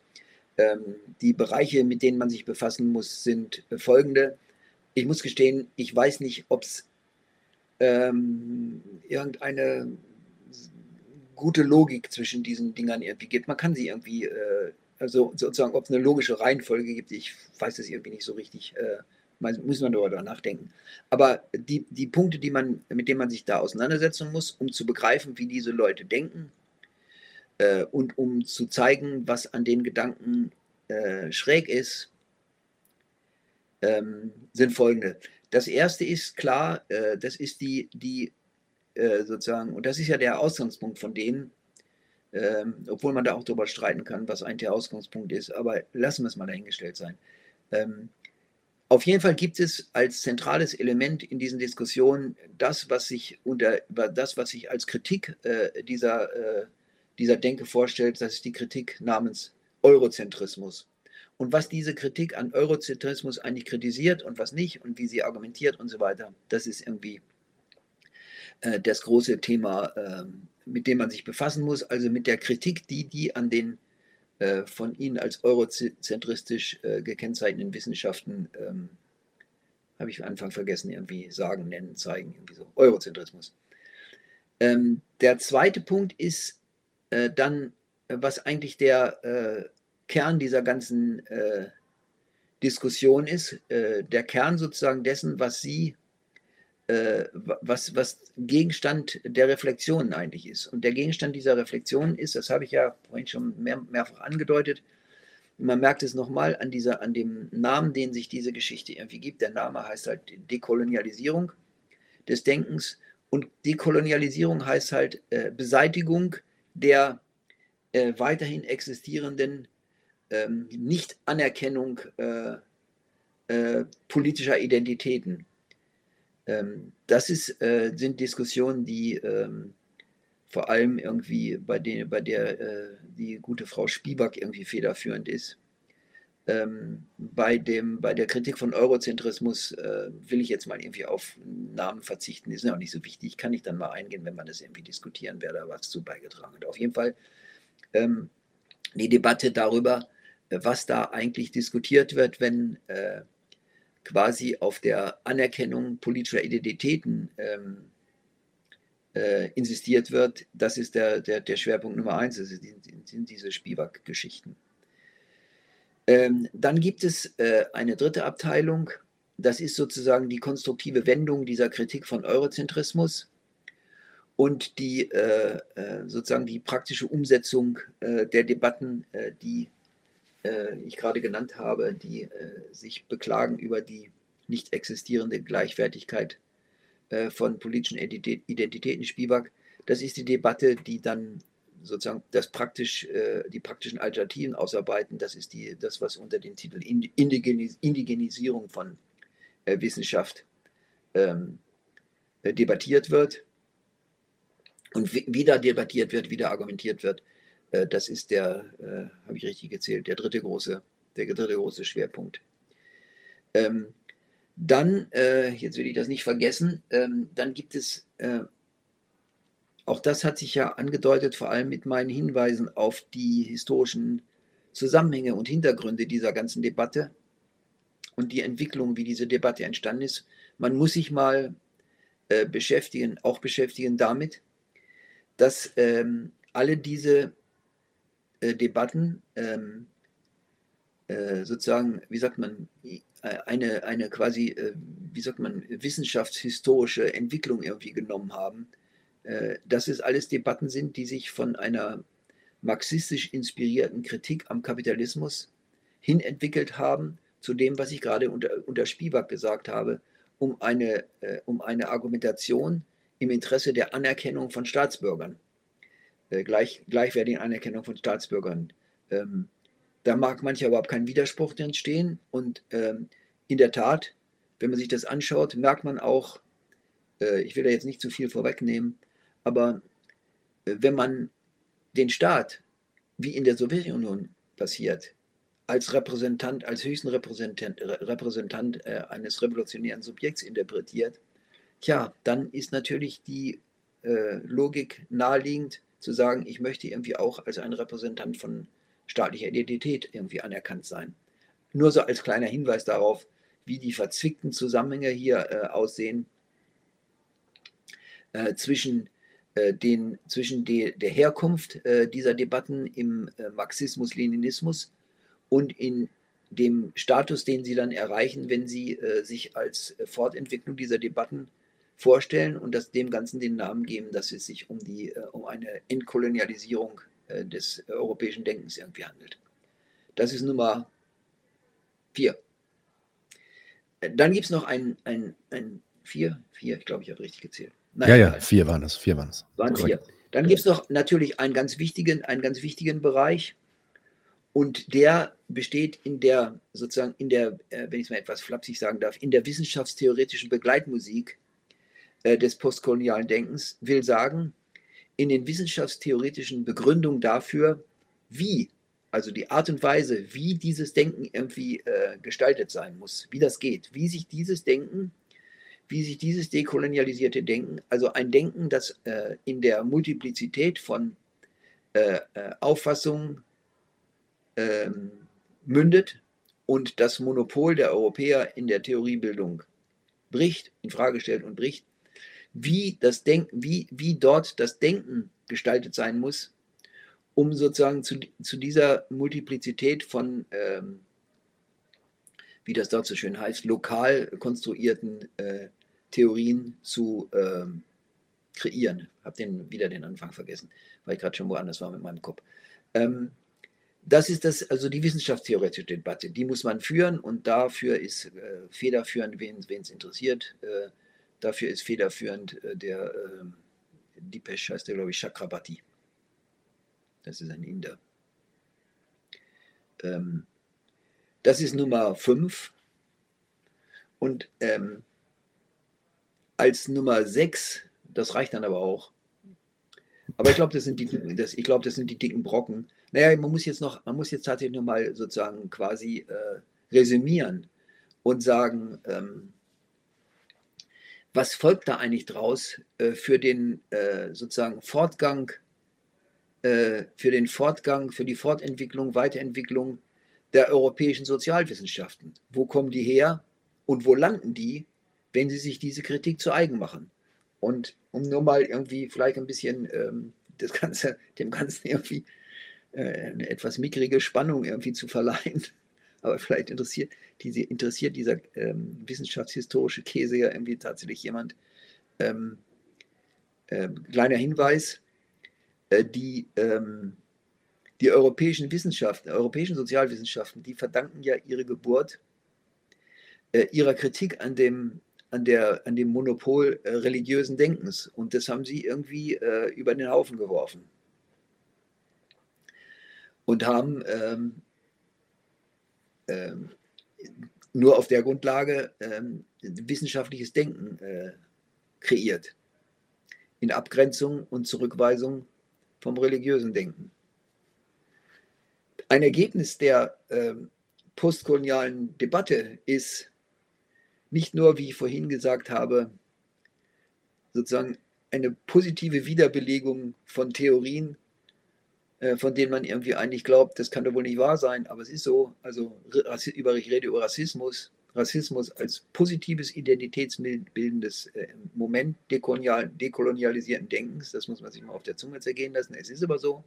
Ähm, die Bereiche, mit denen man sich befassen muss, sind folgende ich muss gestehen, ich weiß nicht, ob es ähm, irgendeine gute Logik zwischen diesen Dingern irgendwie gibt. Man kann sie irgendwie, äh, also sozusagen, ob es eine logische Reihenfolge gibt, ich weiß es irgendwie nicht so richtig. Äh, muss man darüber nachdenken. Aber die, die Punkte, die man, mit denen man sich da auseinandersetzen muss, um zu begreifen, wie diese Leute denken äh, und um zu zeigen, was an den Gedanken äh, schräg ist, ähm, sind folgende. Das erste ist klar, äh, das ist die, die äh, sozusagen, und das ist ja der Ausgangspunkt von denen, ähm, obwohl man da auch darüber streiten kann, was eigentlich der Ausgangspunkt ist, aber lassen wir es mal dahingestellt sein. Ähm, auf jeden Fall gibt es als zentrales Element in diesen Diskussionen das, was sich unter das, was sich als Kritik äh, dieser, äh, dieser Denke vorstellt, das ist die Kritik namens Eurozentrismus. Und was diese Kritik an Eurozentrismus eigentlich kritisiert und was nicht und wie sie argumentiert und so weiter, das ist irgendwie äh, das große Thema, äh, mit dem man sich befassen muss. Also mit der Kritik, die die an den äh, von Ihnen als eurozentristisch äh, gekennzeichneten Wissenschaften, ähm, habe ich am Anfang vergessen, irgendwie sagen, nennen, zeigen, irgendwie so, Eurozentrismus. Ähm, der zweite Punkt ist äh, dann, was eigentlich der äh, Kern dieser ganzen äh, Diskussion ist, äh, der Kern sozusagen dessen, was Sie, äh, was, was Gegenstand der Reflexion eigentlich ist. Und der Gegenstand dieser Reflexion ist, das habe ich ja vorhin schon mehr, mehrfach angedeutet, man merkt es nochmal an, an dem Namen, den sich diese Geschichte irgendwie gibt. Der Name heißt halt Dekolonialisierung des Denkens. Und Dekolonialisierung heißt halt äh, Beseitigung der äh, weiterhin existierenden ähm, Nichtanerkennung äh, äh, politischer Identitäten. Ähm, das ist, äh, sind Diskussionen, die ähm, vor allem irgendwie bei, den, bei der äh, die gute Frau Spieback irgendwie federführend ist. Ähm, bei, dem, bei der Kritik von Eurozentrismus äh, will ich jetzt mal irgendwie auf Namen verzichten. Ist ja auch nicht so wichtig. Kann ich dann mal eingehen, wenn man das irgendwie diskutieren, wer da was zu beigetragen hat. Auf jeden Fall ähm, die Debatte darüber, was da eigentlich diskutiert wird, wenn äh, quasi auf der Anerkennung politischer Identitäten ähm, äh, insistiert wird, das ist der, der, der Schwerpunkt Nummer eins, das sind, sind diese Spivak-Geschichten. Ähm, dann gibt es äh, eine dritte Abteilung, das ist sozusagen die konstruktive Wendung dieser Kritik von Eurozentrismus und die äh, äh sozusagen die praktische Umsetzung äh, der Debatten, die äh, ich gerade genannt habe, die äh, sich beklagen über die nicht existierende Gleichwertigkeit äh, von politischen Identitäten Spivak. Das ist die Debatte, die dann sozusagen das praktisch, äh, die praktischen Alternativen ausarbeiten. Das ist die, das, was unter dem Titel Indigenis Indigenisierung von äh, Wissenschaft ähm, äh, debattiert wird. Und wieder debattiert wird, wieder argumentiert wird. Äh, das ist der, äh, habe ich richtig gezählt, der dritte große, der dritte große Schwerpunkt. Ähm, dann, äh, jetzt will ich das nicht vergessen, ähm, dann gibt es, auch das hat sich ja angedeutet, vor allem mit meinen Hinweisen auf die historischen Zusammenhänge und Hintergründe dieser ganzen Debatte und die Entwicklung, wie diese Debatte entstanden ist. Man muss sich mal beschäftigen, auch beschäftigen damit, dass ähm, alle diese äh, Debatten ähm, äh, sozusagen, wie sagt man, äh, eine, eine quasi, äh, wie sagt man, wissenschaftshistorische Entwicklung irgendwie genommen haben. Äh, dass es alles Debatten sind, die sich von einer marxistisch inspirierten Kritik am Kapitalismus hin entwickelt haben zu dem, was ich gerade unter, unter Spivak gesagt habe, um eine, äh, um eine Argumentation im Interesse der Anerkennung von Staatsbürgern äh, gleich, gleichwertigen Anerkennung von Staatsbürgern. Ähm, da mag manchmal überhaupt kein Widerspruch entstehen. Und ähm, in der Tat, wenn man sich das anschaut, merkt man auch, äh, ich will da jetzt nicht zu viel vorwegnehmen, aber äh, wenn man den Staat, wie in der Sowjetunion passiert, als Repräsentant, als höchsten Repräsentant, Repräsentant äh, eines revolutionären Subjekts interpretiert, tja, dann ist natürlich die äh, Logik naheliegend, zu sagen, ich möchte irgendwie auch als ein Repräsentant von staatlicher Identität irgendwie anerkannt sein. Nur so als kleiner Hinweis darauf, wie die verzwickten Zusammenhänge hier äh, aussehen äh, zwischen, äh, den, zwischen de, der Herkunft äh, dieser Debatten im äh, Marxismus-Leninismus und in dem Status, den sie dann erreichen, wenn sie äh, sich als Fortentwicklung dieser Debatten vorstellen und das dem Ganzen den Namen geben, dass es sich um, die, äh, um eine Entkolonialisierung äh, des europäischen Denkens irgendwie handelt. Das ist Nummer vier. Äh, dann gibt es noch ein, ein, ein vier, vier, ich glaube, ich habe richtig gezählt. Nein, ja, ja, vier waren es, vier waren es. Waren vier. Dann gibt es noch natürlich einen ganz wichtigen, einen ganz wichtigen Bereich und der besteht in der, sozusagen in der, wenn ich es mal etwas flapsig sagen darf, in der wissenschaftstheoretischen Begleitmusik des postkolonialen Denkens will sagen, in den wissenschaftstheoretischen Begründungen dafür, wie, also die Art und Weise, wie dieses Denken irgendwie äh, gestaltet sein muss, wie das geht, wie sich dieses Denken, wie sich dieses dekolonialisierte Denken, also ein Denken, das äh, in der Multiplizität von äh, äh Auffassungen ähm, mündet und das Monopol der Europäer in der Theoriebildung bricht, in Frage stellt und bricht, wie, das Denken, wie, wie dort das Denken gestaltet sein muss, um sozusagen zu, zu dieser Multiplizität von, ähm, wie das dort so schön heißt, lokal konstruierten äh, Theorien zu ähm, kreieren. Habe den wieder den Anfang vergessen, weil ich gerade schon woanders war mit meinem Kopf. Ähm, das ist das, also die wissenschaftstheoretische Debatte, die muss man führen und dafür ist äh, federführend, wen es interessiert, äh, Dafür ist federführend äh, der äh, Dipesh, heißt der, glaube ich, Chakrabarti. Das ist ein Inder. Ähm, das ist Nummer 5. Und ähm, als Nummer 6, das reicht dann aber auch. Aber ich glaube, das, sind die, das, glaub, das sind die dicken Brocken. Naja, man muss jetzt noch, man muss jetzt tatsächlich nochmal sozusagen quasi äh, resümieren und sagen, ähm, was folgt da eigentlich draus äh, für den äh, sozusagen Fortgang, äh, für den Fortgang, für die Fortentwicklung, Weiterentwicklung der europäischen Sozialwissenschaften? Wo kommen die her und wo landen die, wenn sie sich diese Kritik zu eigen machen? Und um nur mal irgendwie vielleicht ein bisschen ähm, das Ganze, dem Ganzen irgendwie äh, eine etwas mickrige Spannung irgendwie zu verleihen, aber vielleicht interessiert, diese, interessiert dieser ähm, wissenschaftshistorische Käse ja irgendwie tatsächlich jemand. Ähm, äh, kleiner Hinweis, äh, die, ähm, die europäischen Wissenschaften, europäischen Sozialwissenschaften, die verdanken ja ihre Geburt äh, ihrer Kritik an dem, an, der, an dem Monopol äh, religiösen Denkens. Und das haben sie irgendwie äh, über den Haufen geworfen. Und haben ähm, ähm, nur auf der Grundlage ähm, wissenschaftliches Denken äh, kreiert. In Abgrenzung und Zurückweisung vom religiösen Denken. Ein Ergebnis der äh, postkolonialen Debatte ist nicht nur, wie ich vorhin gesagt habe, sozusagen eine positive Wiederbelegung von Theorien von denen man irgendwie eigentlich glaubt, das kann doch wohl nicht wahr sein, aber es ist so. Also über, ich rede über Rassismus, Rassismus als positives identitätsbildendes äh, Moment dekolonial, dekolonialisierten Denkens, das muss man sich mal auf der Zunge zergehen lassen. Es ist aber so.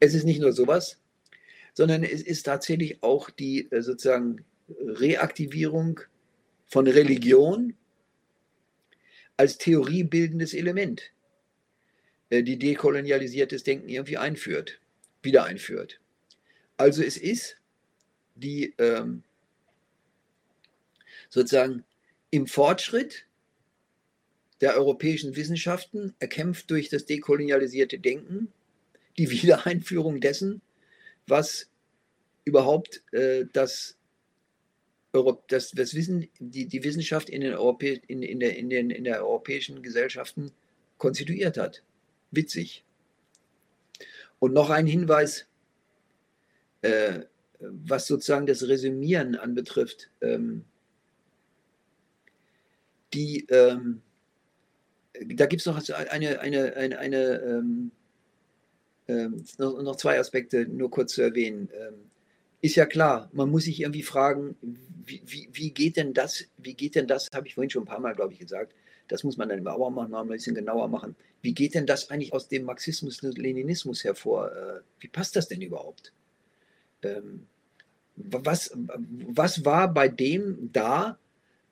Es ist nicht nur sowas, sondern es ist tatsächlich auch die äh, sozusagen Reaktivierung von Religion als theoriebildendes Element. Äh, die dekolonialisiertes Denken irgendwie einführt, wieder einführt. Also es ist die ähm, sozusagen im Fortschritt der europäischen Wissenschaften, erkämpft durch das dekolonialisierte Denken, die Wiedereinführung dessen, was überhaupt äh, das, das, das Wissen, die, die Wissenschaft in den, Europä in, in, der, in, den, in der europäischen Gesellschaften konstituiert hat witzig. Und noch ein Hinweis, äh, was sozusagen das Resümieren anbetrifft. Ähm, die, ähm, da gibt es noch eine, eine, eine, eine ähm, ähm, noch, noch, zwei Aspekte nur kurz zu erwähnen. Ähm, ist ja klar, man muss sich irgendwie fragen, wie, wie, wie geht denn das, wie geht denn das, habe ich vorhin schon ein paar Mal, glaube ich, gesagt, das muss man dann aber mal noch ein bisschen genauer machen. Wie geht denn das eigentlich aus dem Marxismus und Leninismus hervor? Äh, wie passt das denn überhaupt? Ähm, was, was war bei dem da,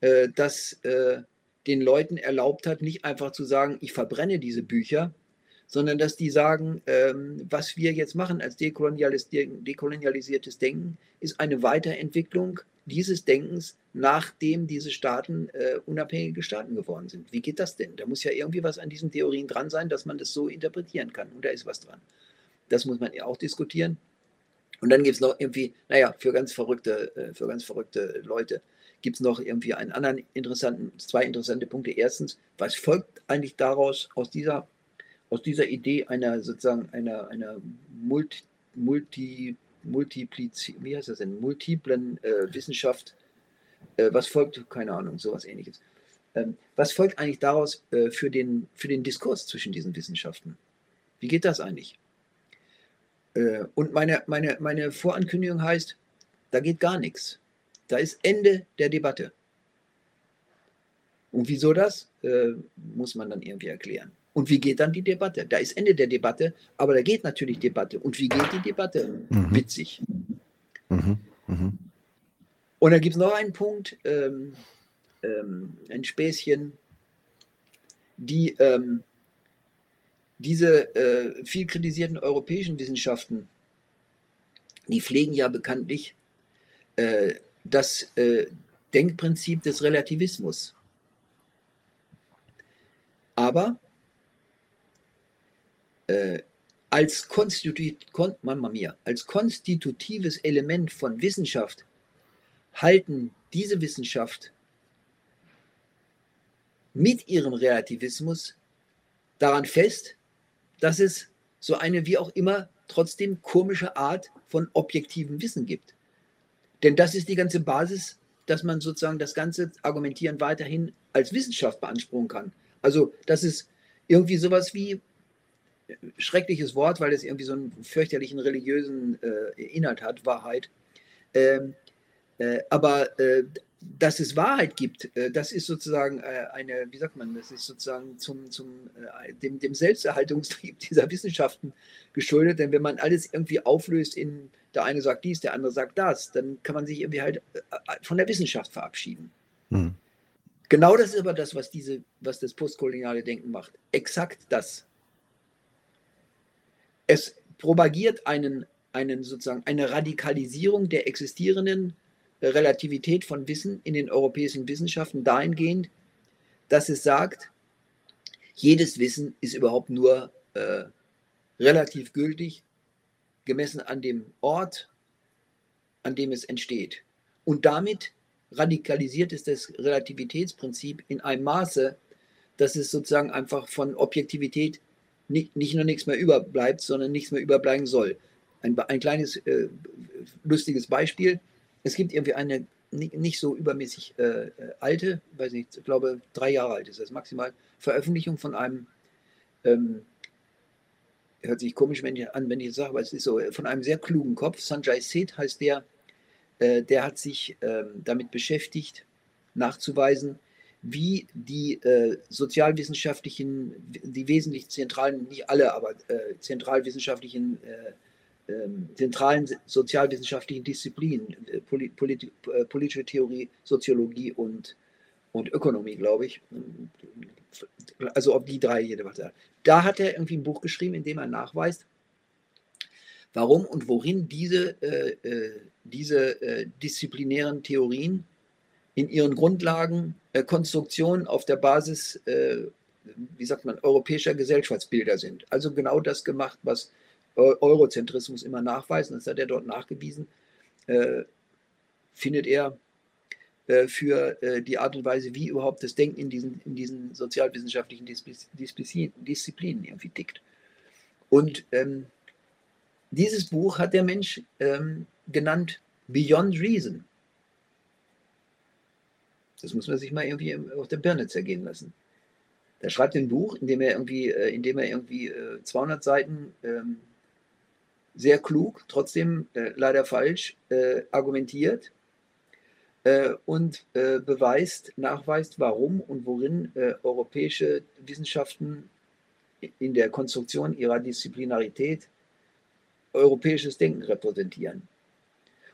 äh, das äh, den Leuten erlaubt hat, nicht einfach zu sagen, ich verbrenne diese Bücher, sondern dass die sagen, ähm, was wir jetzt machen als dekolonialisiertes Denken, ist eine Weiterentwicklung dieses Denkens, nachdem diese Staaten äh, unabhängige Staaten geworden sind. Wie geht das denn? Da muss ja irgendwie was an diesen Theorien dran sein, dass man das so interpretieren kann. Und da ist was dran. Das muss man ja auch diskutieren. Und dann gibt es noch irgendwie, naja, für ganz verrückte, äh, für ganz verrückte Leute gibt es noch irgendwie einen anderen interessanten, zwei interessante Punkte. Erstens, was folgt eigentlich daraus, aus dieser, aus dieser Idee einer sozusagen einer, einer Multi, Multi, Multipliz, wie heißt das denn, multiplen äh, Wissenschaft, äh, was folgt, keine Ahnung, sowas ähnliches. Ähm, was folgt eigentlich daraus äh, für, den, für den Diskurs zwischen diesen Wissenschaften? Wie geht das eigentlich? Äh, und meine, meine, meine Vorankündigung heißt, da geht gar nichts. Da ist Ende der Debatte. Und wieso das, äh, muss man dann irgendwie erklären. Und wie geht dann die Debatte? Da ist Ende der Debatte, aber da geht natürlich Debatte. Und wie geht die Debatte? Mhm. Witzig. Mhm. Mhm. Und dann gibt es noch einen Punkt, ähm, ähm, ein Späßchen, die ähm, diese äh, viel kritisierten europäischen Wissenschaften, die pflegen ja bekanntlich äh, das äh, Denkprinzip des Relativismus. Aber äh, als, konstitut, kon, mia, als konstitutives Element von Wissenschaft halten diese Wissenschaft mit ihrem Relativismus daran fest, dass es so eine wie auch immer trotzdem komische Art von objektivem Wissen gibt. Denn das ist die ganze Basis, dass man sozusagen das ganze Argumentieren weiterhin als Wissenschaft beanspruchen kann. Also das ist irgendwie sowas wie schreckliches Wort, weil es irgendwie so einen fürchterlichen religiösen äh, Inhalt hat, Wahrheit. Ähm, äh, aber äh, dass es Wahrheit gibt, äh, das ist sozusagen äh, eine, wie sagt man, das ist sozusagen zum, zum, äh, dem, dem Selbsterhaltungstrieb *laughs* dieser Wissenschaften geschuldet. Denn wenn man alles irgendwie auflöst in, der eine sagt dies, der andere sagt das, dann kann man sich irgendwie halt von der Wissenschaft verabschieden. Hm. Genau das ist aber das, was, diese, was das postkoloniale Denken macht. Exakt das. Es propagiert einen, einen sozusagen eine Radikalisierung der existierenden Relativität von Wissen in den europäischen Wissenschaften dahingehend, dass es sagt, jedes Wissen ist überhaupt nur äh, relativ gültig, gemessen an dem Ort, an dem es entsteht. Und damit radikalisiert es das Relativitätsprinzip in einem Maße, dass es sozusagen einfach von Objektivität nicht, nicht nur nichts mehr überbleibt, sondern nichts mehr überbleiben soll. Ein, ein kleines äh, lustiges Beispiel. Es gibt irgendwie eine nicht so übermäßig äh, alte, weiß nicht, ich glaube drei Jahre alt ist das maximal, Veröffentlichung von einem, ähm, hört sich komisch wenn ich, an, wenn ich das sage, aber es ist so, von einem sehr klugen Kopf, Sanjay Seth heißt der, äh, der hat sich äh, damit beschäftigt, nachzuweisen, wie die äh, sozialwissenschaftlichen, die wesentlich zentralen, nicht alle, aber äh, zentralwissenschaftlichen äh, ähm, zentralen sozialwissenschaftlichen Disziplinen, äh, Poli Polit äh, politische Theorie, Soziologie und, und Ökonomie, glaube ich. Also ob die drei jede was Da hat er irgendwie ein Buch geschrieben, in dem er nachweist, warum und worin diese, äh, äh, diese äh, disziplinären Theorien in ihren Grundlagen äh, Konstruktionen auf der Basis, wie sagt man, europäischer Gesellschaftsbilder sind. Also genau das gemacht, was Eurozentrismus immer nachweisen, das hat er dort nachgewiesen, äh, findet er äh, für äh, die Art und Weise, wie überhaupt das Denken in diesen, in diesen sozialwissenschaftlichen Disziplinen irgendwie tickt. Und ähm, dieses Buch hat der Mensch ähm, genannt Beyond Reason. Das muss man sich mal irgendwie auf der Birne zergehen lassen. Er schreibt ein Buch, in dem er irgendwie, äh, in dem er irgendwie 200 Seiten ähm, sehr klug, trotzdem äh, leider falsch, äh, argumentiert äh, und äh, beweist, nachweist, warum und worin äh, europäische Wissenschaften in der Konstruktion ihrer Disziplinarität europäisches Denken repräsentieren.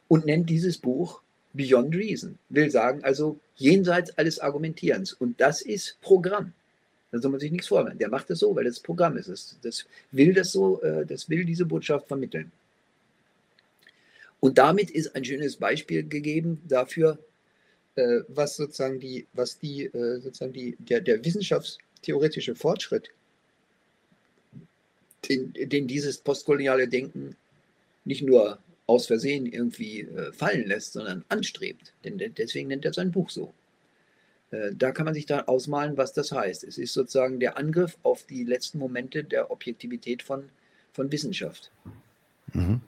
Und nennt dieses Buch Beyond Reason, will sagen, also jenseits alles Argumentierens. Und das ist Programm. Da soll man sich nichts vorwenden. Der macht das so, weil das Programm ist. Das, das will das so, äh, das will diese Botschaft vermitteln. Und damit ist ein schönes Beispiel gegeben dafür, äh, was sozusagen die, was die, äh, sozusagen die, der, der wissenschaftstheoretische Fortschritt, den, den dieses postkoloniale Denken nicht nur aus Versehen irgendwie fallen lässt, sondern anstrebt. Denn deswegen nennt er sein Buch so. Äh, da kann man sich da ausmalen, was das heißt. Es ist sozusagen der Angriff auf die letzten Momente der Objektivität von, von Wissenschaft. Mhm.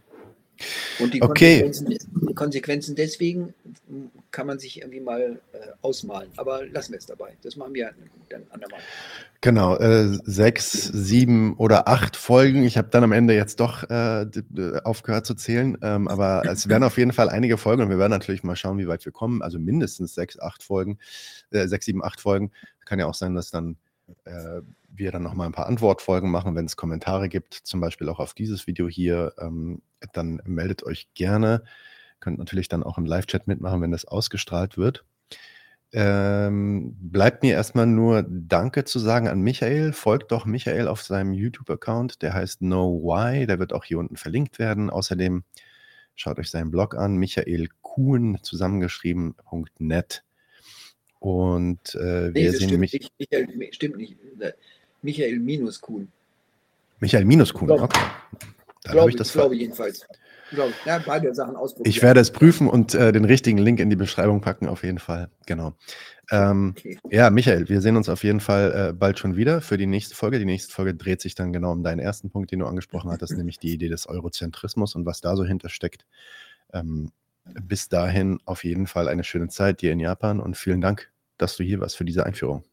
Und die, okay. Konsequenzen, Konsequenzen, deswegen kann man sich irgendwie mal äh, ausmalen. Aber lassen wir es dabei. Das machen wir dann andermal. Genau, äh, sechs, sieben oder acht Folgen. Ich habe dann am Ende jetzt doch äh, aufgehört zu zählen. Ähm, aber es werden auf jeden Fall einige Folgen und wir werden natürlich mal schauen, wie weit wir kommen. Also mindestens sechs, acht Folgen, äh, sechs, sieben, acht Folgen. Kann ja auch sein, dass dann äh, wir dann nochmal ein paar Antwortfolgen machen, wenn es Kommentare gibt, zum Beispiel auch auf dieses Video hier, ähm, dann meldet euch gerne. Könnt natürlich dann auch im Live-Chat mitmachen, wenn das ausgestrahlt wird. Ähm, bleibt mir erstmal nur Danke zu sagen an Michael. Folgt doch Michael auf seinem YouTube-Account, der heißt Know Why, der wird auch hier unten verlinkt werden. Außerdem schaut euch seinen Blog an, Michael Kuhn zusammengeschrieben.net. Und äh, wir nee, sehen mich. Michael, stimmt nicht. Michael minus Kuhn. Michael minus Kuhn, okay. Dann habe ich das glaube jedenfalls. Glaube ich. Ja, beide Sachen ausprobieren. Ich werde es prüfen und äh, den richtigen Link in die Beschreibung packen, auf jeden Fall. Genau. Ähm, okay. Ja, Michael, wir sehen uns auf jeden Fall äh, bald schon wieder für die nächste Folge. Die nächste Folge dreht sich dann genau um deinen ersten Punkt, den du angesprochen hattest, *laughs* nämlich die Idee des Eurozentrismus und was da so hintersteckt. Ähm, bis dahin auf jeden Fall eine schöne Zeit dir in Japan und vielen Dank, dass du hier warst für diese Einführung.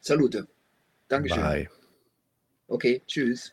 Salute. Dankeschön. Bye. Okay, tschüss.